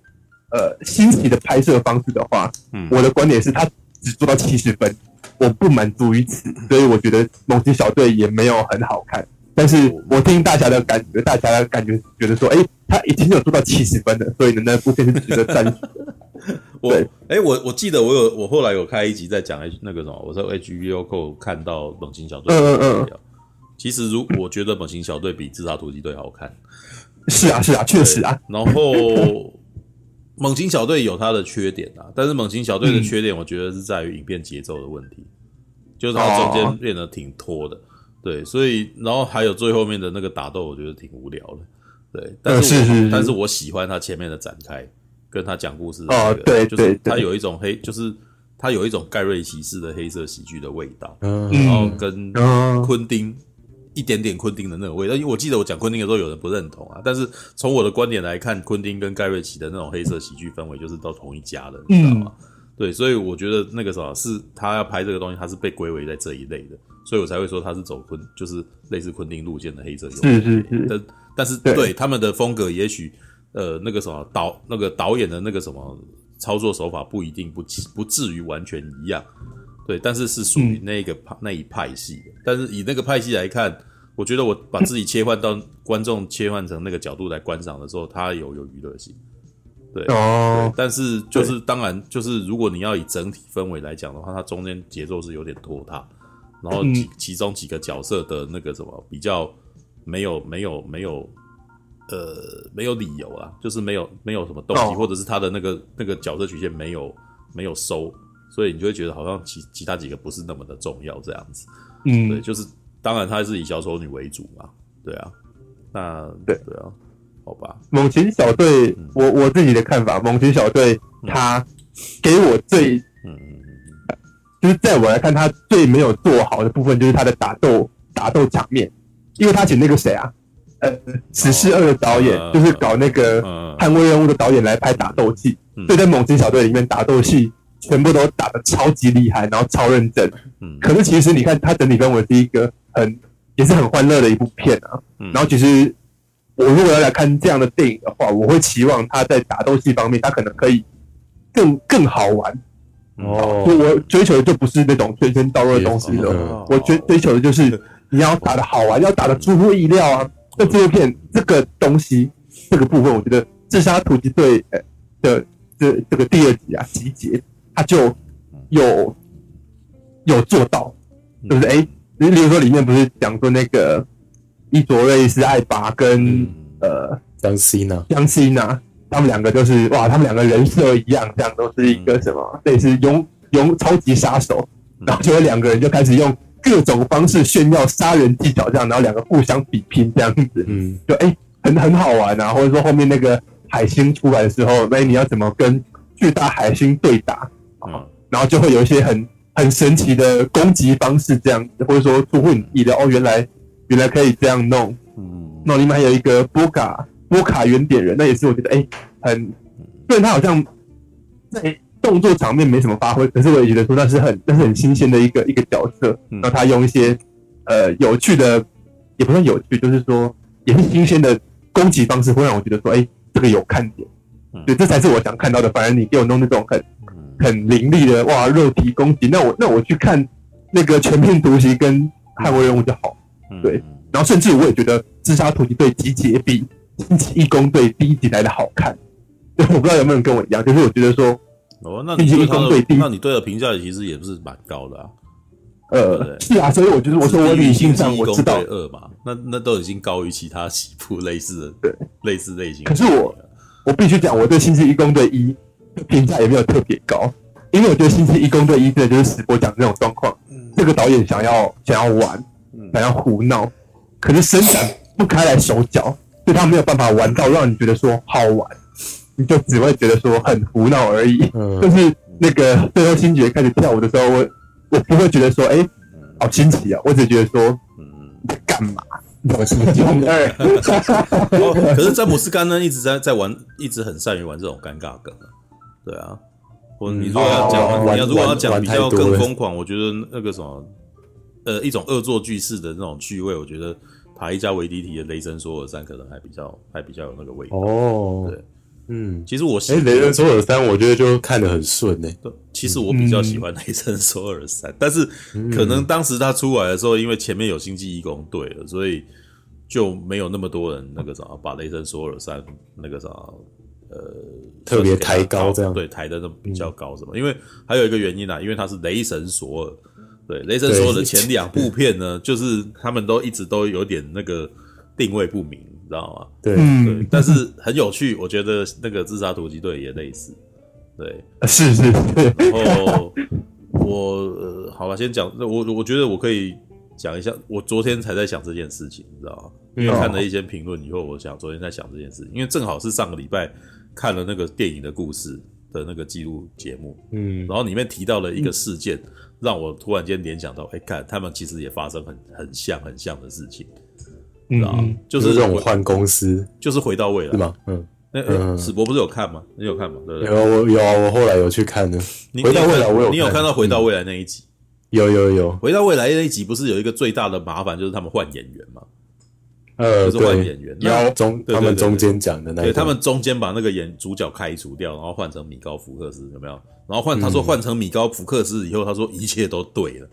呃新奇的拍摄方式的话，嗯，我的观点是他只做到七十分，我不满足于此，所以我觉得猛禽小队也没有很好看。但是我听大侠的感觉，大侠的感觉觉得说，哎、欸，他已经有做到七十分了，所以呢，那部片是值得赞许的。我，哎、欸，我我记得我有，我后来有开一集在讲那个什么，我在 HBO 看到猛禽小队。嗯嗯嗯。其实，如我觉得猛禽小队比自杀突击队好看。是啊，是啊，确实啊。然后，猛禽小队有它的缺点啊，但是猛禽小队的缺点，我觉得是在于影片节奏的问题，嗯、就是它中间变得挺拖的。对，所以然后还有最后面的那个打斗，我觉得挺无聊的。对，但是我、但是我喜欢他前面的展开，跟他讲故事的、那个。哦，对，就是他有一种黑，就是他有一种盖瑞奇式的黑色喜剧的味道。嗯，然后跟昆汀一点点昆汀的那种味道。因为我记得我讲昆汀的时候，有人不认同啊。但是从我的观点来看，昆汀跟盖瑞奇的那种黑色喜剧氛围，就是都同一家的，你知道吗？嗯、对，所以我觉得那个什么，是他要拍这个东西，他是被归为在这一类的。所以我才会说他是走昆，就是类似昆汀路线的黑色幽默。是是是。但但是对，对他们的风格，也许呃那个什么导那个导演的那个什么操作手法不一定不不至于完全一样。对，但是是属于那个派、嗯、那一派系的。但是以那个派系来看，我觉得我把自己切换到观众切换成那个角度来观赏的时候，它有有娱乐性。对哦对。但是就是当然就是如果你要以整体氛围来讲的话，它中间节奏是有点拖沓。然后其其中几个角色的那个什么比较没有没有没有呃没有理由啊，就是没有没有什么动机，或者是他的那个那个角色曲线没有没有收，所以你就会觉得好像其其他几个不是那么的重要这样子。嗯，对，就是当然他是以小丑女为主嘛，对啊，那对。对啊，好吧。猛禽小队，嗯、我我自己的看法，猛禽小队他给我最，就是在我来看，他最没有做好的部分就是他的打斗打斗场面，因为他请那个谁啊，呃，死侍二的导演、哦、就是搞那个捍卫任务的导演来拍打斗戏，所以、嗯、在猛禽小队里面打斗戏。全部都打得超级厉害，然后超认真。嗯，可是其实你看，它整体氛围是一个很也是很欢乐的一部片啊。嗯，然后其实我如果要来看这样的电影的话，我会期望他在打斗戏方面，他可能可以更更好玩。哦，就我追求的就不是那种拳拳到肉的东西了，我追追求的就是你要打的好玩，要打的出乎意料啊。那这部片这个东西这个部分，我觉得《自杀突击队》的这这个第二集啊，集结。他就有有做到，就是哎，比如说里面不是讲说那个伊佐瑞斯艾拔跟呃江西呢，江西呢，他们两个就是哇，他们两个人设一样，这样都是一个什么类似勇勇超级杀手，然后就有两个人就开始用各种方式炫耀杀人技巧，这样，然后两个互相比拼这样子，嗯，就哎很很好玩啊，或者说后面那个海星出来的时候，哎，你要怎么跟巨大海星对打？啊，然后就会有一些很很神奇的攻击方式，这样子，或者说出乎你意料哦，原来原来可以这样弄。嗯，那里面还有一个波卡波卡原点人，那也是我觉得哎，很虽然他好像在动作场面没什么发挥，可是我也觉得说那是很那是很新鲜的一个一个角色。然后他用一些呃有趣的，也不算有趣，就是说也是新鲜的攻击方式，会让我觉得说哎，这个有看点。对，这才是我想看到的。反而你给我弄那种很。很凌厉的哇，肉体攻击，那我那我去看那个全片突袭跟捍卫任务就好，对，然后甚至我也觉得自杀突击队集结比 义工队第一集来的好看，对，我不知道有没有人跟我一样，就是我觉得说，哦，那星际义工队第一，那你对的评价其实也不是蛮高的啊，呃，是啊，所以我觉得我说我理性上我知道。二嘛，那那都已经高于其他几部类似的对 类似类型，可是我我必须讲，我对星际义工队一。评价也没有特别高，因为我觉得《星际义工队一》真的就是史博讲的那种状况。嗯、这个导演想要想要玩，嗯、想要胡闹，可是伸展不开来手脚，所以他没有办法玩到让你觉得说好玩，你就只会觉得说很胡闹而已。嗯、就是那个最后星爵开始跳舞的时候，我我不会觉得说哎、欸，好新奇啊，我只觉得说你在干嘛？我是中二。可是詹姆斯·甘恩一直在在玩，一直很善于玩这种尴尬梗。对啊，我你如果要讲，你要如果要讲比较更疯狂，我觉得那个什么，呃，一种恶作剧式的那种趣味，我觉得塔伊加维迪提的《雷神索尔三》可能还比较还比较有那个味道。哦，对，嗯，其实我哎，《雷神索尔三》我觉得就看得很顺呢。其实我比较喜欢《雷神索尔三》，但是可能当时他出来的时候，因为前面有星际义工队了，所以就没有那么多人那个啥把《雷神索尔三》那个啥。呃，特别抬高这样，对，抬的那比较高，什么？嗯、因为还有一个原因啊，因为他是雷神索尔，对，雷神索尔的前两部片呢，就是他们都一直都有点那个定位不明，你知道吗？对，对，但是很有趣，我觉得那个自杀突击队也类似，对，是是，然后我呃，好了，先讲，那我我觉得我可以讲一下，我昨天才在想这件事情，你知道吗？因为看了一些评论以后，我想昨天在想这件事，因为正好是上个礼拜。看了那个电影的故事的那个记录节目，嗯，然后里面提到了一个事件，嗯、让我突然间联想到，哎，看他们其实也发生很很像很像的事情，嗯，啊，就是这种换公司，就是回到未来，是吗？嗯，那嗯，史博不是有看吗？你有看吗？对不对？有，我有啊，我后来有去看的。回到未来，我有，你有看到回到未来那一集？有有有，回到未来那一集不是有一个最大的麻烦，就是他们换演员吗？呃，就是换演员，然后中他们中间讲的那，对他们中间把那个演主角开除掉，然后换成米高福克斯，有没有？然后换他说换成米高福克斯以后，他说一切都对了。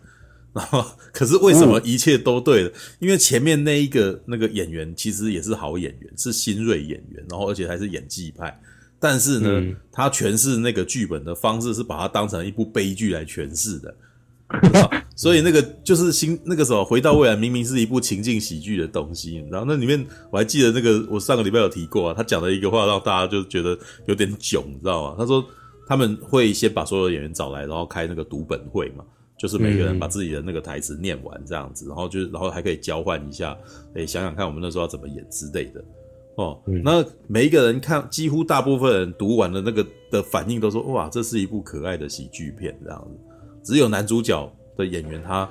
然后可是为什么一切都对了？因为前面那一个那个演员其实也是好演员，是新锐演员，然后而且还是演技派，但是呢，他诠释那个剧本的方式是把它当成一部悲剧来诠释的。所以那个就是新那个时候回到未来明明是一部情境喜剧的东西，然后那里面我还记得那个我上个礼拜有提过啊，他讲了一个话让大家就觉得有点囧，你知道吗？他说他们会先把所有的演员找来，然后开那个读本会嘛，就是每个人把自己的那个台词念完这样子，然后就然后还可以交换一下，诶，想想看我们那时候要怎么演之类的。哦，那每一个人看，几乎大部分人读完了那个的反应都说，哇，这是一部可爱的喜剧片这样子。只有男主角的演员他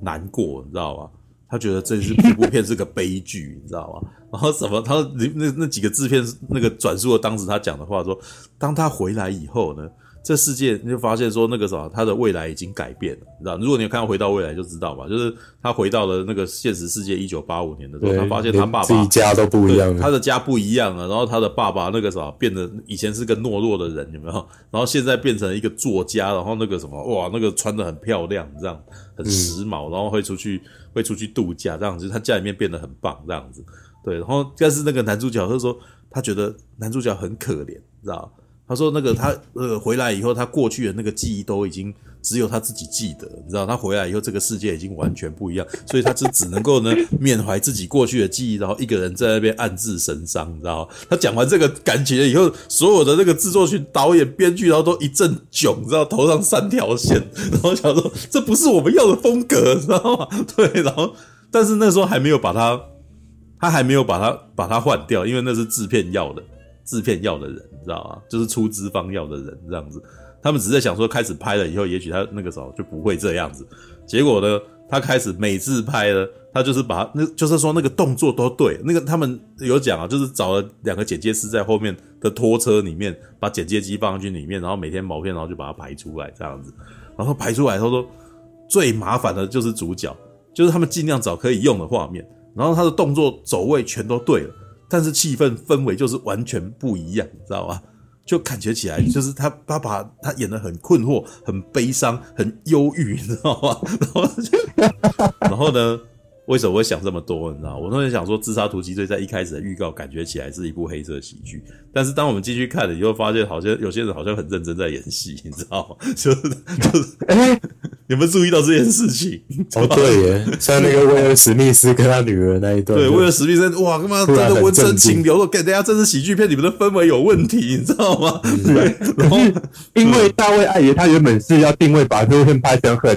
难过，你知道吗？他觉得这是这部片是个悲剧，你知道吗？然后什么？他那那几个制片那个转述了当时他讲的话，说，当他回来以后呢？这世界你就发现说那个什么，他的未来已经改变了，你知道？如果你有看到回到未来就知道吧，就是他回到了那个现实世界一九八五年的时候，他发现他爸爸自己家都不一样了，他的家不一样了，然后他的爸爸那个什么变得以前是个懦弱的人，有没有？然后现在变成一个作家，然后那个什么哇，那个穿的很漂亮，这样很时髦，然后会出去会出去度假，这样子他家里面变得很棒，这样子对。然后但是那个男主角他说他觉得男主角很可怜，你知道？他说：“那个他呃回来以后，他过去的那个记忆都已经只有他自己记得，你知道？他回来以后，这个世界已经完全不一样，所以他只只能够呢缅怀自己过去的记忆，然后一个人在那边暗自神伤，你知道？他讲完这个感觉以后，所有的那个制作群、导演、编剧，然后都一阵囧，你知道？头上三条线，然后想说这不是我们要的风格，你知道吗？对，然后但是那时候还没有把他，他还没有把他把他换掉，因为那是制片要的，制片要的人。”你知道吗？就是出资方要的人这样子，他们只是在想说，开始拍了以后，也许他那个时候就不会这样子。结果呢，他开始每次拍了，他就是把那，就是说那个动作都对。那个他们有讲啊，就是找了两个剪接师在后面的拖车里面，把剪接机放进去里面，然后每天毛片，然后就把它排出来这样子。然后排出来，他说最麻烦的就是主角，就是他们尽量找可以用的画面，然后他的动作走位全都对了。但是气氛氛围就是完全不一样，知道吧？就感觉起来就是他爸爸他演的很困惑、很悲伤、很忧郁，你知道吗？然后就，然后呢？为什么会想这么多？你知道，我那时想说，《自杀突击队》在一开始的预告感觉起来是一部黑色喜剧，但是当我们继续看了以后，发现好像有些人好像很认真在演戏，你知道吗？就 是就是，哎、欸，有没有注意到这件事情？哦，对耶，像那个威尔史密斯跟他女儿那一段，对，威尔史密斯，哇，他妈真的温情情流露，给大家这是喜剧片，你们的氛围有问题，你知道吗？对，然后因为大卫艾爷他原本是要定位把这部片拍成很。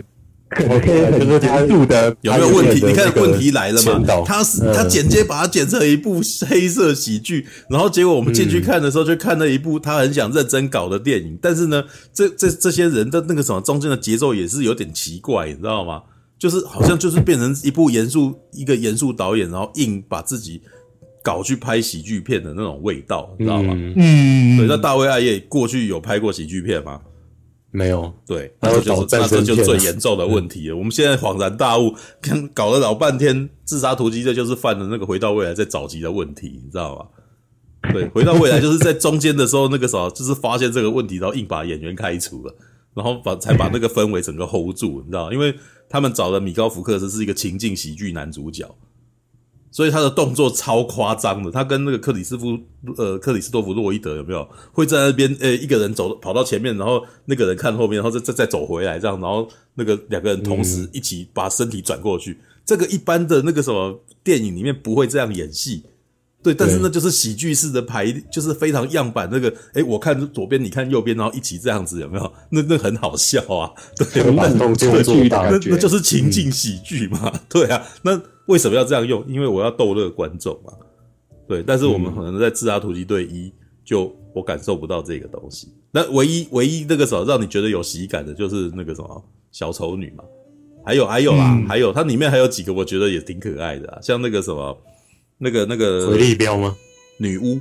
就是他录的有没有问题？你看问题来了嘛？他是他剪接把它剪成一部黑色喜剧，然后结果我们进去看的时候，就看了一部他很想认真搞的电影。但是呢，这这这些人的那个什么中间的节奏也是有点奇怪，你知道吗？就是好像就是变成一部严肃一个严肃导演，然后硬把自己搞去拍喜剧片的那种味道，你知道吗？嗯，对。那大卫艾叶过去有拍过喜剧片吗？没有，对，那这就是那这就是最严重的问题了。我们现在恍然大悟，看搞了老半天，自杀突击，这就是犯了那个回到未来在找集的问题，你知道吗？对，回到未来就是在中间的时候，那个时候就是发现这个问题，然后硬把演员开除了，然后把才把那个氛围整个 hold 住，你知道吗？因为他们找的米高福克斯是一个情境喜剧男主角。所以他的动作超夸张的，他跟那个克里斯夫呃克里斯多弗洛伊德有没有会在那边呃一个人走跑到前面，然后那个人看后面，然后再再再走回来这样，然后那个两个人同时一起把身体转过去，这个一般的那个什么电影里面不会这样演戏，对，但是那就是喜剧式的排，就是非常样板那个，诶我看左边，你看右边，然后一起这样子有没有？那那很好笑啊，对，慢动作那那就是情境喜剧嘛，对啊，那。为什么要这样用？因为我要逗乐观众嘛。对，但是我们可能在《自杀突击队一》就我感受不到这个东西。那唯一唯一那个什么让你觉得有喜感的，就是那个什么小丑女嘛。还有还有啦，嗯、还有它里面还有几个我觉得也挺可爱的啊，像那个什么那个那个回力镖吗？女巫，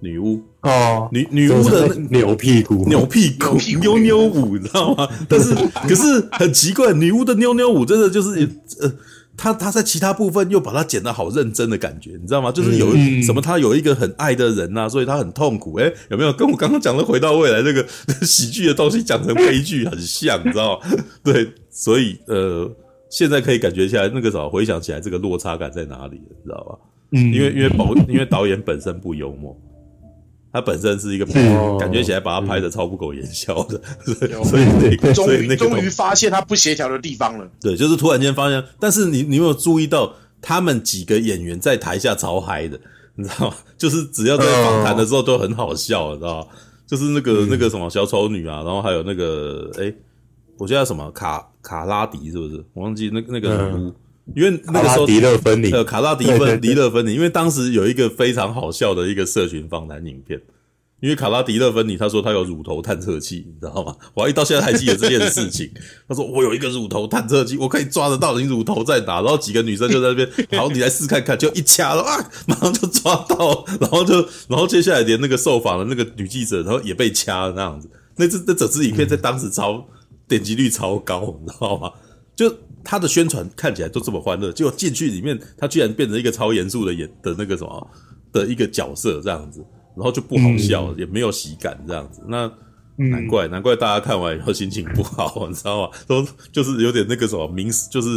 女巫哦，女女巫的扭屁股，扭屁股，妞妞舞，你知道吗？但是可是很奇怪，女巫的妞妞舞真的就是呃。他他在其他部分又把它剪得好认真的感觉，你知道吗？就是有什么他有一个很爱的人呐、啊，所以他很痛苦。诶，有没有跟我刚刚讲的回到未来那个喜剧的东西讲成悲剧很像，你知道吗？对，所以呃，现在可以感觉起来那个时候回想起来这个落差感在哪里，你知道吧？嗯，因为因为导因为导演本身不幽默。他本身是一个，感觉起来把他拍的超不苟言笑的，所以那个，终于终于发现他不协调的地方了。对，就是突然间发现，但是你你有没有注意到，他们几个演员在台下超嗨的，你知道吗？就是只要在访谈的时候都很好笑，你知道吗？就是那个那个什么小丑女啊，然后还有那个哎我记得什么？卡卡拉迪是不是？我忘记那那个因为那个时候迪勒芬妮，呃，卡拉迪芬迪勒芬妮，因为当时有一个非常好笑的一个社群访谈影片。因为卡拉迪勒芬妮，他说他有乳头探测器，你知道吗？我还到现在还记得这件事情。他说我有一个乳头探测器，我可以抓得到你乳头在哪。然后几个女生就在那边，好，你来试看看，就一掐了啊，马上就抓到。然后就，然后接下来连那个受访的那个女记者，然后也被掐了那样子。那这那整支影片在当时超点击率超高，你知道吗？就他的宣传看起来都这么欢乐，结果进去里面，他居然变成一个超严肃的演的那个什么的一个角色这样子。然后就不好笑，嗯、也没有喜感这样子，那难怪、嗯、难怪大家看完以后心情不好，你知道吗？都就是有点那个什么名，就是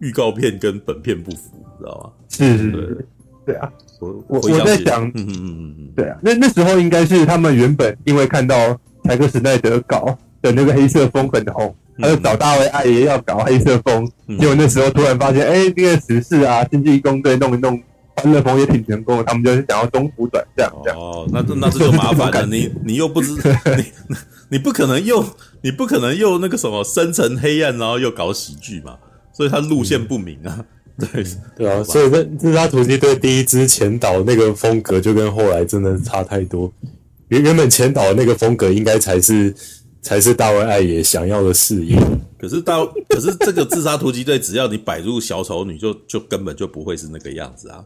预告片跟本片不符，你知道吗？是是是，对。啊，我我我在想，嗯嗯嗯嗯，对啊，那那时候应该是他们原本因为看到柴克史奈德搞的那个黑色风很红，他就找大卫艾爷要搞黑色风，嗯、结果那时候突然发现，哎，这个时事啊，星际异攻队弄一弄。欢乐风也挺成功的，他们就是想要中途转这样这样。哦，那这那这就麻烦了，你你又不知 你你不可能又你不可能又那个什么深层黑暗，然后又搞喜剧嘛，所以他路线不明啊。嗯、对对啊，所以这自杀突击队第一支前导那个风格就跟后来真的差太多。原原本前导的那个风格应该才是才是大卫艾也想要的事业。可是大可是这个自杀突击队，只要你摆入小丑女就，就就根本就不会是那个样子啊。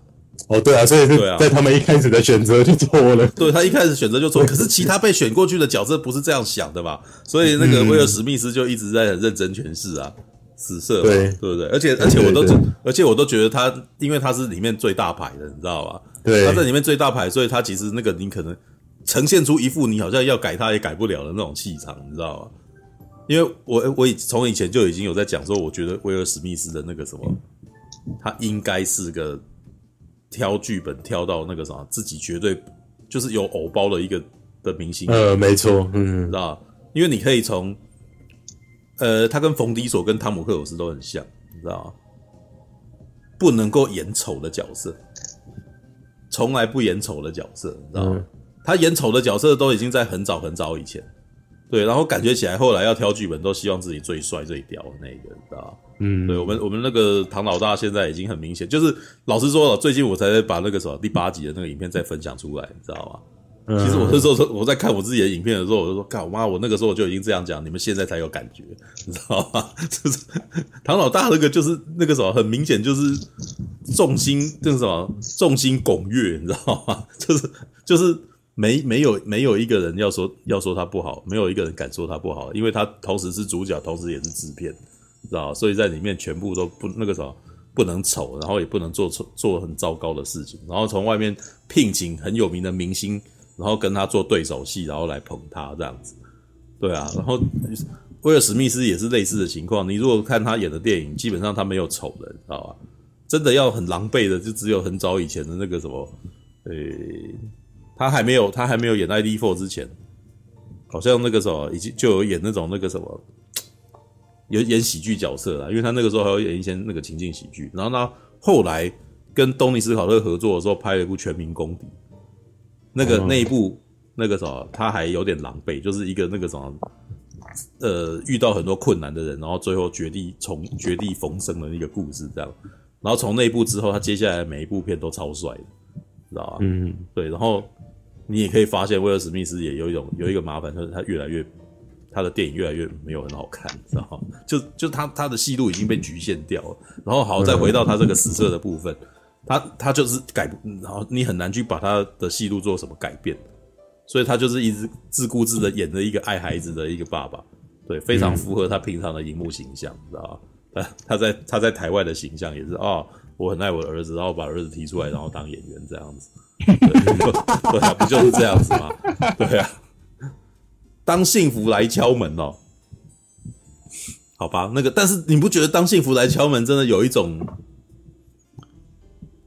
哦，对啊，所以是在他们一开始的选择就错了。对，他一开始选择就错，可是其他被选过去的角色不是这样想的嘛？所以那个威尔史密斯就一直在很认真诠释啊，死色嘛，对，对不对？而且而且我都而且我都觉得他，因为他是里面最大牌的，你知道吧？对，他在里面最大牌，所以他其实那个你可能呈现出一副你好像要改他也改不了的那种气场，你知道吗？因为我我以从以前就已经有在讲说，我觉得威尔史密斯的那个什么，他应该是个。挑剧本挑到那个啥，自己绝对就是有偶包的一个的明星。呃，没错，嗯，知道？因为你可以从，呃，他跟冯迪索跟汤姆克鲁斯都很像，你知道吗？不能够演丑的角色，从来不演丑的角色，你知道吗？嗯、他演丑的角色都已经在很早很早以前，对，然后感觉起来后来要挑剧本都希望自己最帅最屌的那个，你知道吗？嗯，对我们，我们那个唐老大现在已经很明显，就是老实说了，最近我才把那个什么第八集的那个影片再分享出来，你知道吗？嗯、其实我那时候我在看我自己的影片的时候，我就说，干我妈，我那个时候就已经这样讲，你们现在才有感觉，你知道吗？就是唐老大那个就是那个什么，很明显就是众星，那个什么众星拱月，你知道吗？就是就是没没有没有一个人要说要说他不好，没有一个人敢说他不好，因为他同时是主角，同时也是制片。知道，所以在里面全部都不那个什么，不能丑，然后也不能做错做很糟糕的事情，然后从外面聘请很有名的明星，然后跟他做对手戏，然后来捧他这样子，对啊，然后威尔史密斯也是类似的情况。你如果看他演的电影，基本上他没有丑人，知道吧？真的要很狼狈的，就只有很早以前的那个什么，呃、他还没有他还没有演《ID Four》之前，好像那个时候已经就有演那种那个什么。有演喜剧角色啦，因为他那个时候还有演一些那个情境喜剧。然后呢，后来跟东尼斯考特合作的时候，拍了一部《全民公敌》，那个那一部那个什么，他还有点狼狈，就是一个那个什么，呃，遇到很多困难的人，然后最后绝地从绝地逢生的那个故事这样。然后从那一部之后，他接下来每一部片都超帅的，知道吧？嗯，对。然后你也可以发现，威尔史密斯也有一种有一个麻烦，就是他越来越。他的电影越来越没有很好看，知道吗？就就他他的戏路已经被局限掉了。然后好，再回到他这个死色的部分，他他就是改，然后你很难去把他的戏路做什么改变，所以他就是一直自顾自的演着一个爱孩子的一个爸爸，对，非常符合他平常的荧幕形象，知道吧？他他在他在台外的形象也是啊、哦，我很爱我的儿子，然后把儿子提出来，然后当演员这样子，对，对啊，不就是这样子吗？对啊。当幸福来敲门哦，好吧，那个，但是你不觉得当幸福来敲门真的有一种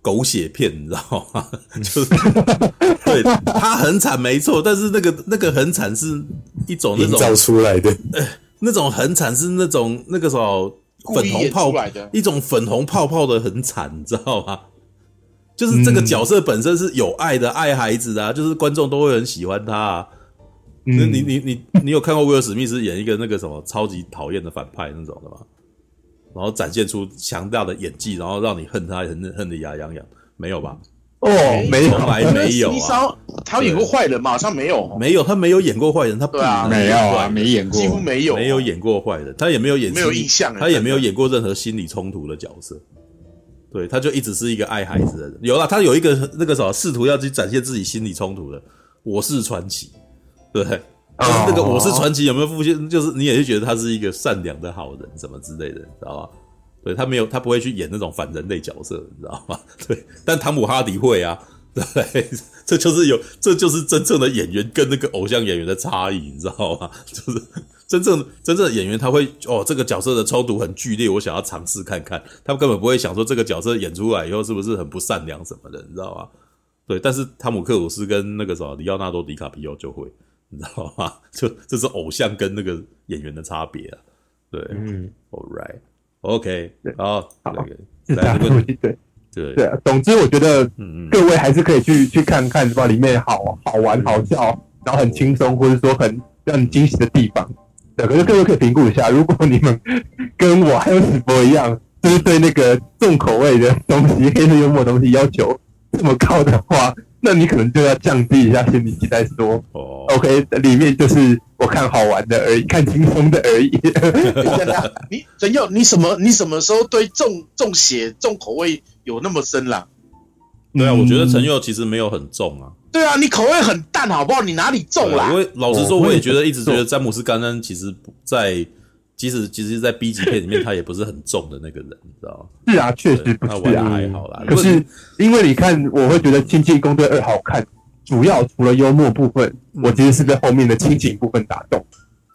狗血片，你知道吗？就是对他很惨，没错，但是那个那个很惨是一种那种造出来的，呃，那种很惨是那种那个什么粉红泡一种粉红泡泡的很惨，你知道吗？就是这个角色本身是有爱的，爱孩子的啊，就是观众都会很喜欢他啊。那你你你你有看过威尔史密斯演一个那个什么超级讨厌的反派那种的吗？然后展现出强大的演技，然后让你恨他恨恨得牙痒痒，没有吧？哦，没有，从来没有啊！他演过坏人吗？好像没有，没有，他没有演过坏人，他对啊，没有啊，没演过，几乎没有，没有演过坏人，他也没有演，没有印象，他也没有演过任何心理冲突的角色。对，他就一直是一个爱孩子的人。有了，他有一个那个什么，试图要去展现自己心理冲突的。我是传奇，对，但是那个我是传奇有没有复现？就是你也是觉得他是一个善良的好人，什么之类的，知道吧？对，他没有，他不会去演那种反人类角色，你知道吗？对，但汤姆哈迪会啊，对，这就是有，这就是真正的演员跟那个偶像演员的差异，你知道吗？就是。真正真正的演员，他会哦，这个角色的冲突很剧烈，我想要尝试看看。他根本不会想说这个角色演出来以后是不是很不善良什么的，你知道吗？对，但是汤姆克鲁斯跟那个什么里奥纳多迪卡皮奥就会，你知道吗？就这是偶像跟那个演员的差别啊。对，嗯，All right，OK，好，好，是这样，对，对，对啊。总之，我觉得，各位还是可以去去看看，是吧？里面好好玩、好笑，然后很轻松，或者说很让你惊喜的地方。对，可是各位可以评估一下，如果你们跟我还有史博一样，就是对那个重口味的东西、黑色幽默的东西要求这么高的话，那你可能就要降低一下心理期待，说哦，OK，里面就是我看好玩的而已，看轻松的而已。你陈佑，你什么？你什么时候对重重血重口味有那么深啦？对啊，我觉得陈佑其实没有很重啊。对啊，你口味很淡，好不好？你哪里重了？因为老实说，我也觉得一直觉得詹姆斯·甘恩其实，在即使其实，在 B 级片里面，他也不是很重的那个人，你知道吗？是啊，确实不是啊，玩的还好啦。可是因为你看，我会觉得《亲戚攻队二》好看，主要除了幽默部分，我其实是被后面的亲情部分打动。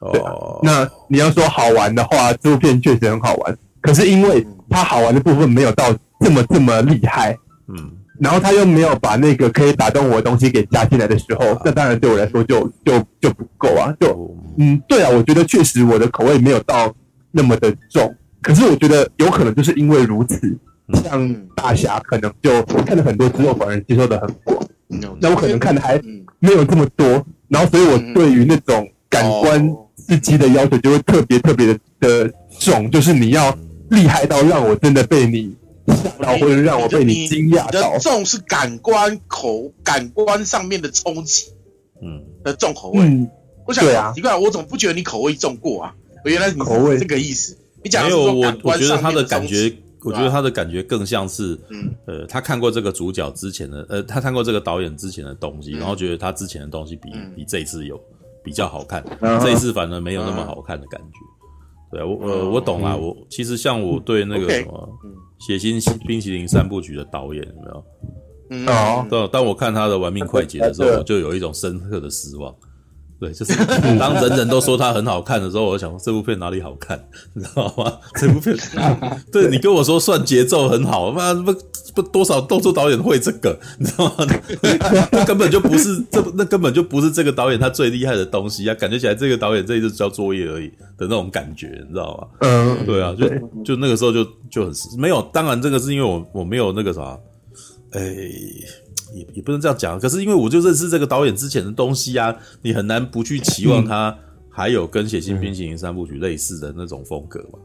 哦，那你要说好玩的话，这部片确实很好玩。可是因为它好玩的部分没有到这么这么厉害，嗯。然后他又没有把那个可以打动我的东西给加进来的时候，那当然对我来说就就就不够啊！就嗯，对啊，我觉得确实我的口味没有到那么的重，可是我觉得有可能就是因为如此，像大侠可能就看了很多之后，反而接受的很广，那我可能看的还没有这么多，然后所以我对于那种感官刺激的要求就会特别特别的的重，就是你要厉害到让我真的被你。然后或者让我被你惊讶到，重是感官口感官上面的冲击，嗯，的重口味。嗯、我想，奇怪、啊，我怎么不觉得你口味重过啊？我原来你口味这个意思。你讲的是说感官上面的冲击。没有，我我觉得他的感觉，我觉得他的感觉更像是，嗯，呃，他看过这个主角之前的，呃，他看过这个导演之前的东西，嗯、然后觉得他之前的东西比、嗯、比这一次有比较好看，嗯、这一次反而没有那么好看的感觉。对啊，我呃，我懂啦。我其实像我对那个什么《血腥冰淇淋三部曲》的导演有没有？嗯，当当我看他的《玩命快捷》的时候，我就有一种深刻的失望。对，就是 当人人都说他很好看的时候，我就想说这部片哪里好看，你知道吗？这部片，对你跟我说算节奏很好，妈不不多少动作导演会这个，你知道吗？那根本就不是这，那根本就不是这个导演他最厉害的东西啊！感觉起来这个导演这一次交作业而已的那种感觉，你知道吗？嗯，对啊，就就那个时候就就很没有。当然，这个是因为我我没有那个啥，哎。也也不能这样讲，可是因为我就认识这个导演之前的东西啊，你很难不去期望他还有跟《血腥冰淇淋三部曲》类似的那种风格嘛。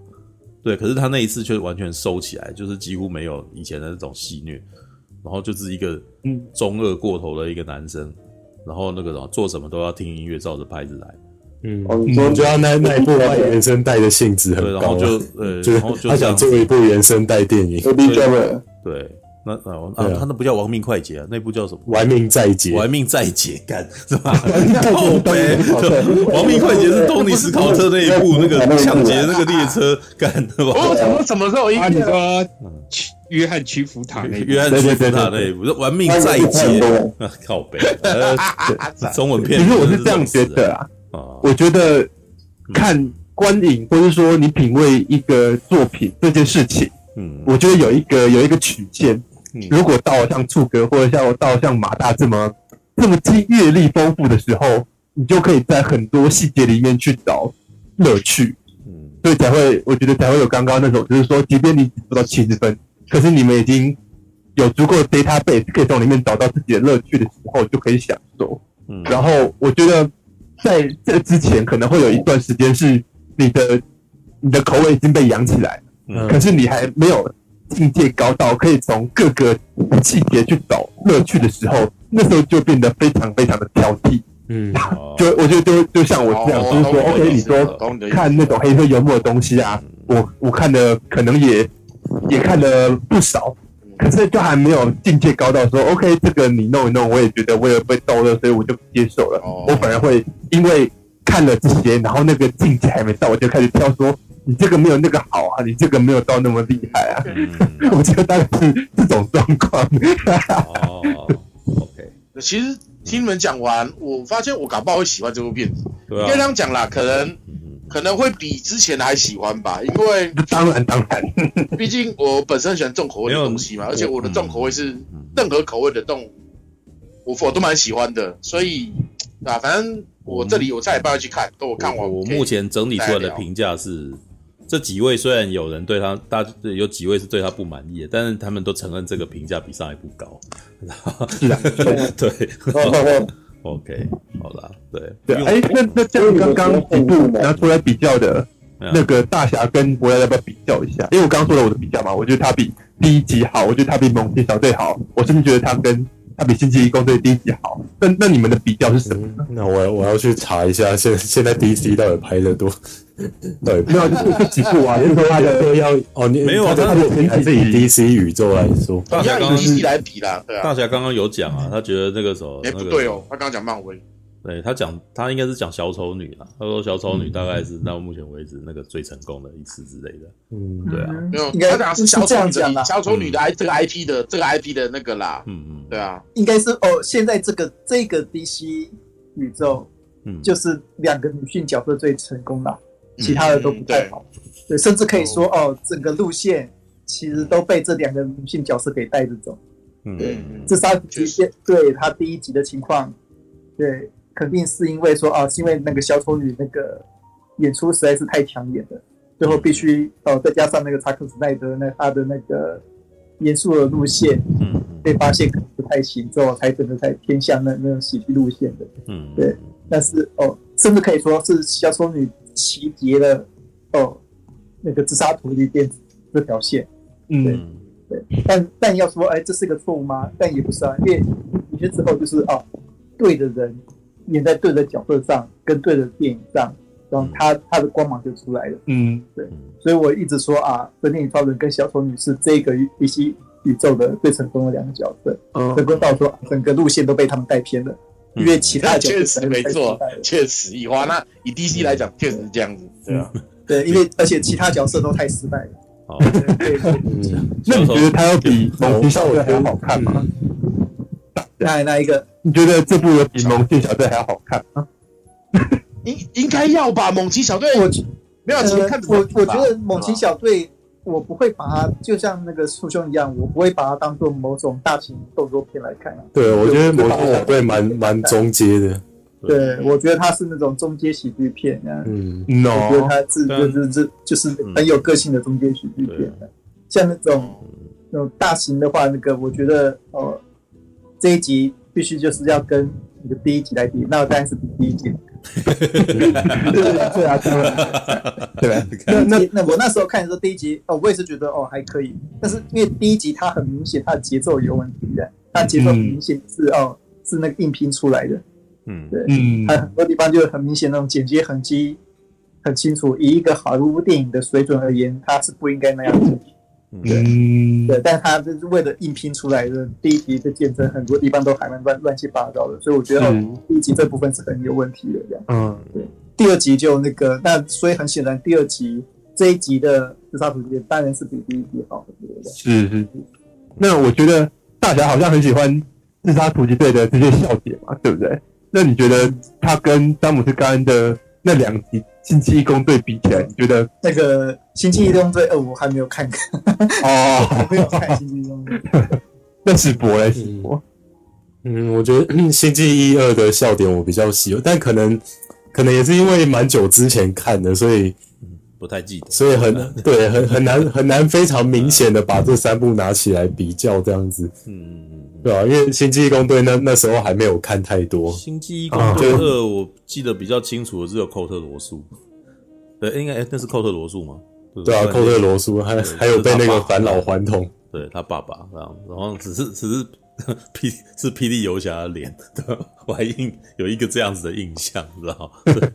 对，可是他那一次却完全收起来，就是几乎没有以前的那种戏虐，然后就是一个中二过头的一个男生，然后那个什么做什么都要听音乐，照着拍子来。嗯，我觉得那那一部原声带的性质很高，就呃，就是他想做一部原声带电影。对。那啊啊，他那不叫亡命快捷啊，那部叫什么？玩命再劫，玩命再劫，干是吧？靠北，亡命快捷是托尼史考特那一部那个 抢劫那个列车干的吧？我什么什么时候？啊，你说约翰屈服塔那约翰屈服塔那一部，玩命再劫，靠北，中文片。其实我是这样觉得啊，我觉得看观影，或者说你品味一个作品这件事情，嗯，我觉得有一个有一个曲线。如果到像触哥或者像到像马大这么这么经阅历丰富的时候，你就可以在很多细节里面去找乐趣，嗯，所以才会我觉得才会有刚刚那种，就是说，即便你只做到七十分，可是你们已经有足够的 database 可以从里面找到自己的乐趣的时候，就可以享受。嗯，然后我觉得在这之前可能会有一段时间是你的你的口味已经被养起来，嗯，可是你还没有境界高到可以从各个细节去找乐趣的时候，那时候就变得非常非常的挑剔。嗯，就我觉得就就像我这样，就是说，OK，你说看那种黑色幽默的东西啊，我我看的可能也也看了不少，可是就还没有境界高到说，OK，这个你弄一弄，我也觉得我也被逗乐，所以我就接受了。我反而会因为看了这些，然后那个境界还没到，我就开始挑说，你这个没有那个好啊，你这个没有到那么厉害啊。我觉得大概是这种状况。哦，OK，其实。听你们讲完，我发现我搞不好会喜欢这部片子。对啊，应该这样讲啦，可能可能会比之前还喜欢吧，因为当然当然，毕竟我本身喜欢重口味的东西嘛，而且我的重口味是任何口味的动，我我都蛮喜欢的，所以啊，反正我这里我再也不会去看，等我看完。我目前整理出来的评价是。这几位虽然有人对他，大有几位是对他不满意的，但是他们都承认这个评价比上一部高。对。OK，好啦，对对。哎，那那这样刚刚几部拿出来比较的，那个大侠跟博雅要不要比较一下？因为我刚刚说了我的比较嘛，我觉得他比第一集好，我觉得他比猛禽小队好，我甚至觉得他跟。他比《星际异攻队》第一集好，那那你们的比较是什么呢？那我我要去查一下，现现在 DC 到底拍的多？对，没有就是几部啊？就是说他的都要哦，你没有他的还是以 DC 宇宙来说，大侠刚 DC 来比啦，对啊。大侠刚刚有讲啊，他觉得那个时候哎不对哦，他刚刚讲漫威。对他讲，他应该是讲小丑女啦。他说小丑女大概是到目前为止那个最成功的一次之类的。嗯，对啊，没有，应该讲是小丑女的小丑女的 I 这个 IP 的这个 IP 的那个啦。嗯嗯，对啊，应该是哦，现在这个这个 DC 宇宙，嗯，就是两个女性角色最成功了，其他的都不太好。对，甚至可以说哦，整个路线其实都被这两个女性角色给带着走。嗯，对，这三局限对他第一集的情况，对。肯定是因为说啊，是因为那个小丑女那个演出实在是太抢眼了，最后必须哦，再加上那个查克·史奈德那他的那个严肃的路线，嗯，被发现可能不太行，之后才真的才偏向那那种喜剧路线的，嗯，对。但是哦，甚至可以说是小丑女集结了哦那个自杀突击电子这条线，嗯，对对。但但要说哎，这是个错误吗？但也不是啊，因为有些时候就是哦，对的人。演在对的角色上，跟对的电影上，然后他他的光芒就出来了。嗯，对，所以我一直说啊，神力女超人跟小丑女是这个 DC 宇宙的最成功的两个角色。嗯，成功到说整个路线都被他们带偏了，因为其他角色 确实没错，确实以华那以 DC 来讲，确实是这样子，对啊，对，因为而且其他角色都太失败了。哦，对，那你觉得他要比猛禽小队还要好看吗？那那一个？你觉得这部有比《猛禽小队》还要好看吗？应应该要吧，《猛禽小队》我没有怎么看。我我觉得《猛禽小队》我不会把它就像那个叔兄一样，我不会把它当做某种大型动作片来看啊。对，我觉得《猛禽小队》蛮蛮中阶的。对，我觉得它是那种中阶喜剧片啊。嗯，no，我觉得它是就是这就是很有个性的中阶喜剧片。像那种那种大型的话，那个我觉得哦。这一集必须就是要跟你的第一集来比，那当然是比第一集。对啊，对啊，对吧？那那那我那时候看的时候，第一集哦，我也是觉得哦还可以，但是因为第一集它很明显，它的节奏有问题的，它节奏很明显是哦是那个硬拼出来的。嗯，对，嗯，它很多地方就很明显那种剪接痕迹很清楚，以一个好莱坞电影的水准而言，它是不应该那样子。对，嗯、对，但他就是为了硬拼出来的第一集的见证，很多地方都还蛮乱乱七八糟的，所以我觉得第一集这部分是很有问题的，这样。嗯，对。第二集就那个，那所以很显然，第二集这一集的自杀突击队当然是比第一集好很多的。是是是。那我觉得大侠好像很喜欢自杀突击队的这些笑点嘛，对不对？那你觉得他跟詹姆斯·甘恩的那两集？星际异攻队比起来，你觉得那个星际异攻队二我还没有看过哦，没有看星际异攻队。那是博嘞？史博，嗯，我觉得星际一二的笑点我比较喜欢，但可能可能也是因为蛮久之前看的，所以不太记得，所以很 对，很很难很难非常明显的把这三部拿起来比较这样子。嗯嗯嗯，对啊，因为《星际异攻队》那那时候还没有看太多，《星际异攻队二》我记得比较清楚的只有寇特罗素。对，应该哎，那是寇特罗素吗？对啊，寇特罗素还还有被那个返老还童，对他爸爸这样，然后只是只是 霹是霹雳游侠的脸，我还印有一个这样子的印象，你知道吗？对，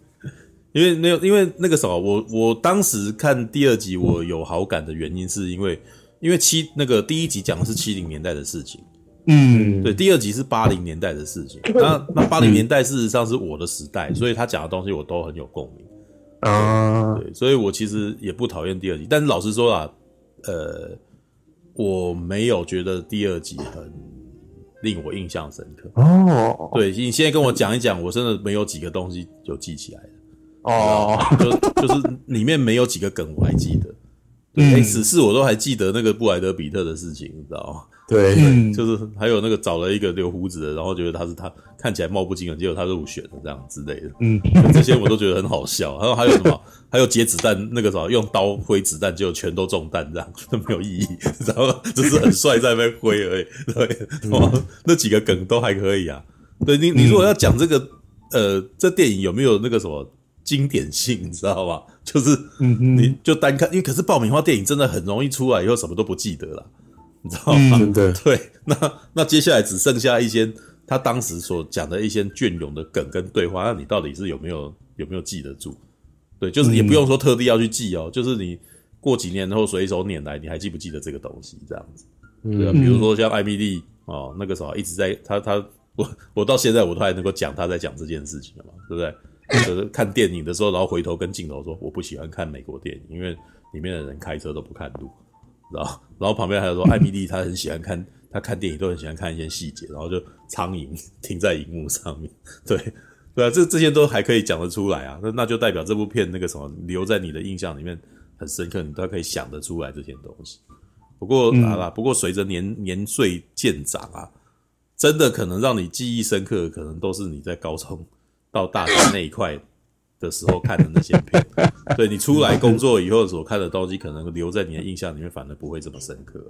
因为没有，因为那个什么我我当时看第二集我有好感的原因，是因为因为七那个第一集讲的是七零年代的事情，嗯，对，第二集是八零年代的事情，那那八零年代事实上是我的时代，所以他讲的东西我都很有共鸣。啊，对，所以我其实也不讨厌第二集，但是老实说啊，呃，我没有觉得第二集很令我印象深刻。哦，对，你现在跟我讲一讲，我真的没有几个东西就记起来的。哦，就就是里面没有几个梗我还记得。对，嗯，此事我都还记得那个布莱德比特的事情，你知道吗？对，就是还有那个找了一个留胡子的，然后觉得他是他看起来貌不惊人，结果他入选的这样之类的，嗯，这些我都觉得很好笑。然后还有什么？还有截子弹，那个什么用刀挥子弹，结果全都中弹，这样都没有意义，然后只是很帅在那边挥而已。对，哦，那几个梗都还可以啊。对你，你如果要讲这个，呃，这电影有没有那个什么经典性，你知道吧？就是，嗯，你就单看，因为可是爆米花电影真的很容易出来以后什么都不记得了。你知道吗？嗯、对，对，那那接下来只剩下一些他当时所讲的一些隽永的梗跟对话，那你到底是有没有有没有记得住？对，就是也不用说特地要去记哦，嗯、就是你过几年后随手拈来，你还记不记得这个东西？这样子，对啊，比如说像艾米丽哦，那个时候一直在他他我我到现在我都还能够讲他在讲这件事情嘛，对不对？就是看电影的时候，然后回头跟镜头说，我不喜欢看美国电影，因为里面的人开车都不看路。然后，然后旁边还有说，艾米丽她很喜欢看，她看电影都很喜欢看一些细节，然后就苍蝇 停在荧幕上面，对，对啊，这这些都还可以讲得出来啊，那那就代表这部片那个什么留在你的印象里面很深刻，你都可以想得出来这些东西。不过，嗯、好啦，不过随着年年岁渐长啊，真的可能让你记忆深刻的，可能都是你在高中到大学那一块。的时候看的那些片，对，你出来工作以后所看的东西，可能留在你的印象里面，反而不会这么深刻。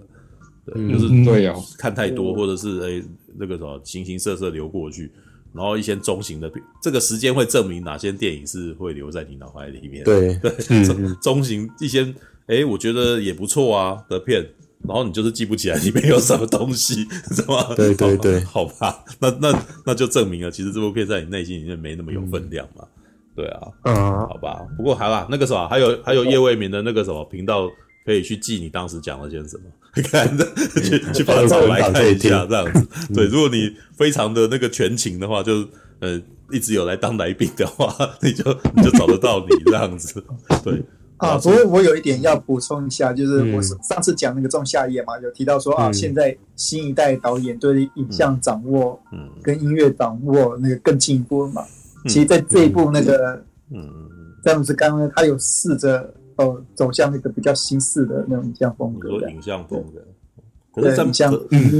对，就是对呀，看太多，或者是诶、欸、那个什么形形色色流过去，然后一些中型的片，这个时间会证明哪些电影是会留在你脑海里面。对对，中中型一些诶、欸、我觉得也不错啊的片，然后你就是记不起来里面有什么东西，是吗？对对对，好吧，那那那就证明了，其实这部片在你内心里面没那么有分量嘛。嗯对啊，嗯，好吧，不过好啦，那个什么，还有还有叶未明的那个什么频道，可以去记你当时讲了些什么，看的去去把它找来看一下，这样子。对，如果你非常的那个全情的话，就呃一直有来当来宾的话，你就你就找得到你这样子。对。啊，不过我有一点要补充一下，就是我上次讲那个仲夏夜嘛，有提到说啊，现在新一代导演对影像掌握，嗯，跟音乐掌握那个更进一步了嘛。其实，在这一部那个，嗯，詹姆斯刚呢，他有试着哦走向那个比较新式的那种影像风格，影像风格，对，影像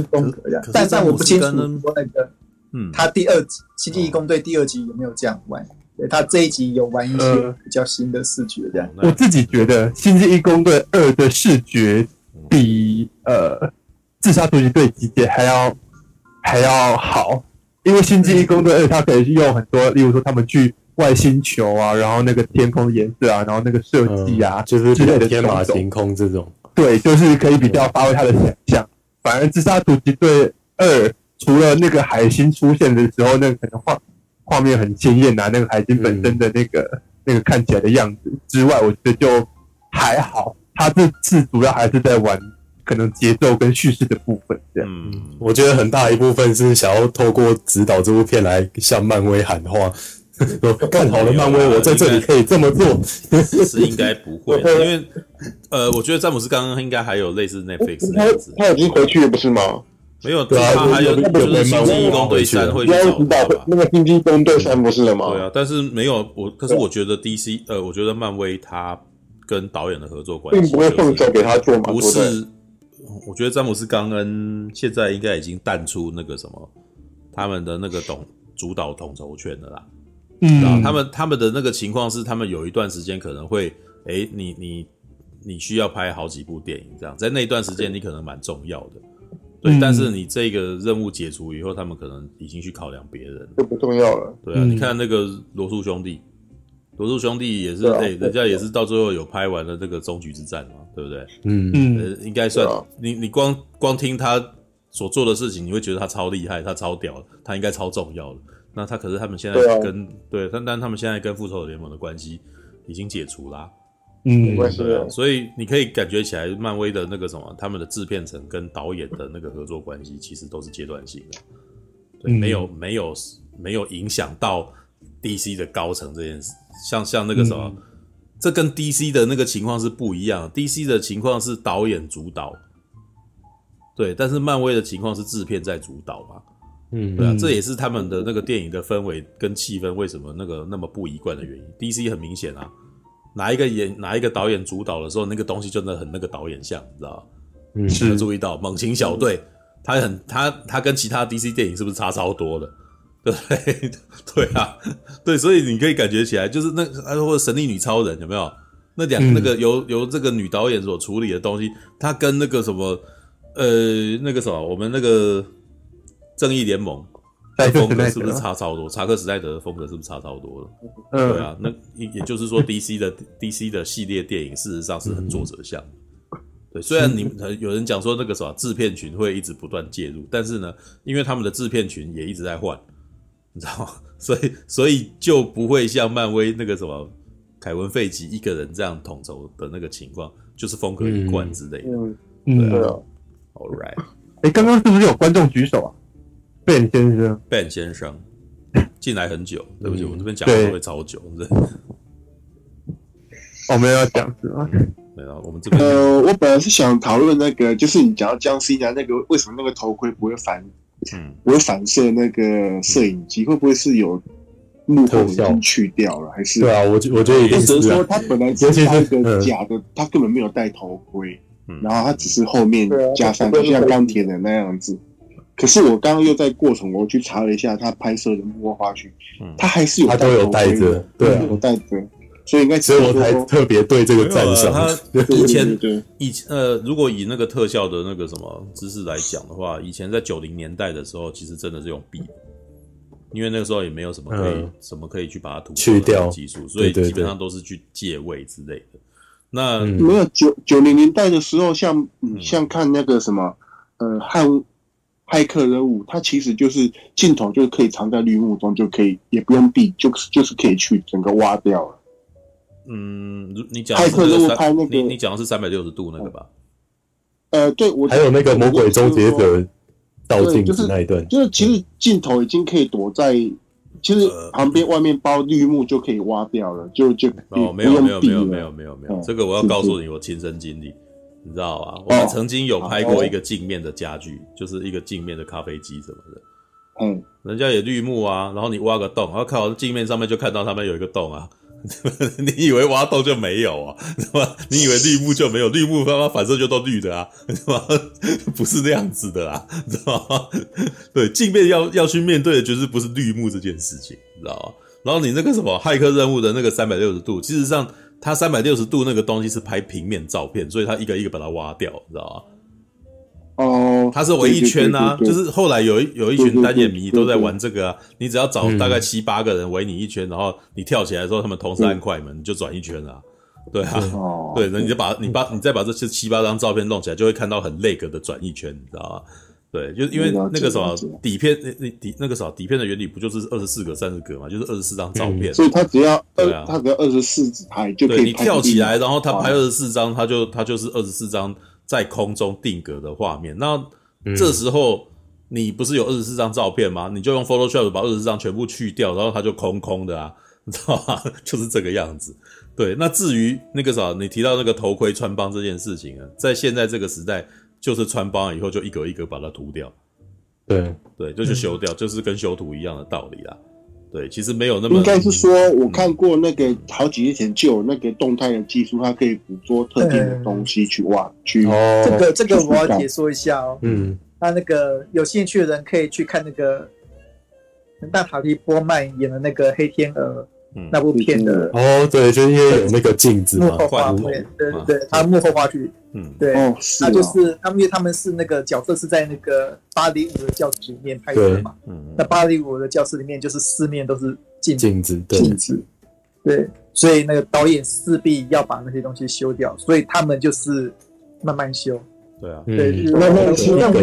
风格这样。但但我不清楚说那个，嗯，他第二集《星际异攻队》第二集有没有这样玩？对，他这一集有玩一些比较新的视觉这样。我自己觉得《星际异攻队二》的视觉比呃《自杀突击队集结》还要还要好。因为《星际异攻队二》它可以用很多，例如说他们去外星球啊，然后那个天空颜色啊，然后那个设计啊，就是之类的天马行空这种。对，就是可以比较发挥他的想象。反而《自杀突击队二》除了那个海星出现的时候，那个可能画画面很鲜艳啊，那个海星本身的那个、嗯、那个看起来的样子之外，我觉得就还好。他这次主要还是在玩。可能节奏跟叙事的部分，这样。嗯，我觉得很大一部分是想要透过指导这部片来向漫威喊话。看好了，漫威，我在这里可以这么做。是应该不会，因为呃，我觉得詹姆斯刚刚应该还有类似 Netflix 那样子。他已经回去了，不是吗？没有，对啊，他还有就是星际异攻队三会去找他。那个星际异攻队三不是了吗？对啊，但是没有我，可是我觉得 DC 呃，我觉得漫威他跟导演的合作关系，并不会放手给他做嘛，不是。我觉得詹姆斯·冈恩现在应该已经淡出那个什么，他们的那个统主导统筹圈的啦。嗯，然后他们他们的那个情况是，他们有一段时间可能会哎、欸，你你你需要拍好几部电影，这样在那段时间你可能蛮重要的。对，嗯、但是你这个任务解除以后，他们可能已经去考量别人，就不重要了。对啊，嗯、你看那个罗素兄弟，罗素兄弟也是，哎、啊欸，人家也是到最后有拍完了这个终局之战嘛，对不对？嗯。嗯，呃、应该算、啊、你你光光听他所做的事情，你会觉得他超厉害，他超屌，他应该超重要的。那他可是他们现在跟对，但、啊、但他们现在跟复仇者联盟的关系已经解除啦、啊。嗯，对啊，所以你可以感觉起来，漫威的那个什么，他们的制片层跟导演的那个合作关系，其实都是阶段性的，对，没有没有没有影响到 DC 的高层这件事。像像那个什么，嗯、这跟 DC 的那个情况是不一样。DC 的情况是导演主导，对，但是漫威的情况是制片在主导嘛，嗯，对啊，这也是他们的那个电影的氛围跟气氛为什么那个那么不一贯的原因。DC 很明显啊。哪一个演哪一个导演主导的时候，那个东西真的很那个导演像，你知道吗？嗯，是注意到猛禽小队，他很他他跟其他 DC 电影是不是差超多的？对对 对啊，对，所以你可以感觉起来，就是那或者神力女超人有没有？那两、嗯、那个由由这个女导演所处理的东西，她跟那个什么呃那个什么我们那个正义联盟的。风格是不是差超多？查克·史奈德的风格是不是差超多了？嗯，对啊，那也也就是说，DC 的 DC 的系列电影事实上是很作者像。对，虽然你有人讲说那个什么制片群会一直不断介入，但是呢，因为他们的制片群也一直在换，你知道吗？所以所以就不会像漫威那个什么凯文·费奇一个人这样统筹的那个情况，就是风格一贯之类的。嗯嗯，对啊。All right，哎，刚刚是不是有观众举手啊？Ben 先生，Ben 先生进来很久，对不起，我这边讲的会超久，对。我们要讲是吗？没有，我们这边。呃，我本来是想讨论那个，就是你讲到僵尸家那个，为什么那个头盔不会反，嗯，不会反射那个摄影机，会不会是有幕后已经去掉了，还是？对啊，我我觉得也是。或者说他本来是他一个假的，他根本没有戴头盔，然后他只是后面加上，就像钢铁人那样子。可是我刚刚又在过程，我去查了一下他拍摄的幕后花絮，嗯，他还是有他都有戴着，对，有戴着，所以应该所以我才特别对这个赞赏。他 以前以前呃，如果以那个特效的那个什么知识来讲的话，以前在九零年代的时候，其实真的是用笔，因为那个时候也没有什么可以什么可以去把它涂去掉技术，所以基本上都是去借位之类的。那没有九九零年代的时候，像像看那个什么呃汉。骇客人物，它其实就是镜头就可以藏在绿幕中，就可以也不用避，就是就是可以去整个挖掉了。嗯，你讲骇客任务拍那个，你你讲的是三百六十度那个吧？呃，对，我还有那个魔鬼终结者倒镜子那一段，就是其实镜头已经可以躲在，其实旁边外面包绿幕就可以挖掉了，就就哦，没有没有没有没有没有没有，这个我要告诉你，我亲身经历。你知道吧？我们曾经有拍过一个镜面的家具，就是一个镜面的咖啡机什么的。嗯，人家也绿幕啊，然后你挖个洞，然后靠镜面上面就看到他们有一个洞啊。你以为挖洞就没有啊？是吧？你以为绿幕就没有？绿幕他妈反射就都绿的啊？是吧？不是那样子的啊，知道吗？对，镜面要要去面对的绝对不是绿幕这件事情，知道吗？然后你那个什么骇客任务的那个三百六十度，事实上。它三百六十度那个东西是拍平面照片，所以它一个一个把它挖掉，你知道吗？哦，它是围一圈啊，就是后来有一有一群单眼迷都在玩这个啊。你只要找大概七八个人围你一圈，然后你跳起来的时候，他们同时按快门，你就转一圈啊。对啊，对，那你就把你把你再把这些七八张照片弄起来，就会看到很 lag 的转一圈，你知道吗？对，就因为那个什么底片，那那底那个什么底片的原理不就是二十四格、三十格嘛？就是二十四张照片，所以它只要二，它只要二十四拍就可以。你跳起来，然后它拍二十四张，它就它就是二十四张在空中定格的画面。那这时候你不是有二十四张照片吗？你就用 Photoshop 把二十四张全部去掉，然后它就空空的啊，你知道吗？就是这个样子。对，那至于那个啥，你提到那个头盔穿帮这件事情啊，在现在这个时代。就是穿帮以后就一格一格把它涂掉，对对，就是修掉，嗯、就是跟修图一样的道理啦。对，其实没有那么应该是说，我看过那个好几年前就有那个动态的技术，它可以捕捉特定的东西去挖去。哦，这个这个我要解说一下哦。嗯，那那个有兴趣的人可以去看那个，大塔利波曼演的那个黑天鹅那部片的哦，对，就因为有那个镜子幕后画面，对对对，他幕后花絮，嗯，对，他就是他们，因为他们是那个角色是在那个芭蕾舞的教室里面拍的嘛，嗯，那芭蕾舞的教室里面就是四面都是镜镜子，镜子，对，所以那个导演势必要把那些东西修掉，所以他们就是慢慢修，对啊，对，慢慢修，像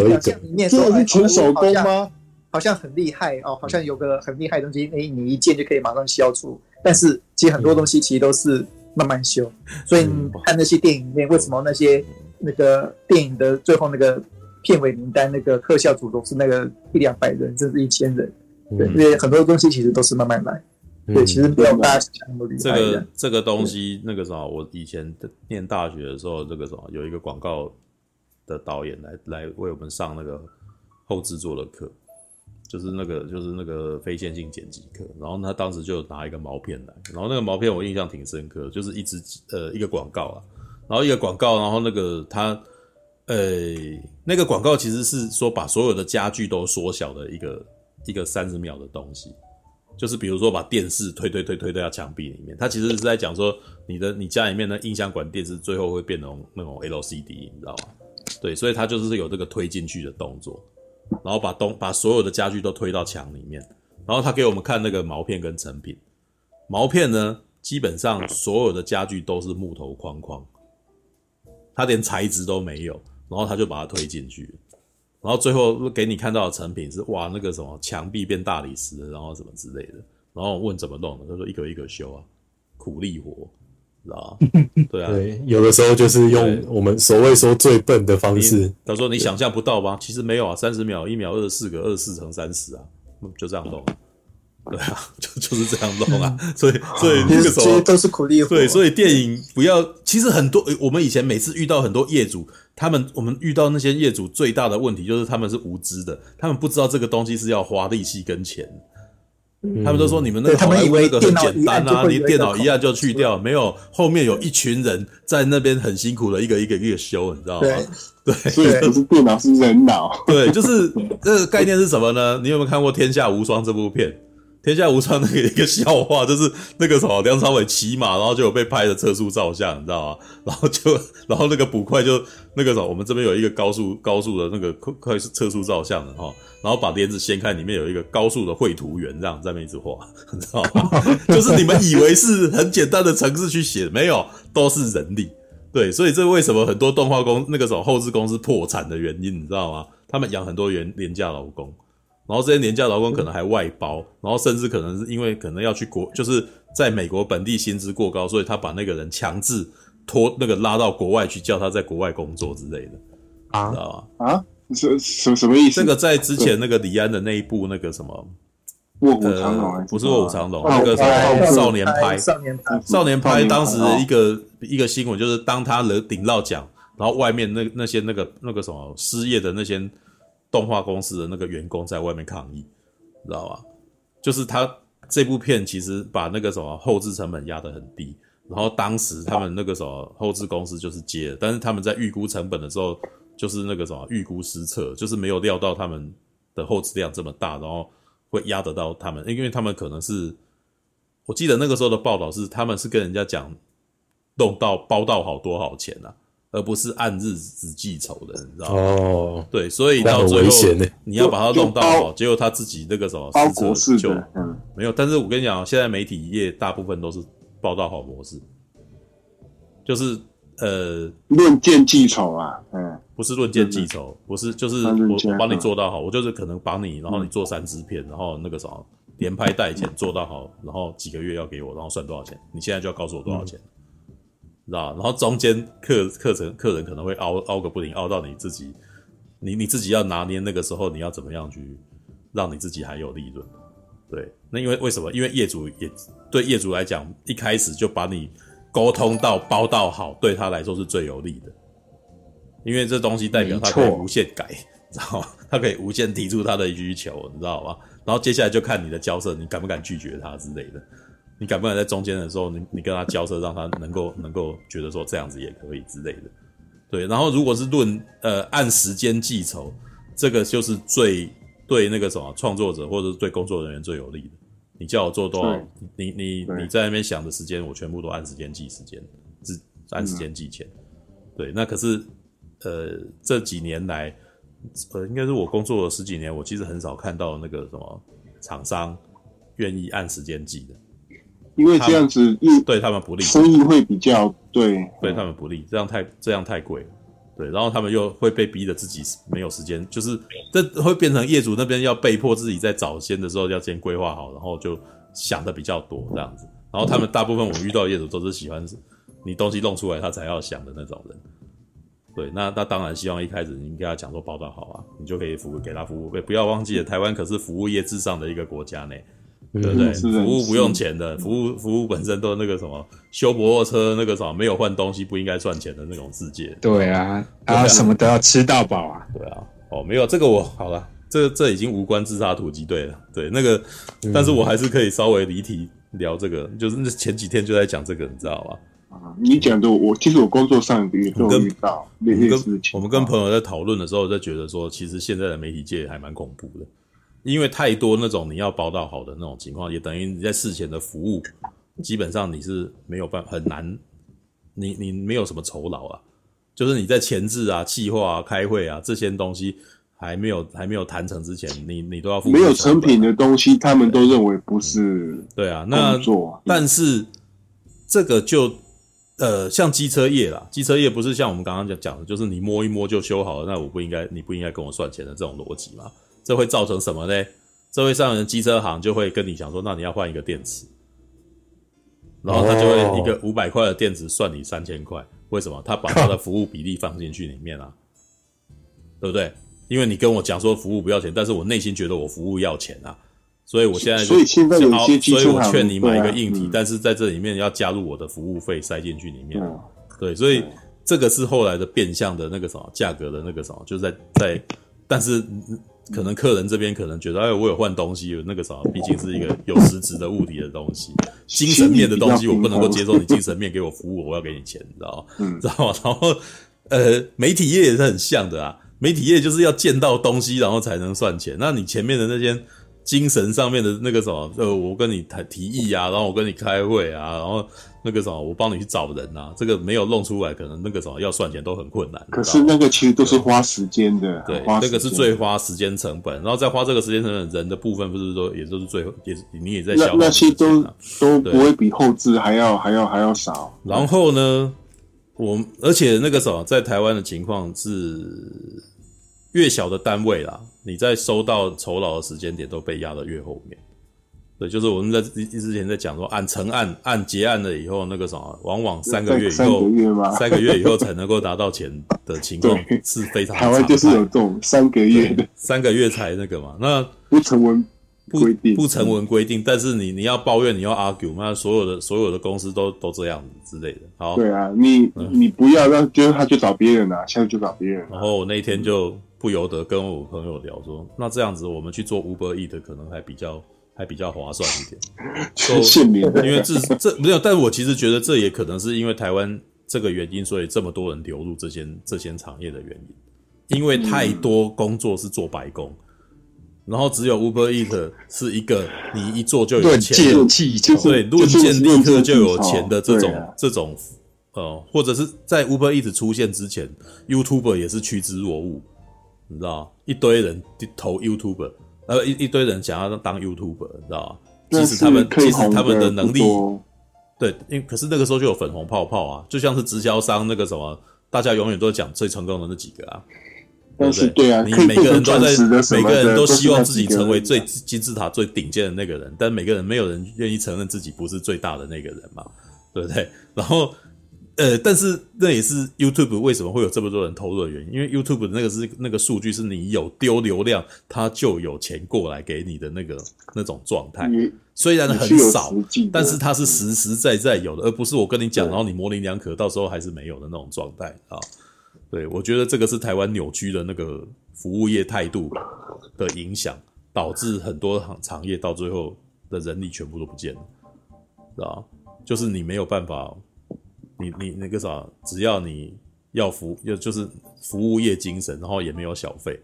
里面说是纯手工吗？好像很厉害哦，好像有个很厉害的东西，哎，你一键就可以马上消除。但是其实很多东西其实都是慢慢修，所以你看那些电影里面，为什么那些那个电影的最后那个片尾名单那个特效组都是那个一两百人，甚至一千人？对，因为很多东西其实都是慢慢来。对，其实没有大家想那么厉害。这个这个东西，那个什么，我以前念大学的时候，这个什么有一个广告的导演来来为我们上那个后制作的课。就是那个，就是那个非线性剪辑课，然后他当时就拿一个毛片来，然后那个毛片我印象挺深刻，就是一支呃一个广告啊，然后一个广告，然后那个他呃那个广告其实是说把所有的家具都缩小的一个一个三十秒的东西，就是比如说把电视推推推推推到墙壁里面，他其实是在讲说你的你家里面的音响管电视最后会变成那种 LCD，你知道吗？对，所以他就是有这个推进去的动作。然后把东把所有的家具都推到墙里面，然后他给我们看那个毛片跟成品。毛片呢，基本上所有的家具都是木头框框，他连材质都没有，然后他就把它推进去，然后最后给你看到的成品是哇，那个什么墙壁变大理石，然后什么之类的。然后问怎么弄的，他说一个一个修啊，苦力活。知道对啊，对，有的时候就是用我们所谓说最笨的方式。他说你想象不到吧？其实没有啊，三十秒，一秒二十四个，二十四乘三十啊，就这样弄。对啊，就就是这样弄啊。所以，所以那个时候都是苦力活。对，所以电影不要。其实很多我们以前每次遇到很多业主，他们我们遇到那些业主最大的问题就是他们是无知的，他们不知道这个东西是要花力气跟钱。他们都说你们那个好莱坞那个很简单啊，你电脑一按就去掉，没有后面有一群人在那边很辛苦的一个一个一个修，你知道吗？对，所以不是电脑是人脑。对，就是 这个概念是什么呢？你有没有看过《天下无双》这部片？天下无双那个一个笑话，就是那个什么梁朝伟骑马，然后就有被拍的测速照相，你知道吗？然后就，然后那个捕快就那个什么，我们这边有一个高速高速的那个快快测速照相的哈，然后把帘子掀开，里面有一个高速的绘图员，这样在那一直画，你知道吗？就是你们以为是很简单的程式去写，没有，都是人力。对，所以这为什么很多动画公那个什么后制公司破产的原因，你知道吗？他们养很多廉廉价劳工。然后这些廉价劳工可能还外包，然后甚至可能是因为可能要去国，就是在美国本地薪资过高，所以他把那个人强制拖那个拉到国外去，叫他在国外工作之类的，啊，知道吗？啊，什什什么意思？这个在之前那个李安的那一部那个什么卧虎藏龙，呃，不是卧虎藏龙，那个什么少年派，少年派，少年派，当时一个一个新闻就是当他得顶到奖，然后外面那那些那个那个什么失业的那些。动画公司的那个员工在外面抗议，知道吧？就是他这部片其实把那个什么后制成本压得很低，然后当时他们那个什么后制公司就是接，但是他们在预估成本的时候，就是那个什么预估失策，就是没有料到他们的后制量这么大，然后会压得到他们，因为他们可能是，我记得那个时候的报道是，他们是跟人家讲弄到包到好多好钱啊。而不是按日子记仇的，你知道吗？哦，对，所以到最后你要把它弄到好，结果他自己那个什么包裹式就嗯没有。但是我跟你讲，现在媒体业大部分都是报道好模式，就是呃论件记仇啊，嗯，不是论件记仇，不是就是我我帮你做到好，我就是可能帮你，然后你做三支片，然后那个什么连拍带剪做到好，然后几个月要给我，然后算多少钱？你现在就要告诉我多少钱。知道，然后中间客课程客人可能会凹凹个不停，凹到你自己，你你自己要拿捏那个时候，你要怎么样去让你自己还有利润？对，那因为为什么？因为业主也对业主来讲，一开始就把你沟通到包到好，对他来说是最有利的，因为这东西代表他可以无限改，知道吗？他可以无限提出他的需求，你知道吗？然后接下来就看你的交涉，你敢不敢拒绝他之类的。你敢不敢在中间的时候，你你跟他交涉，让他能够能够觉得说这样子也可以之类的，对。然后如果是论呃按时间计酬，这个就是最对那个什么创作者或者是对工作人员最有利的，你叫我做多少，你你你在那边想的时间，我全部都按时间计时间，是按时间计钱。嗯、对，那可是呃这几年来，呃应该是我工作了十几年，我其实很少看到那个什么厂商愿意按时间计的。因为这样子，对他们不利，生意会比较对，对他们不利，这样太这样太贵，对，然后他们又会被逼的自己没有时间，就是这会变成业主那边要被迫自己在早先的时候要先规划好，然后就想的比较多这样子，然后他们大部分我遇到的业主都是喜欢你东西弄出来他才要想的那种人，对，那那当然希望一开始你跟他讲说包装好啊，你就可以服务给他服务，不要忘记了台湾可是服务业至上的一个国家呢。对不对？服务不用钱的，服务服务本身都那个什么修摩托车那个什么没有换东西不应该赚钱的那种世界。对啊，然后什么都要吃到饱啊。对啊，哦，没有这个我好了，这这已经无关自杀突击队了。对，那个，但是我还是可以稍微离题聊这个，就是那前几天就在讲这个，你知道吧？啊，你讲的我其实我工作上也都遇到那些事情。我们跟朋友在讨论的时候，就觉得说，其实现在的媒体界还蛮恐怖的。因为太多那种你要包到好的那种情况，也等于你在事前的服务，基本上你是没有办法很难，你你没有什么酬劳啊，就是你在前置啊、计划啊、开会啊这些东西还没有还没有谈成之前，你你都要付。没有成品的东西，他们都认为不是对啊。那但是这个就呃，像机车业啦，机车业不是像我们刚刚讲讲的，就是你摸一摸就修好了，那我不应该，你不应该跟我算钱的这种逻辑嘛。这会造成什么呢？这会上人机车行就会跟你讲说，那你要换一个电池，然后他就会一个五百块的电池算你三千块。为什么？他把他的服务比例放进去里面啊，对不对？因为你跟我讲说服务不要钱，但是我内心觉得我服务要钱啊，所以我现在所以现在有些机车行，所以我劝你买一个硬体，但是在这里面要加入我的服务费塞进去里面。对，所以这个是后来的变相的那个什么价格的那个什么，就在在，但是。可能客人这边可能觉得，哎，我有换东西，有那个什么，毕竟是一个有实质的物体的东西，精神面的东西，我不能够接受你精神面给我服务，我要给你钱，你知道吗？嗯，知道吗？然后，呃，媒体业也是很像的啊，媒体业就是要见到东西，然后才能算钱。那你前面的那些精神上面的那个什么，呃，我跟你谈提议啊，然后我跟你开会啊，然后。那个什么，我帮你去找人啊，这个没有弄出来，可能那个什么要算钱都很困难。可是那个其实都是花时间的，对，那个是最花时间成本，然后再花这个时间成本，人的部分不是说也都是最也是你也在消耗。那些都都不会比后置还要还要还要少。然后呢，我而且那个什么，在台湾的情况是越小的单位啦，你在收到酬劳的时间点都被压得越后面。对，就是我们在之前在讲说，按成案按结案了以后，那个什么，往往三个月以后，三个月，三个月以后才能够拿到钱的情况是非常。台湾就是有这种三个月的，三个月才那个嘛。那不成文规定，不成文规定，但是你你要抱怨，你要 argue，那所有的所有的公司都都这样子之类的。好，对啊，你、嗯、你不要让，就是他去找别人啊，现在就找别人、啊。然后我那一天就不由得跟我朋友聊说，那这样子我们去做 Uber Eats 可能还比较。还比较划算一点，说因为这这没有，但我其实觉得这也可能是因为台湾这个原因，所以这么多人流入这些这些产业的原因。因为太多工作是做白工，然后只有 Uber Eats 是一个你一做就有钱，对，论件立刻就有钱的这种这种呃，或者是在 Uber Eats 出现之前，YouTuber 也是趋之若鹜，你知道，一堆人投 YouTuber。呃，一一堆人想要当 YouTuber，你知道吗？其实他们其实他们的能力，对，因为可是那个时候就有粉红泡泡啊，就像是直销商那个什么，大家永远都讲最成功的那几个啊，对不对？你每个人都在，每个人都希望自己成为最金字塔最顶尖的那个人，但每个人没有人愿意承认自己不是最大的那个人嘛，对不对？然后。呃，但是那也是 YouTube 为什么会有这么多人投入的原因，因为 YouTube 那个是那个数据是你有丢流量，它就有钱过来给你的那个那种状态。虽然很少，但是它是实实在在有的，而不是我跟你讲，然后你模棱两可，到时候还是没有的那种状态啊。对，我觉得这个是台湾扭曲的那个服务业态度的影响，导致很多行行业到最后的人力全部都不见了，知道？就是你没有办法。你你那个啥，只要你要服，就就是服务业精神，然后也没有小费，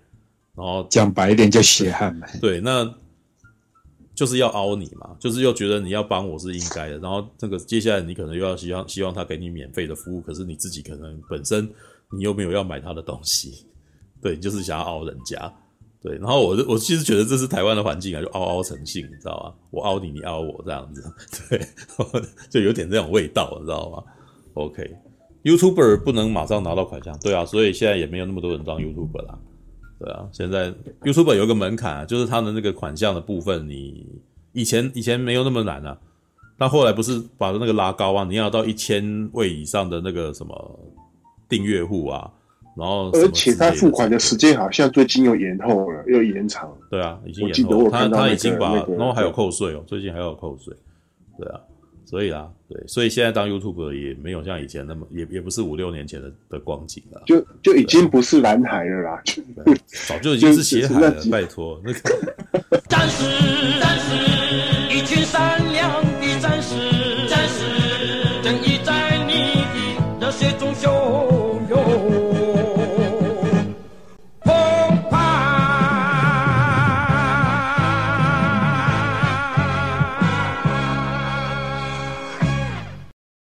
然后讲白一点就血汗呗。对，那就是要凹你嘛，就是又觉得你要帮我是应该的，然后这个接下来你可能又要希望希望他给你免费的服务，可是你自己可能本身你又没有要买他的东西，对，就是想要凹人家，对，然后我我其实觉得这是台湾的环境啊，就凹凹成性，你知道吗？我凹你，你凹我这样子，对，就有点这种味道，你知道吗？OK，YouTuber 不能马上拿到款项，对啊，所以现在也没有那么多人当 YouTuber 啦。对啊，现在 YouTuber 有一个门槛啊，就是他的那个款项的部分，你以前以前没有那么难啊，但后来不是把那个拉高啊，你要到一千位以上的那个什么订阅户啊，然后而且他付款的时间好像最近又延后了，又延长。对啊，已经延后了，他他已经把，然后还有扣税哦，最近还有扣税，对啊。所以啊，对，所以现在当 YouTuber 也没有像以前那么，也也不是五六年前的的光景了，就就已经不是蓝海了啦，早就已经是 血海了，拜托那个。战士，战士，一群善